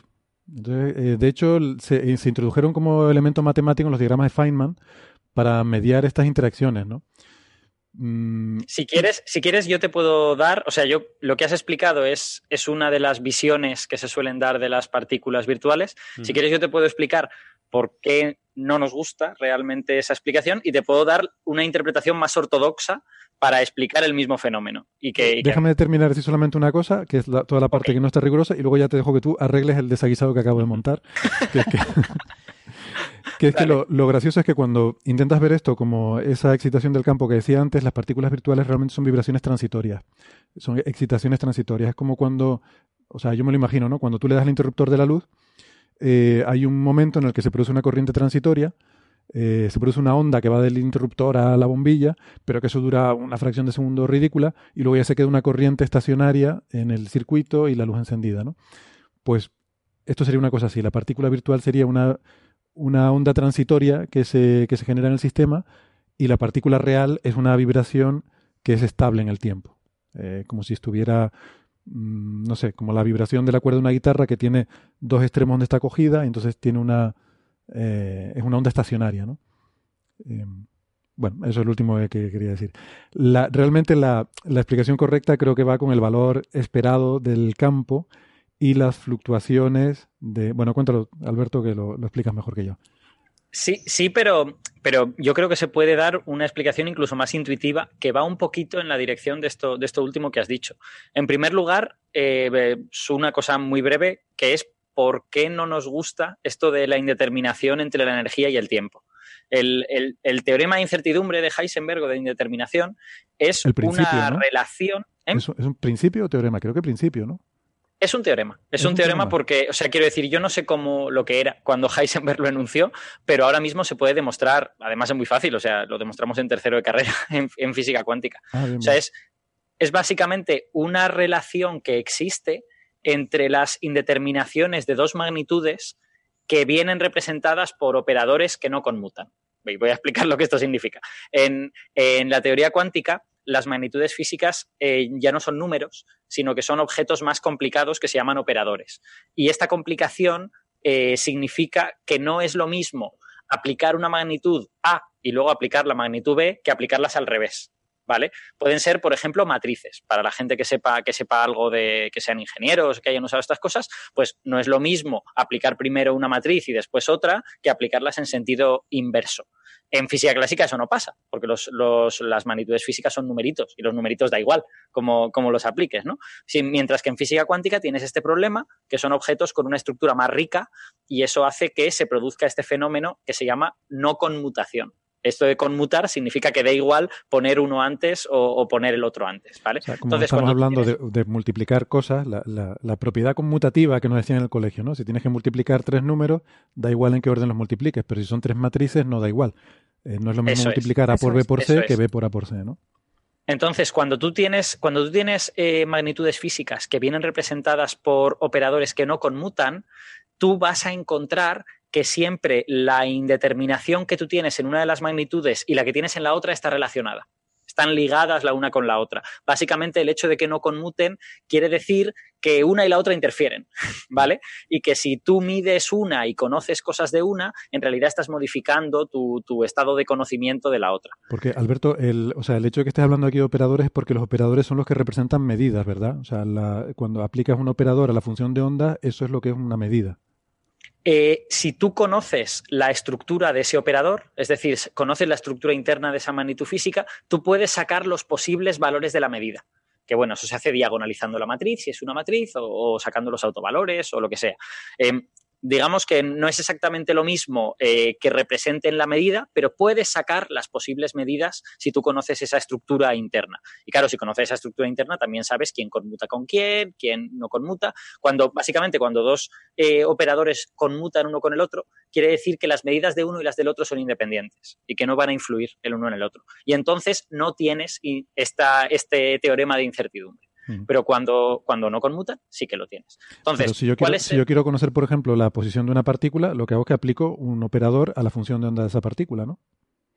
Entonces, eh, de hecho, se, eh, se introdujeron como elemento matemático en los diagramas de Feynman para mediar estas interacciones, ¿no? Mm, Si quieres, si quieres, yo te puedo dar, o sea, yo lo que has explicado es, es una de las visiones que se suelen dar de las partículas virtuales. Si Mm. quieres, yo te puedo explicar por qué no nos gusta realmente esa explicación y te puedo dar una interpretación más ortodoxa para explicar el mismo fenómeno. Y que, y que- déjame terminar de decir solamente una cosa, que es la- toda la parte que no está rigurosa, y luego ya te dejo que tú arregles el desaguisado que acabo de montar. que es que, <laughs> que, es que lo, lo gracioso es que cuando intentas ver esto como esa excitación del campo que decía antes, las partículas virtuales realmente son vibraciones transitorias. Son excitaciones transitorias. Es como cuando, o sea, yo me lo imagino, ¿no? Cuando tú le das al interruptor de la luz, eh, hay un momento en el que se produce una corriente transitoria, eh, se produce una onda que va del interruptor a la bombilla, pero que eso dura una fracción de segundo ridícula, y luego ya se queda una corriente estacionaria en el circuito y la luz encendida, ¿no? Pues esto sería una cosa así. La partícula virtual sería una, una onda transitoria que se, que se genera en el sistema, y la partícula real es una vibración que es estable en el tiempo. Eh, como si estuviera, mm, no sé, como la vibración de la cuerda de una guitarra que tiene dos extremos donde está cogida, y entonces tiene una, eh, es una onda estacionaria, ¿no? Eh, bueno, eso es lo último que quería decir. La, realmente la, la explicación correcta creo que va con el valor esperado del campo y las fluctuaciones de... Bueno, cuéntalo, Alberto, que lo, lo explicas mejor que yo. Sí, sí, pero, pero yo creo que se puede dar una explicación incluso más intuitiva que va un poquito en la dirección de esto, de esto último que has dicho. En primer lugar, eh, una cosa muy breve que es por qué no nos gusta esto de la indeterminación entre la energía y el tiempo. El, el- el teorema de incertidumbre de Heisenberg o de indeterminación es El una ¿no? relación. ¿eh? ¿Es, ¿Es un principio o teorema? Creo que principio, ¿no? Es un teorema. Es, Es un, teorema, teorema. porque, o sea, quiero decir, yo no sé cómo lo que era cuando <laughs> Heisenberg lo enunció, pero ahora mismo se puede demostrar, además es muy fácil, o sea, lo demostramos en tercero de carrera <laughs> en, en física cuántica. Ah, bien, O sea, es, es básicamente una relación que existe entre las indeterminaciones de dos magnitudes que vienen representadas por operadores que no conmutan. Y voy a explicar lo que esto significa. En, en la teoría cuántica, las magnitudes físicas eh, ya no son números, sino que son objetos más complicados que se llaman operadores. Y esta complicación eh, significa que no es lo mismo aplicar una magnitud A y luego aplicar la magnitud B que aplicarlas al revés. ¿vale? Pueden ser, por ejemplo, matrices. Para la gente que sepa, que sepa algo de que sean ingenieros, que hayan usado estas cosas, pues no es lo mismo aplicar primero una matriz y después otra que aplicarlas en sentido inverso. En física clásica eso no pasa, porque los, los, las magnitudes físicas son numeritos y los numeritos da igual como, como los apliques, ¿no? Si, mientras que en física cuántica tienes este problema, que son objetos con una estructura más rica y eso hace que se produzca este fenómeno que se llama no conmutación. Esto de conmutar significa que da igual poner uno antes o, o poner el otro antes, ¿vale? O sea, como estamos hablando tienes... de, de, multiplicar cosas, la, la, la, propiedad conmutativa que nos decían en el colegio, ¿no? Si tienes que multiplicar tres números, da igual en qué orden los multipliques, pero si son tres matrices, no da igual. Eh, no es lo mismo eso multiplicar es, A por B por C es, que B por A por C, ¿no? Entonces, cuando tú tienes, cuando tú tienes eh, magnitudes físicas que vienen representadas por operadores que no conmutan, tú vas a encontrar que siempre la indeterminación que tú tienes en una de las magnitudes y la que tienes en la otra está relacionada. Están ligadas la una con la otra. Básicamente, el hecho de que no conmuten quiere decir que una y la otra interfieren, <laughs> ¿vale? Y que si tú mides una y conoces cosas de una, en realidad estás modificando tu, estado de conocimiento de la otra. Porque, Alberto, el, o sea, el hecho de que estés hablando aquí de operadores es porque los operadores son los que representan medidas, ¿verdad? O sea, cuando aplicas un operador a la función de onda, eso es lo que es una medida. Eh, si tú conoces la estructura de ese operador, es decir, conoces la estructura interna de esa magnitud física, tú puedes sacar los posibles valores de la medida. Que bueno, eso se hace diagonalizando la matriz, si es una matriz, o, sacando los autovalores o lo que sea. Eh, digamos que no es exactamente lo mismo eh, que represente en la medida, pero puedes sacar las posibles medidas si tú conoces esa estructura interna. Y claro, si conoces esa estructura interna, también sabes quién conmuta con quién, quién no conmuta. Cuando, básicamente, cuando dos eh, operadores conmutan uno con el otro, quiere decir que las medidas de uno y las del otro son independientes y que no van a influir el uno en el otro. Y entonces no tienes este teorema de incertidumbre. Pero cuando, cuando no conmutan, sí que lo tienes. Entonces, si yo, quiero, es el... si yo quiero conocer, por ejemplo, la posición de una partícula, lo que hago es que aplico un operador a la función de onda de esa partícula, ¿no?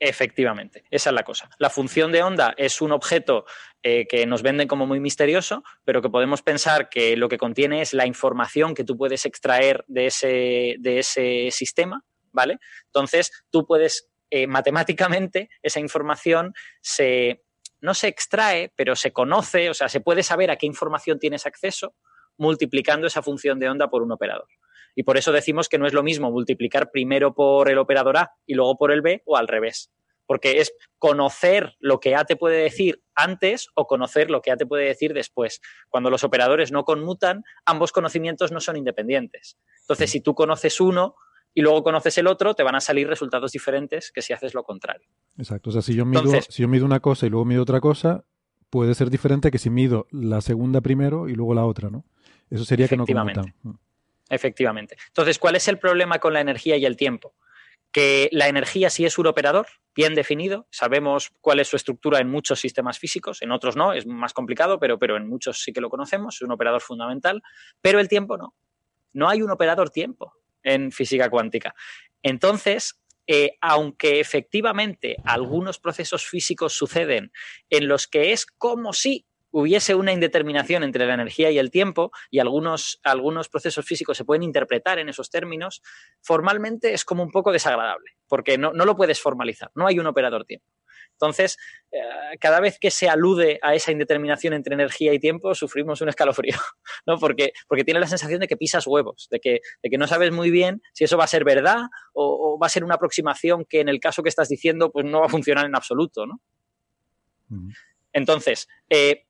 Efectivamente, esa es la cosa. La función de onda es un objeto eh, que nos venden como muy misterioso, pero que podemos pensar que lo que contiene es la información que tú puedes extraer de ese, de ese sistema, ¿vale? Entonces, tú puedes, eh, matemáticamente, esa información se, no se extrae, pero se conoce, o sea, se puede saber a qué información tienes acceso multiplicando esa función de onda por un operador. Y por eso decimos que no es lo mismo multiplicar primero por el operador A y luego por el B o al revés. Porque es conocer lo que A te puede decir antes o conocer lo que A te puede decir después. Cuando los operadores no conmutan, ambos conocimientos no son independientes. Entonces, si tú conoces uno, y luego conoces el otro, te van a salir resultados diferentes que si haces lo contrario. Exacto. O sea, si yo mido, Entonces, si yo mido una cosa y luego mido otra cosa, puede ser diferente que si mido la segunda primero y luego la otra, ¿no? Eso sería que no conmutan. Efectivamente. Entonces, ¿cuál es el problema con la energía y el tiempo? Que la energía sí es un operador bien definido, sabemos cuál es su estructura en muchos sistemas físicos, en otros no, es más complicado, pero, pero en muchos sí que lo conocemos, es un operador fundamental, pero el tiempo no. No hay un operador tiempo en física cuántica. Entonces, eh, aunque efectivamente algunos procesos físicos suceden en los que es como si hubiese una indeterminación entre la energía y el tiempo, y algunos, algunos procesos físicos se pueden interpretar en esos términos, formalmente es como un poco desagradable, porque no, no lo puedes formalizar, no hay un operador tiempo. Entonces, eh, cada vez que se alude a esa indeterminación entre energía y tiempo, sufrimos un escalofrío, <laughs> ¿no? Porque, porque tiene la sensación de que pisas huevos, de que, de que no sabes muy bien si eso va a ser verdad o, o, va a ser una aproximación que en el caso que estás diciendo, pues no va a funcionar en absoluto, ¿no? Mm. Entonces, eh,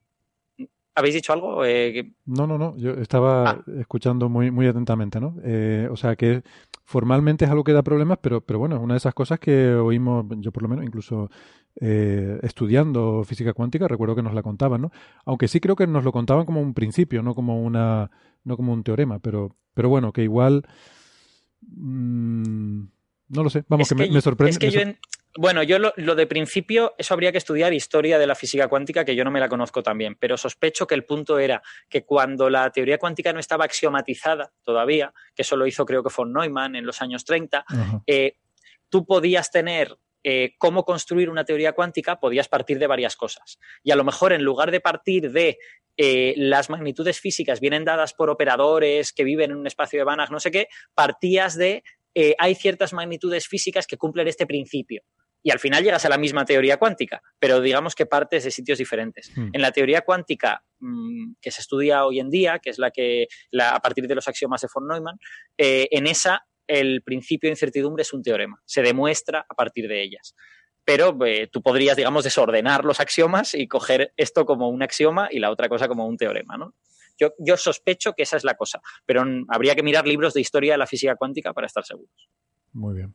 ¿Habéis dicho algo? Eh, no, no, no. Yo estaba ah. escuchando muy, muy atentamente, ¿no? Eh, o sea que formalmente es algo que da problemas, pero, pero bueno, es una de esas cosas que oímos, yo por lo menos, incluso eh, estudiando física cuántica, recuerdo que nos la contaban, ¿no? Aunque sí creo que nos lo contaban como un principio, no como una, no como un teorema, pero, pero bueno, que igual. Mmm, no lo sé. Vamos, es que, que, me, me, sorprende. Es que yo en, bueno, yo lo, lo, de principio, eso habría que estudiar historia de la física cuántica, que yo no me la conozco tan bien, pero sospecho que el punto era que cuando la teoría cuántica no estaba axiomatizada todavía, que eso lo hizo creo que von Neumann en los años 30, uh -huh. eh, tú podías tener eh, cómo construir una teoría cuántica, podías partir de varias cosas. Y a lo mejor en lugar de partir de eh, las magnitudes físicas vienen dadas por operadores que viven en un espacio de Banach, no sé qué, partías de eh, hay ciertas magnitudes físicas que cumplen este principio. y al final llegas a la misma teoría cuántica, pero digamos que partes de sitios diferentes. Hmm. En la teoría cuántica mm, que se estudia hoy en día, que es la que la- a partir de los axiomas de von Neumann, eh, en esa el principio de incertidumbre es un teorema, se demuestra a partir de ellas. Pero eh, tú podrías, digamos, desordenar los axiomas y coger esto como un axioma y la otra cosa como un teorema, ¿no? Yo, yo sospecho que esa es la cosa, pero habría que mirar libros de historia de la física cuántica para estar seguros. Muy bien.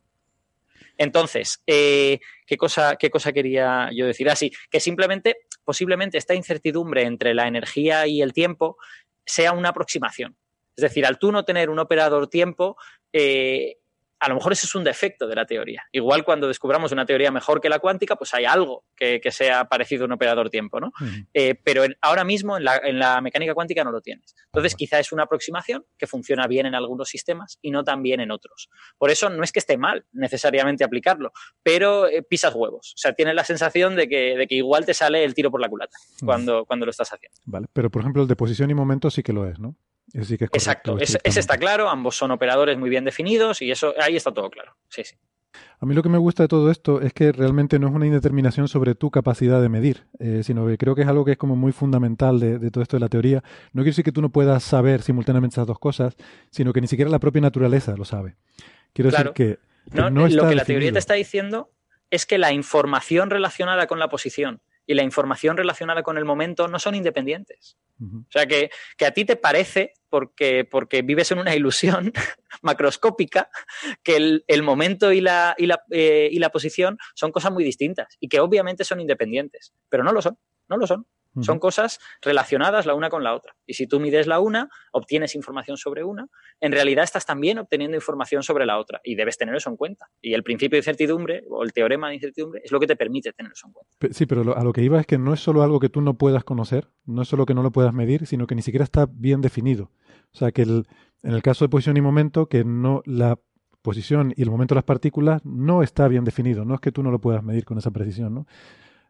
Entonces, eh, ¿qué, cosa, ¿qué cosa quería yo decir? Así, que simplemente, posiblemente esta incertidumbre entre la energía y el tiempo sea una aproximación. Es decir, al tú no tener un operador tiempo, eh, a lo mejor ese es un defecto de la teoría. Igual cuando descubramos una teoría mejor que la cuántica, pues hay algo que, que sea parecido a un operador tiempo, ¿no? Eh, pero en- ahora mismo en la, en la mecánica cuántica no lo tienes. Entonces, quizá es una aproximación que funciona bien en algunos sistemas y no tan bien en otros. Por eso no es que esté mal necesariamente aplicarlo, pero eh, pisas huevos. O sea, tienes la sensación de que, de que igual te sale el tiro por la culata cuando, cuando lo estás haciendo. Vale. Pero, por ejemplo, el de posición y momento sí que lo es, ¿no? Ese sí que es Exacto, ese, está claro, ambos son operadores muy bien definidos y eso ahí está todo claro. Sí, sí. A mí lo que me gusta de todo esto es que realmente no es una indeterminación sobre tu capacidad de medir, eh, sino que creo que es algo que es como muy fundamental de, de todo esto de la teoría. No quiere decir que tú no puedas saber simultáneamente esas dos cosas, sino que ni siquiera la propia naturaleza lo sabe. Quiero Claro. decir que, que No, no está lo que la teoría te está diciendo es que la información relacionada con la posición y la información relacionada con el momento no son independientes. O sea, que, que a ti te parece, porque, porque vives en una ilusión <laughs> macroscópica, que el, el momento y la, y, la, eh, y la posición son cosas muy distintas y que obviamente son independientes, pero no lo son, no lo son. Son cosas relacionadas la una con la otra. Y si tú mides la una, obtienes información sobre una, en realidad estás también obteniendo información sobre la otra y debes tener eso en cuenta. Y el principio de incertidumbre o el teorema de incertidumbre es lo que te permite tener eso en cuenta. Sí, pero a lo que iba es que no es solo algo que tú no puedas conocer, no es solo que no lo puedas medir, sino que ni siquiera está bien definido. O sea, que el- en el caso de posición y momento, que no la posición y el momento de las partículas no está bien definido, no es que tú no lo puedas medir con esa precisión, ¿no?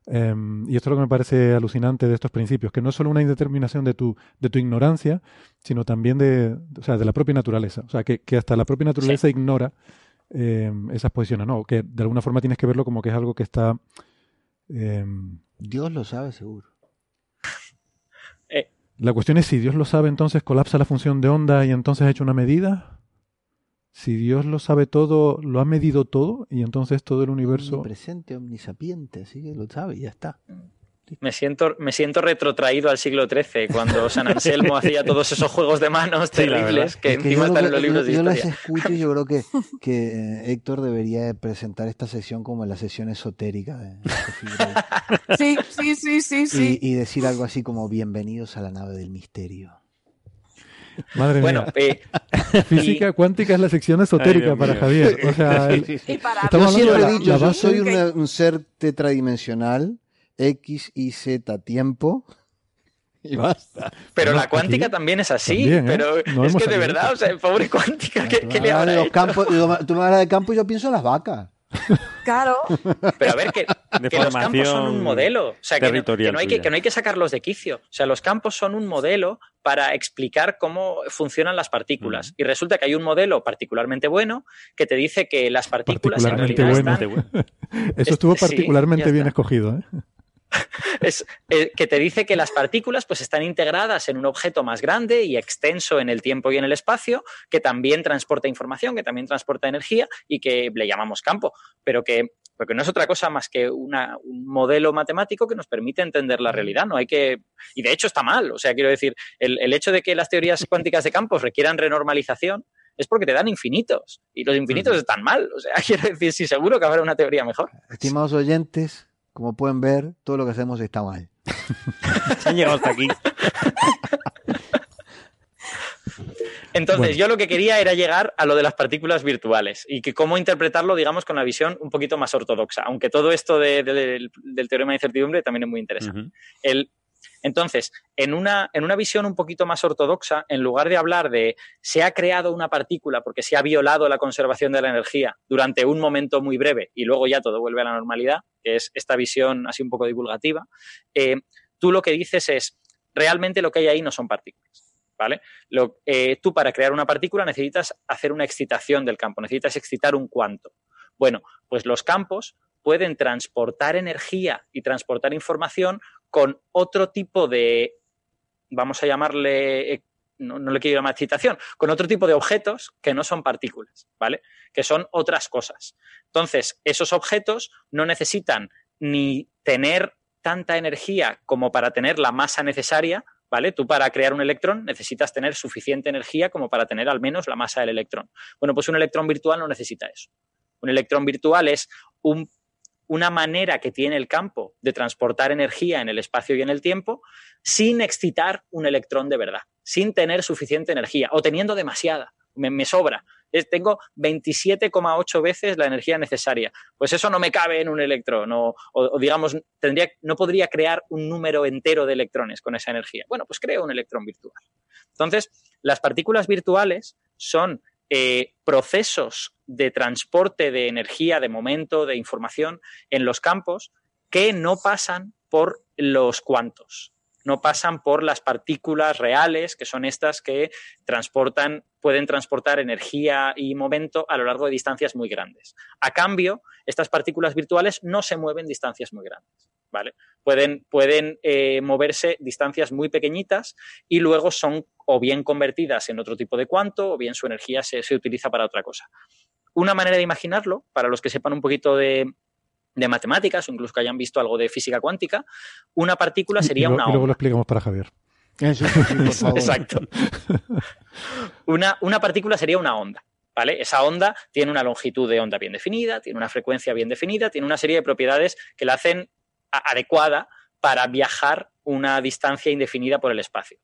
Em, y esto es lo que me parece alucinante de estos principios, que no es solo una indeterminación de tu, de tu ignorancia, sino también de, o sea, de la propia naturaleza. O sea, que, que hasta la propia naturaleza ignora em, esas posiciones, ¿no? Que de alguna forma tienes que verlo como que es algo que está... em, Dios lo sabe seguro. la cuestión es si Dios lo sabe, entonces colapsa la función de onda y entonces ha hecho una medida. Si Dios lo sabe todo, lo ha medido todo y entonces todo el universo... Omnipresente, omnisapiente, así que lo sabe y ya está. Me siento, me siento retrotraído al siglo XIII, cuando San Anselmo <laughs> hacía todos esos juegos de manos terribles que Es que encima yo están que- en los libros de yo, yo las historia. escucho y yo creo que, <laughs> que eh, Héctor debería de presentar esta sesión como la sesión esotérica de, de Break. Sí, sí, sí, sí, sí. y, y decir algo así como bienvenidos a la nave del misterio. Madre Bueno, mía, eh, <laughs> física cuántica es la sección esotérica Dios para mío. Javier. <laughs> O sea, el- Y para Estamos Yo hablando siempre de he la- dicho, yo base- soy una- un ser tetradimensional, X, Y, Z, tiempo. <laughs> Y basta. pero Bueno, la cuántica aquí también es así, también, ¿eh? pero No es que de verdad, o sea, pobre cuántica, ¿qué, Tú qué me le habrá de los hecho? campos, digo, tú me hablas de campo y yo pienso en las vacas. Claro, Pero a ver, que, los campos son un modelo. O sea, que no, territorial que no hay que, tuya. que no hay que sacarlos de quicio. O sea, los campos son un modelo para explicar cómo funcionan las partículas. Y resulta que hay un modelo particularmente bueno que te dice que las partículas en Particularmente realidad bueno. están <laughs> eso estuvo sí, particularmente bien escogido. ¿eh? <laughs> es, eh, que te dice que las partículas pues están integradas en un objeto más grande y extenso en el tiempo y en el espacio, que también transporta información, que también transporta energía y que le llamamos campo, pero que porque no es otra cosa más que una- un modelo matemático que nos permite entender la realidad. No hay que. Y de hecho está mal. O sea, quiero decir, el, el hecho de que las teorías cuánticas de campos requieran renormalización es porque te dan infinitos. Y los infinitos están mal. O sea, <laughs> quiero decir, sí, seguro que habrá una teoría mejor. Estimados oyentes, como pueden ver, todo lo que hacemos está mal. <laughs> Se han llegado hasta aquí. <laughs> Entonces, Bueno. yo lo que quería era llegar a lo de las partículas virtuales y que cómo interpretarlo, digamos, con la visión un poquito más ortodoxa, aunque todo esto de- de- del, del teorema de incertidumbre también es muy interesante. El- entonces, en una, en una visión un poquito más ortodoxa, en lugar de hablar de se ha creado una partícula porque se ha violado la conservación de la energía durante un momento muy breve y luego ya todo vuelve a la normalidad, que es esta visión así un poco divulgativa, eh, tú lo que dices es, realmente lo que hay ahí no son partículas. ¿Vale? Eh, tú para crear una partícula necesitas hacer una excitación del campo, necesitas excitar un cuanto. Bueno, pues los campos pueden transportar energía y transportar información con otro tipo de, vamos a llamarle, eh, no, no le quiero llamar excitación, con otro tipo de objetos que no son partículas, ¿vale? Que son otras cosas. Entonces, esos objetos no necesitan ni tener tanta energía como para tener la masa necesaria, ¿vale? Tú para crear un electrón necesitas tener suficiente energía como para tener al menos la masa del electrón. Bueno, pues un electrón virtual no necesita eso. Un electrón virtual es un- una manera que tiene el campo de transportar energía en el espacio y en el tiempo sin excitar un electrón de verdad, sin tener suficiente energía o teniendo demasiada. Me, sobra. Es- tengo 27,8 veces la energía necesaria. Pues eso no me cabe en un electrón. O, o- o digamos, tendría, no podría crear un número entero de electrones con esa energía. Bueno, pues creo un electrón virtual. Entonces, las partículas virtuales son eh, procesos de transporte de energía, de momento, de información en los campos que no pasan por los cuantos, no pasan por las partículas reales, que son estas que transportan, pueden transportar energía y momento a lo largo de distancias muy grandes. A cambio, estas partículas virtuales no se mueven distancias muy grandes. ¿Vale? Pueden, pueden eh, moverse distancias muy pequeñitas y luego son o bien convertidas en otro tipo de cuanto o bien su energía se, se utiliza para otra cosa. Una manera de imaginarlo, para los que sepan un poquito de, de matemáticas o incluso que hayan visto algo de física cuántica, una partícula sería y, lo- una y luego onda. lo explicamos para Javier. Eso sí, por <laughs> favor. Exacto. Una, una partícula sería una onda. ¿Vale? Esa onda tiene una longitud de onda bien definida, tiene una frecuencia bien definida, tiene una serie de propiedades que la hacen adecuada para viajar una distancia indefinida por el espacio.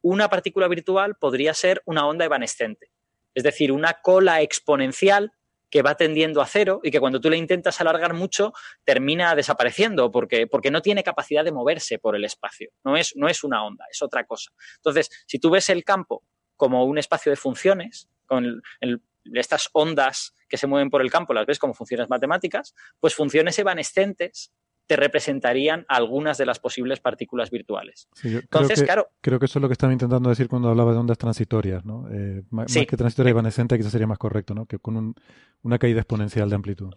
Una partícula virtual podría ser una onda evanescente, es decir, una cola exponencial que va tendiendo a cero y que cuando tú le intentas alargar mucho termina desapareciendo porque, porque no tiene capacidad de moverse por el espacio. No es, no es una onda, es otra cosa. Entonces, si tú ves el campo como un espacio de funciones, con estas ondas que se mueven por el campo, las ves como funciones matemáticas, pues funciones evanescentes te representarían algunas de las posibles partículas virtuales. Sí, Entonces, que, claro, creo que eso es lo que estaba intentando decir cuando hablaba de ondas transitorias, ¿no? Eh, ma- Sí. Más que transitoria evanescente quizás sería más correcto, ¿no? Que con un- una caída exponencial de amplitud.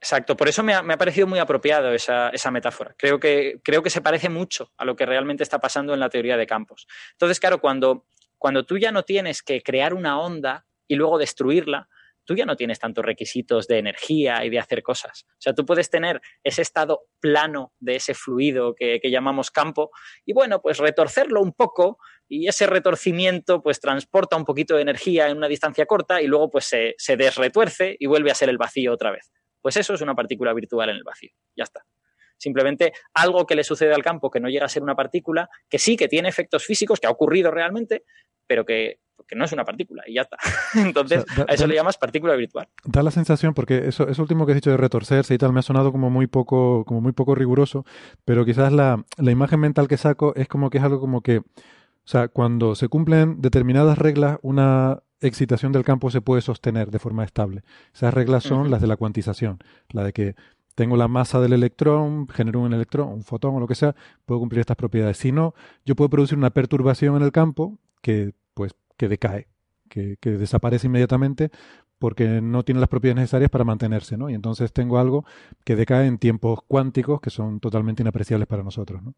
Exacto, por eso me ha, me ha parecido muy apropiado esa, esa metáfora. Creo que, creo que se parece mucho a lo que realmente está pasando en la teoría de campos. Entonces, claro, cuando, cuando tú ya no tienes que crear una onda y luego destruirla, tú ya no tienes tantos requisitos de energía y de hacer cosas. O sea, tú puedes tener ese estado plano de ese fluido que, llamamos campo y bueno, pues retorcerlo un poco y ese retorcimiento pues transporta un poquito de energía en una distancia corta y luego pues se, se desretuerce y vuelve a ser el vacío otra vez. Pues eso es una partícula virtual en el vacío. Ya está. Simplemente algo que le sucede al campo que no llega a ser una partícula, que sí que tiene efectos físicos, que ha ocurrido realmente, pero que, que no es una partícula y ya está. <laughs> Entonces, O sea, da- a eso da- le llamas partícula virtual. Da la sensación, porque eso, eso último que has dicho de retorcerse y tal, me ha sonado como muy poco, como muy poco riguroso, pero quizás la, la imagen mental que saco es como que es algo como que, o sea, cuando se cumplen determinadas reglas, una excitación del campo se puede sostener de forma estable. Esas reglas son las de la cuantización, la de que tengo la masa del electrón, genero un electrón, un fotón o lo que sea, puedo cumplir estas propiedades. Si no, yo puedo producir una perturbación en el campo que, pues, que decae, que, desaparece inmediatamente porque no tiene las propiedades necesarias para mantenerse, ¿no? Y entonces tengo algo que decae en tiempos cuánticos que son totalmente inapreciables para nosotros, ¿no?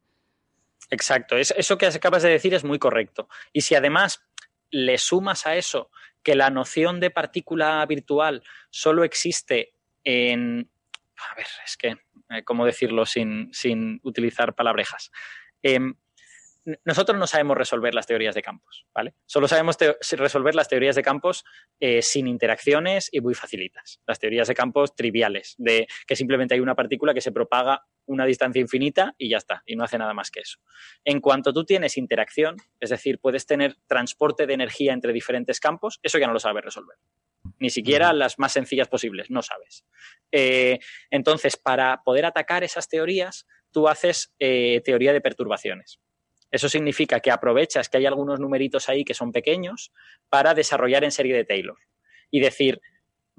Exacto, es- eso que acabas de decir es muy correcto. Y si además le sumas a eso que la noción de partícula virtual solo existe en... A ver, es que, eh, ¿cómo decirlo sin, sin utilizar palabrejas? Em, n- nosotros no sabemos resolver las teorías de campos, ¿vale? Solo sabemos resolver las teorías de campos eh, sin interacciones y muy facilitas. Las teorías de campos triviales, de que simplemente hay una partícula que se propaga una distancia infinita y ya está, y no hace nada más que eso. En cuanto tú tienes interacción, es decir, puedes tener transporte de energía entre diferentes campos, eso ya no lo sabes resolver. Ni siquiera las más sencillas posibles, no sabes. Eh, entonces, para poder atacar esas teorías, tú haces eh, teoría de perturbaciones. Eso significa que aprovechas que hay algunos numeritos ahí que son pequeños para desarrollar en serie de Taylor. Y decir,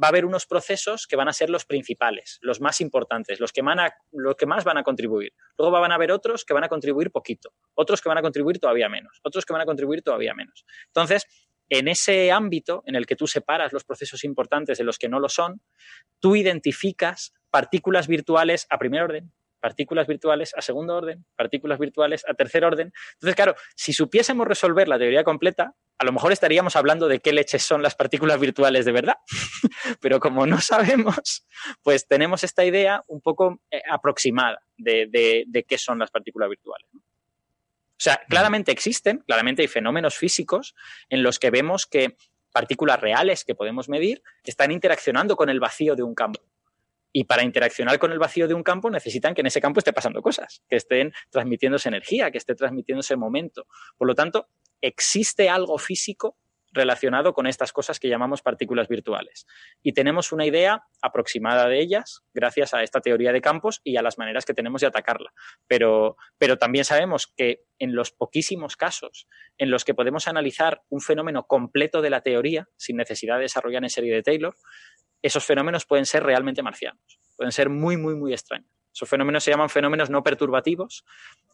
va a haber unos procesos que van a ser los principales, los más importantes, los que, más van a contribuir. Luego van a haber otros que van a contribuir poquito, otros que van a contribuir todavía menos, otros que van a contribuir todavía menos. Entonces, en ese ámbito en el que tú separas los procesos importantes de los que no lo son, tú identificas partículas virtuales a primer orden, partículas virtuales a segundo orden, partículas virtuales a tercer orden. Entonces, claro, si supiésemos resolver la teoría completa, a lo mejor estaríamos hablando de qué leches son las partículas virtuales de verdad. <laughs> Pero como no sabemos, pues tenemos esta idea un poco eh, aproximada de, de, de, qué son las partículas virtuales. O sea, claramente existen, claramente hay fenómenos físicos en los que vemos que partículas reales que podemos medir están interaccionando con el vacío de un campo. Y para interaccionar con el vacío de un campo necesitan que en ese campo esté pasando cosas, que estén transmitiéndose energía, que esté transmitiéndose momento. Por lo tanto, existe algo físico relacionado con estas cosas que llamamos partículas virtuales. Y tenemos una idea aproximada de ellas gracias a esta teoría de campos y a las maneras que tenemos de atacarla. Pero, pero también sabemos que en los poquísimos casos en los que podemos analizar un fenómeno completo de la teoría, sin necesidad de desarrollar en serie de Taylor, esos fenómenos pueden ser realmente marcianos, pueden ser muy, muy, muy extraños. Esos fenómenos se llaman fenómenos no perturbativos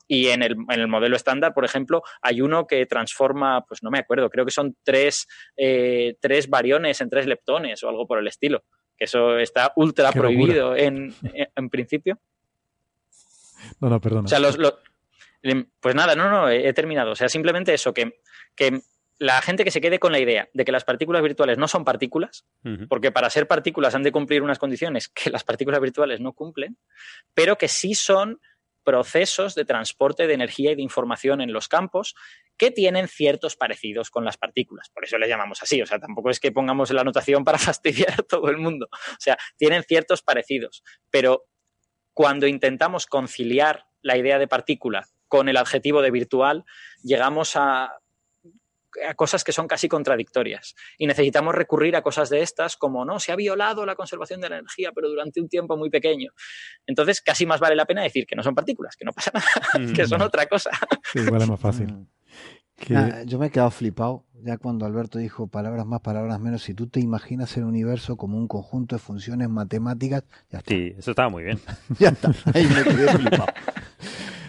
y en el, en el, modelo estándar, por ejemplo, hay uno que transforma, pues no me acuerdo, creo que son tres, eh, tres bariones en tres leptones o algo por el estilo. Que eso está ultra Qué prohibido en, en, en, principio. No, no, perdona. O sea, los, los, pues nada, no, no, he terminado. O sea, simplemente eso, que, que la gente que se quede con la idea de que las partículas virtuales no son partículas, uh -huh. porque para ser partículas han de cumplir unas condiciones que las partículas virtuales no cumplen, pero que sí son procesos de transporte de energía y de información en los campos que tienen ciertos parecidos con las partículas. Por eso les llamamos así. O sea, tampoco es que pongamos la anotación para <laughs> fastidiar a todo el mundo. O sea, tienen ciertos parecidos. Pero cuando intentamos conciliar la idea de partícula con el adjetivo de virtual, llegamos a, a cosas que son casi contradictorias. Y necesitamos recurrir a cosas de estas como, no, se ha violado la conservación de la energía, pero durante un tiempo muy pequeño. Entonces, casi más vale la pena decir que no son partículas, que no pasa nada, <laughs> mm. que son otra cosa. Sí, igual es más fácil. Que... Ah, yo me he quedado flipado ya cuando Alberto dijo palabras más, palabras menos. Si tú te imaginas el universo como un conjunto de funciones matemáticas, ya está. Sí, eso estaba muy bien. <laughs> ya está, ahí me quedé flipado. <laughs>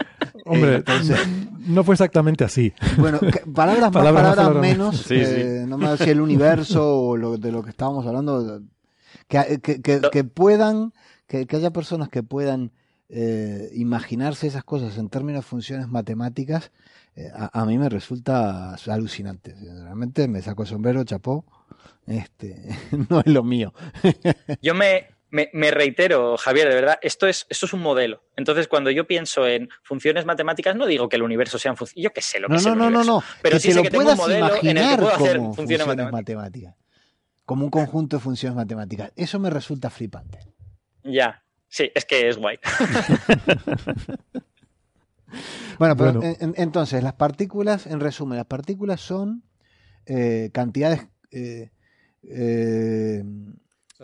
Hombre, eh, entonces, no fue exactamente así. Bueno, <laughs> palabras más, palabras, palabras, palabras menos. Sí, eh, sí. No me si el universo <laughs> o lo, de lo que estábamos hablando. Que, que, que, que puedan, que, haya personas que puedan eh, imaginarse esas cosas en términos de funciones matemáticas, eh, a, a, mí me resulta alucinante. Realmente me saco el sombrero, chapó. Este, <laughs> no es lo mío. Yo me, me, me, reitero, Javier, de verdad, esto es, esto es un modelo. Entonces, cuando yo pienso en funciones matemáticas, no digo que el universo sea un función. Yo qué sé lo que no, es no, el no, universo. No, no, Pero que sí sé lo que tengo un modelo en el que puedo hacer funciones, funciones matemáticas. matemáticas. Como un conjunto de funciones matemáticas. Eso me resulta flipante. Ya, sí, es que es guay. <laughs> bueno, pero bueno. En, entonces, las partículas, en resumen, las partículas son eh, cantidades. Eh, eh,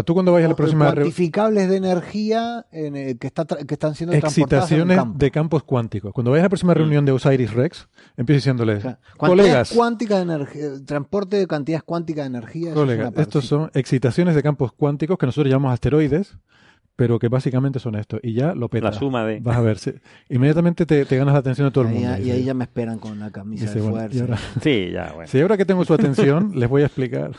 tú cuando vayas a la próxima cuantificables de energía en, eh, que, está, que, están siendo excitaciones campo. de campos cuánticos. Cuando vayas a la próxima reunión de Osiris Rex, empieza diciéndoles, o sea, colegas, cuántica de energía, transporte de cantidades cuánticas de energía. Colegas, estos son excitaciones de campos cuánticos que nosotros llamamos asteroides, pero que básicamente son esto. Y ya lo peta. La suma de. Vas a ver. Sí. Inmediatamente te, te, ganas la atención de todo el y mundo. Ahí, y ahí ya me esperan con la camisa dice, de bueno, fuerza. Ahora, sí, ya, bueno. <laughs> Si ahora que tengo su atención, les voy a explicar.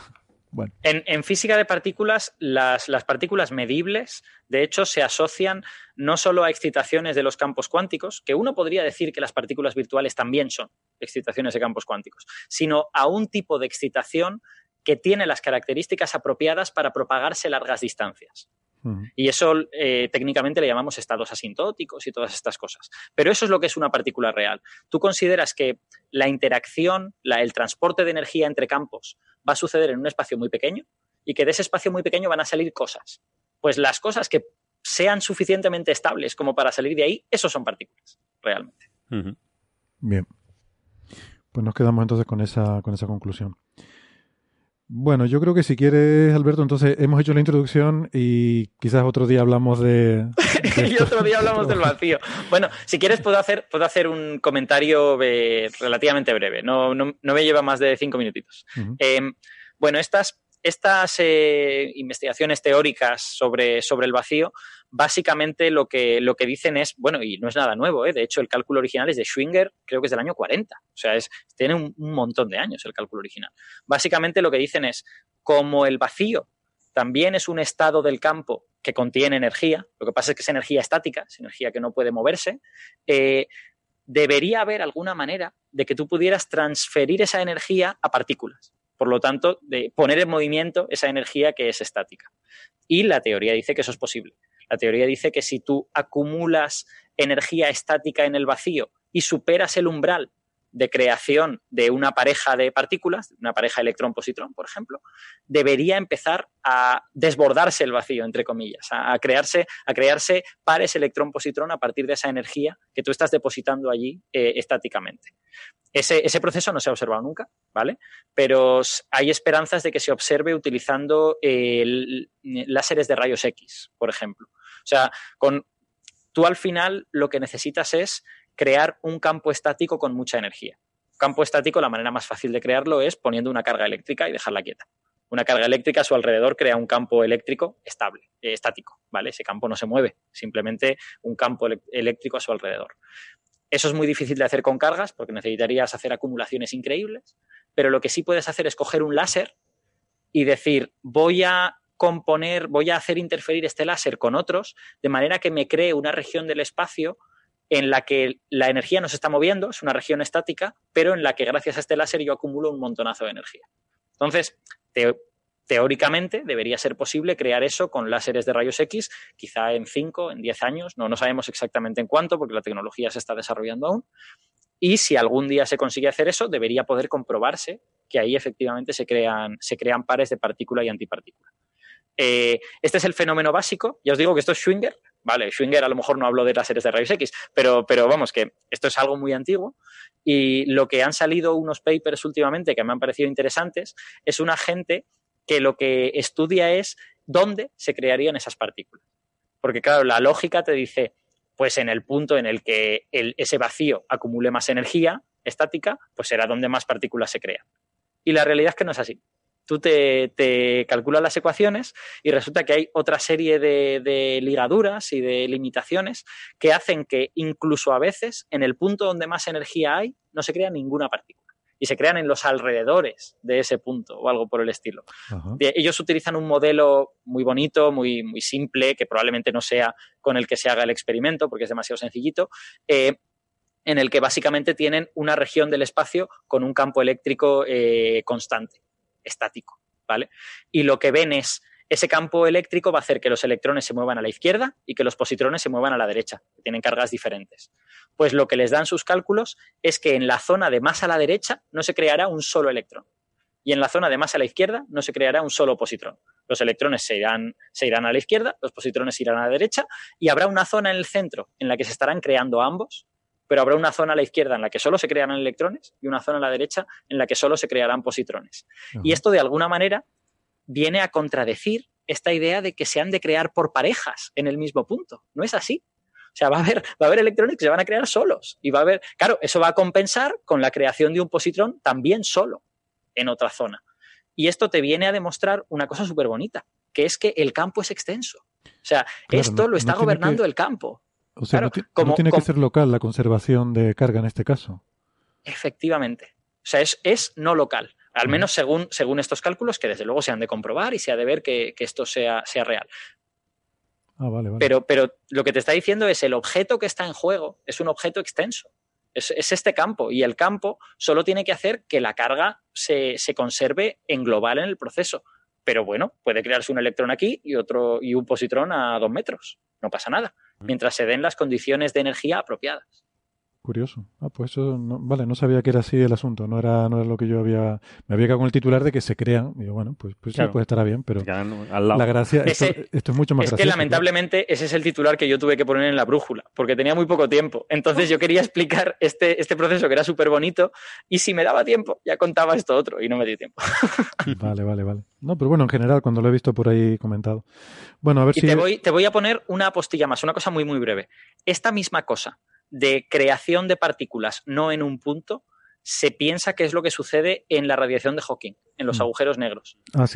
En, física de partículas, las, las, partículas medibles, de hecho, se asocian no solo a excitaciones de los campos cuánticos, que uno podría decir que las partículas virtuales también son excitaciones de campos cuánticos, sino a un tipo de excitación que tiene las características apropiadas para propagarse largas distancias. Uh -huh. Y eso eh, técnicamente le llamamos estados asintóticos y todas estas cosas. Pero eso es lo que es una partícula real. Tú consideras que la interacción, la, el transporte de energía entre campos va a suceder en un espacio muy pequeño y que de ese espacio muy pequeño van a salir cosas. Pues las cosas que sean suficientemente estables como para salir de ahí, eso son partículas, realmente. Uh -huh. Bien. Pues nos quedamos entonces con esa, con esa conclusión. Bueno, yo creo que si quieres, Alberto, entonces hemos hecho la introducción y quizás otro día hablamos de. de <laughs> y otro día hablamos del vacío. Bueno, si quieres, puedo hacer, puedo hacer un comentario eh, relativamente breve. No, no, no, me lleva más de cinco minutitos. Uh -huh. eh, bueno, estas, estas eh, investigaciones teóricas sobre, sobre el vacío, básicamente lo que, lo que dicen es, bueno, y no es nada nuevo, ¿eh? de hecho el cálculo original es de Schwinger, creo que es del año 40, o sea, es, tiene un, montón de años el cálculo original. Básicamente lo que dicen es, como el vacío también es un estado del campo que contiene energía, lo que pasa es que es energía estática, es energía que no puede moverse, eh, debería haber alguna manera de que tú pudieras transferir esa energía a partículas. Por lo tanto, poner en movimiento esa energía que es estática. Y la teoría dice que eso es posible. La teoría dice que si tú acumulas energía estática en el vacío y superas el umbral de creación de una pareja de partículas, una pareja electrón-positrón, por ejemplo, debería empezar a desbordarse el vacío, entre comillas, a, crearse, a crearse pares electrón-positrón a partir de esa energía que tú estás depositando allí eh, estáticamente. Ese, ese, proceso no se ha observado nunca, ¿vale? Pero hay esperanzas de que se observe utilizando láseres de rayos X, por ejemplo. O sea, con, tú al final lo que necesitas es crear un campo estático con mucha energía. Campo estático, la manera más fácil de crearlo es poniendo una carga eléctrica y dejarla quieta. Una carga eléctrica a su alrededor crea un campo eléctrico estable, eh, estático, ¿vale? Ese campo no se mueve, simplemente un campo eléctrico a su alrededor. Eso es muy difícil de hacer con cargas porque necesitarías hacer acumulaciones increíbles, pero lo que sí puedes hacer es coger un láser y decir, voy a componer, voy a hacer interferir este láser con otros, de manera que me cree una región del espacio en la que la energía no se está moviendo, es una región estática, pero en la que gracias a este láser yo acumulo un montonazo de energía. Entonces, teóricamente debería ser posible crear eso con láseres de rayos X, quizá en 5, en 10 años, no, no sabemos exactamente en cuánto, porque la tecnología se está desarrollando aún. Y si algún día se consigue hacer eso, debería poder comprobarse que ahí efectivamente se crean, se crean pares de partícula y antipartícula. Eh, este es el fenómeno básico. Ya os digo que esto es Schwinger, Vale, Schwinger a lo mejor no habló de las series de rayos X, pero, pero vamos, que esto es algo muy antiguo y lo que han salido unos papers últimamente que me han parecido interesantes es una gente que lo que estudia es dónde se crearían esas partículas. Porque claro, la lógica te dice, pues en el punto en el que ese vacío acumule más energía estática, pues será donde más partículas se crean. Y la realidad es que no es así tú te, calculas las ecuaciones y resulta que hay otra serie de, ligaduras y de limitaciones que hacen que incluso a veces en el punto donde más energía hay no se crea ninguna partícula. Y se crean en los alrededores de ese punto o algo por el estilo. Ellos utilizan un modelo muy bonito, muy, muy simple, que probablemente no sea con el que se haga el experimento porque es demasiado sencillito, eh, en el que básicamente tienen una región del espacio con un campo eléctrico eh, constante estático, ¿vale? Y lo que ven es ese campo eléctrico va a hacer que los electrones se muevan a la izquierda y que los positrones se muevan a la derecha, que tienen cargas diferentes. Pues lo que les dan sus cálculos es que en la zona de más a la derecha no se creará un solo electrón y en la zona de más a la izquierda no se creará un solo positrón. Los electrones se irán, se irán a la izquierda, los positrones irán a la derecha y habrá una zona en el centro en la que se estarán creando ambos pero habrá una zona a la izquierda en la que solo se crearán electrones y una zona a la derecha en la que solo se crearán positrones. Y esto de alguna manera viene a contradecir esta idea de que se han de crear por parejas en el mismo punto. No es así. O sea, va a haber, va a haber electrones que se van a crear solos. Y va a haber, claro, eso va a compensar con la creación de un positrón también solo en otra zona. Y esto te viene a demostrar una cosa súper bonita, que es que el campo es extenso. O sea, esto lo está gobernando el campo. O sea, no, tiene que ser local la conservación de carga en este caso. Efectivamente. O sea, es, es no local. Al menos según, según estos cálculos, que desde luego se han de comprobar y se ha de ver que, esto sea, sea real. Ah, vale, vale. Pero, pero lo que te está diciendo es el objeto que está en juego es un objeto extenso. Es, este campo. Y el campo solo tiene que hacer que la carga se, se, conserve en global en el proceso. Pero bueno, puede crearse un electrón aquí y otro y un positrón a dos metros. No pasa nada mientras se den las condiciones de energía apropiadas. Curioso. Ah, pues eso, no, vale, no sabía que era así el asunto. No era, no era lo que yo había. Me había quedado con el titular de que se crean. Y bueno, pues, pues sí, pues estará bien, pero. La gracia. esto, es mucho más Es que lamentablemente ese es el titular que yo tuve que poner en la brújula, porque tenía muy poco tiempo. Entonces yo quería explicar este, este proceso que era súper bonito, y si me daba tiempo, ya contaba esto otro, y no me dio tiempo. <laughs> vale, vale, vale. No, pero bueno, en general, cuando lo he visto por ahí comentado. Bueno, a ver y si. Te voy, te voy a poner una postilla más, una cosa muy, muy breve. Esta misma cosa de creación de partículas no en un punto, se piensa que es lo que sucede en la radiación de Hawking, en los mm. agujeros negros. Ah,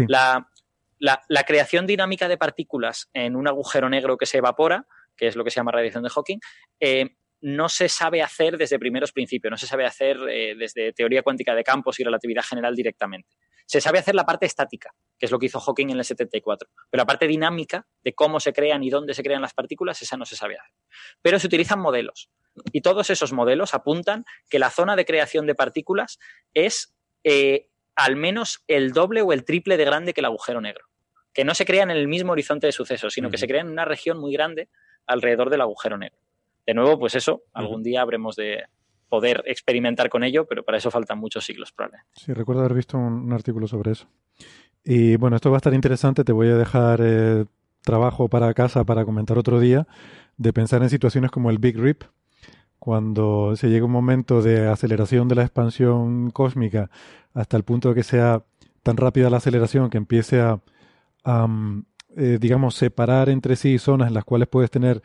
la, la, creación dinámica de partículas en un agujero negro que se evapora, que es lo que se llama radiación de Hawking, eh, no se sabe hacer desde primeros principios, no se sabe hacer eh, desde teoría cuántica de campos y relatividad general directamente. Se sabe hacer la parte estática, que es lo que hizo Hawking en el 74. Pero la parte dinámica de cómo se crean y dónde se crean las partículas, esa no se sabe hacer. Pero se utilizan modelos. Y todos esos modelos apuntan que la zona de creación de partículas es eh, al menos el doble o el triple de grande que el agujero negro. Que no se crean en el mismo horizonte de sucesos, sino que se crean en una región muy grande alrededor del agujero negro. De nuevo, pues eso, algún día habremos de poder experimentar con ello, pero para eso faltan muchos siglos probablemente. Sí, recuerdo haber visto un, un artículo sobre eso. Y bueno, esto va a estar interesante. Te voy a dejar eh, trabajo para casa para comentar otro día de pensar en situaciones como el Big Rip, cuando se llega un momento de aceleración de la expansión cósmica hasta el punto de que sea tan rápida la aceleración que empiece a, a, mm, eh, digamos, separar entre sí zonas en las cuales puedes tener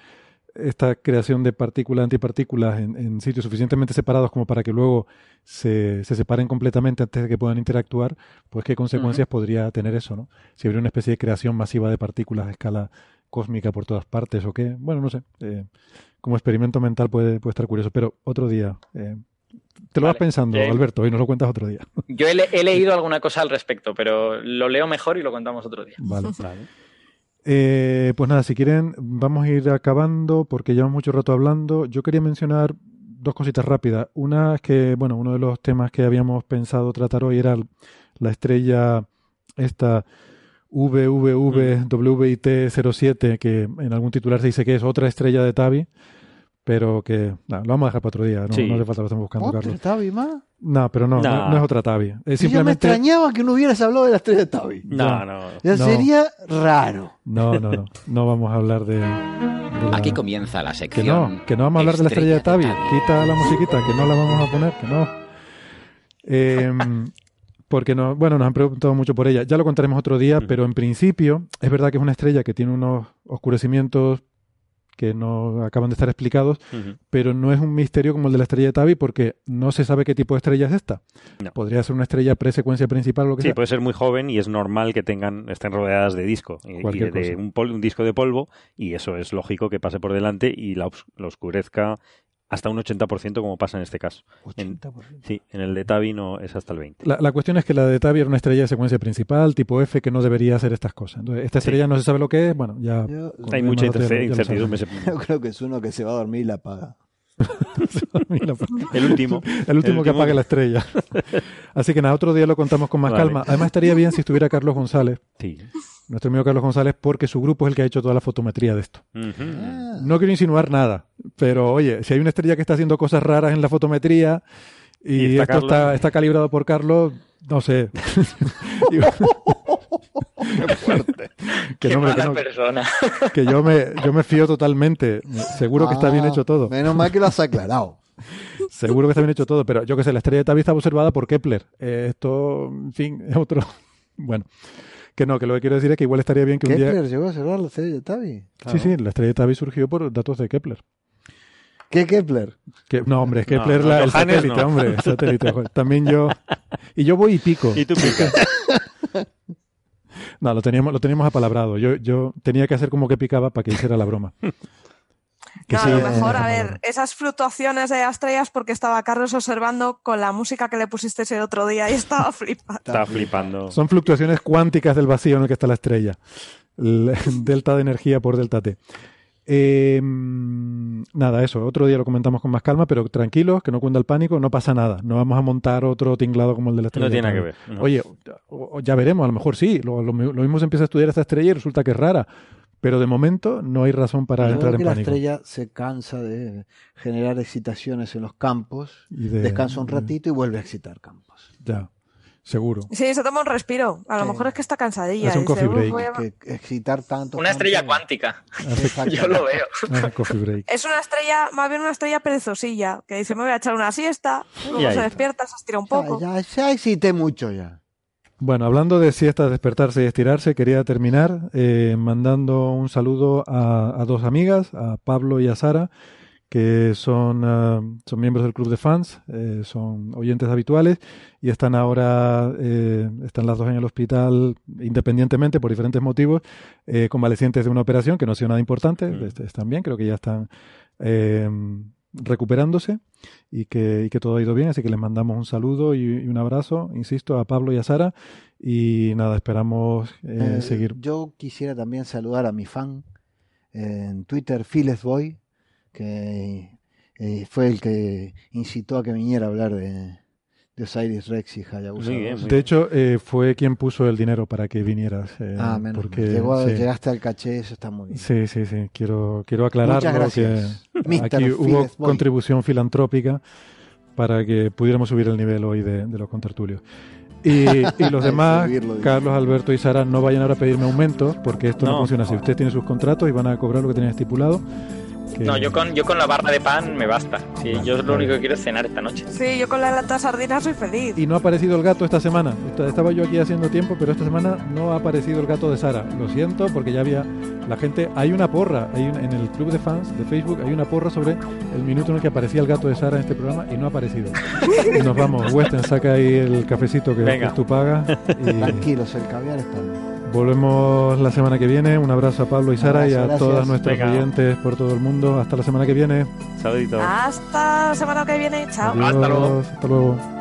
esta creación de partículas antipartículas en, en sitios suficientemente separados como para que luego se, se separen completamente antes de que puedan interactuar, pues qué consecuencias podría tener eso, ¿no? Si habría una especie de creación masiva de partículas a escala cósmica por todas partes o qué, bueno, no sé. eh, como experimento mental puede, puede estar curioso, pero otro día. eh, te lo vas Vale. pensando, Eh, Alberto, y nos lo cuentas otro día. <laughs> Yo he, he leído alguna cosa al respecto, pero lo leo mejor y lo contamos otro día. <laughs> Vale. Eh, pues nada, si quieren, vamos a ir acabando porque llevamos mucho rato hablando. Yo quería mencionar dos cositas rápidas. Una es que, bueno, uno de los temas que habíamos pensado tratar hoy era la estrella esta VVVWIT07, que en algún titular se dice que es otra estrella de Tabi, pero que lo vamos a dejar para otro día. No, Sí. no hace falta lo estamos buscando, ¿Otro Carlos. Tabi más? No, pero no, no, No. no es otra Tabi. Es Sí, Ya me simplemente. extrañaba que no hubieras hablado de la estrella de Tabi. No, no. Ya No. sería raro. No, no, no. No vamos a hablar de. de la- Aquí comienza la Que sección. no, que no vamos a hablar de la estrella de Tabi. Quita la musiquita, que no la vamos a poner, que no. Eh, porque no, bueno, nos han preguntado mucho por ella. Ya lo contaremos otro día, pero en principio es verdad que es una estrella que tiene unos oscurecimientos que no acaban de estar explicados, pero no es un misterio como el de la estrella de Tabi porque no se sabe qué tipo de estrella es esta. No. Podría ser una estrella presecuencia principal o lo que Sí, sea. puede ser muy joven y es normal que tengan estén rodeadas de disco y, de, un, pol- un disco de polvo y eso es lógico que pase por delante y la, oscurezca hasta un 80% como pasa en este caso. En, 80%. sí, en el de Tabi no es hasta el 20. La, la cuestión es que la de Tabi era una estrella de secuencia principal, tipo F, que no debería hacer estas cosas. Entonces, esta estrella no se sabe lo que es, bueno, ya... Yo, Hay mucha incertidumbre. <laughs> yo creo que es uno que se va a dormir y la apaga. Mira, <laughs> El último. El último que último- apague la estrella. <laughs> Así que nada, otro día lo contamos con más Vale. calma. Además estaría bien si estuviera Carlos González, Sí. Nuestro amigo Carlos González, porque su grupo es el que ha hecho toda la fotometría de esto. No quiero insinuar nada, pero oye, si hay una estrella que está haciendo cosas raras en la fotometría y, Y está esto Carlos. está, está calibrado por Carlos, no sé. <laughs> Que, Qué no, hombre, que mala no, persona. <laughs> que yo me, yo me fío totalmente. Seguro que está bien Ah, hecho todo. Menos mal que lo has aclarado. <laughs> Seguro que está bien hecho todo, pero yo que sé, la estrella de Tabi estaba observada por Kepler. Eh, esto, en fin, es otro. Bueno, que no, que lo que quiero decir es que igual estaría bien que un día. ¿Kepler llegó a cerrar la estrella de Tabi? Sí, sí, la estrella de Tabi surgió por datos de Kepler. ¿Qué Kepler? Que, no, hombre, es No, Kepler no, la- el Johannes satélite, no. hombre, el satélite. joder. También yo. Y yo voy y pico. Y tú picas. <laughs> No, lo teníamos, lo teníamos apalabrado. Yo, yo tenía que hacer como que picaba para que hiciera la broma. <laughs> Que No, sí, a lo eh, mejor, a ver, esas fluctuaciones de estrellas porque estaba Carlos observando con la música que le pusiste el otro día y <laughs> estaba flipando. Está flipando. Son fluctuaciones cuánticas del vacío en el que está la estrella. El <laughs> delta de energía por delta T. Eh, nada, eso. Otro día lo comentamos con más calma, pero tranquilos, que no cuenta el pánico, no pasa nada. No vamos a montar otro tinglado como el de la estrella. No tiene nada que ver. no. Oye, o- o ya veremos, a lo mejor sí. Lo, lo, lo mismo se empieza a estudiar esta estrella y resulta que es rara. Pero de momento no hay razón para Yo entrar creo en que la pánico. estrella se cansa de generar excitaciones en los campos, Y de- descansa un de- ratito y vuelve a excitar campos. Ya, seguro. Sí, se toma un respiro. A lo Sí. mejor es que está cansadilla. Hace un coffee "Uf, break". a- Que excitar tanto. Una estrella campos- cuántica. <laughs> Yo lo veo. <laughs> Ah, coffee break. Es una estrella, más bien una estrella perezosilla, que dice, me voy a echar una siesta, luego se despierta, se estira un Ya, poco. ya, ya excité mucho ya. Bueno, hablando de siestas, despertarse y estirarse, quería terminar eh, mandando un saludo a, a dos amigas, a Pablo y a Sara, que son, ah, son miembros del club de fans, eh, son oyentes habituales y están ahora, eh, están las dos en el hospital independientemente por diferentes motivos, eh, convalecientes de una operación que no ha sido nada importante, Mm. est- están bien, creo que ya están eh, recuperándose y que, y que todo ha ido bien, así que les mandamos un saludo y, y un abrazo, insisto, a Pablo y a Sara y nada, esperamos eh, Eh, seguir. Yo quisiera también saludar a mi fan eh, en Twitter, Philes Boy, que eh, fue el que incitó a que viniera a hablar de, de Osiris Rex y Hayabusa. Muy bien, 2. muy De hecho, eh, fue quien puso el dinero para que vinieras. eh, Ah, menos porque, Llegó- sí. Llegaste al caché, eso está muy bien. Sí, sí, sí. Quiero, quiero gracias, que aquí hubo Boy. contribución filantrópica para que pudiéramos subir el nivel hoy de, de los contertulios. Y, y los <laughs> demás. Carlos, Alberto y Sara, no vayan ahora a pedirme aumentos porque esto no, No. funciona así. Usted tiene sus contratos y van a cobrar lo que tenían estipulado. Que- No, yo con, yo con la barra de pan me basta. Sí, Vale, yo lo vale. único que quiero es cenar esta noche. Sí, yo con la lata de sardinas soy feliz. Y no ha aparecido el gato esta semana. Esta- Estaba yo aquí haciendo tiempo, pero esta semana no ha aparecido el gato de Sara. Lo siento, porque ya había la gente. Hay una porra, hay un- en el club de fans de Facebook hay una porra sobre el minuto en el que aparecía el gato de Sara en este programa y no ha aparecido. <laughs> Y nos vamos. Western, saca ahí el cafecito que, Venga. que es tu paga. Y Tranquilos, el caviar está bien. Volvemos la semana que viene. Un abrazo a Pablo y Sara y a abrazo, todas gracias. nuestros Venga. oyentes por todo el mundo. Hasta la semana que viene. Saludito. Hasta la semana que viene. Chao. Adiós, Hasta luego. Hasta luego.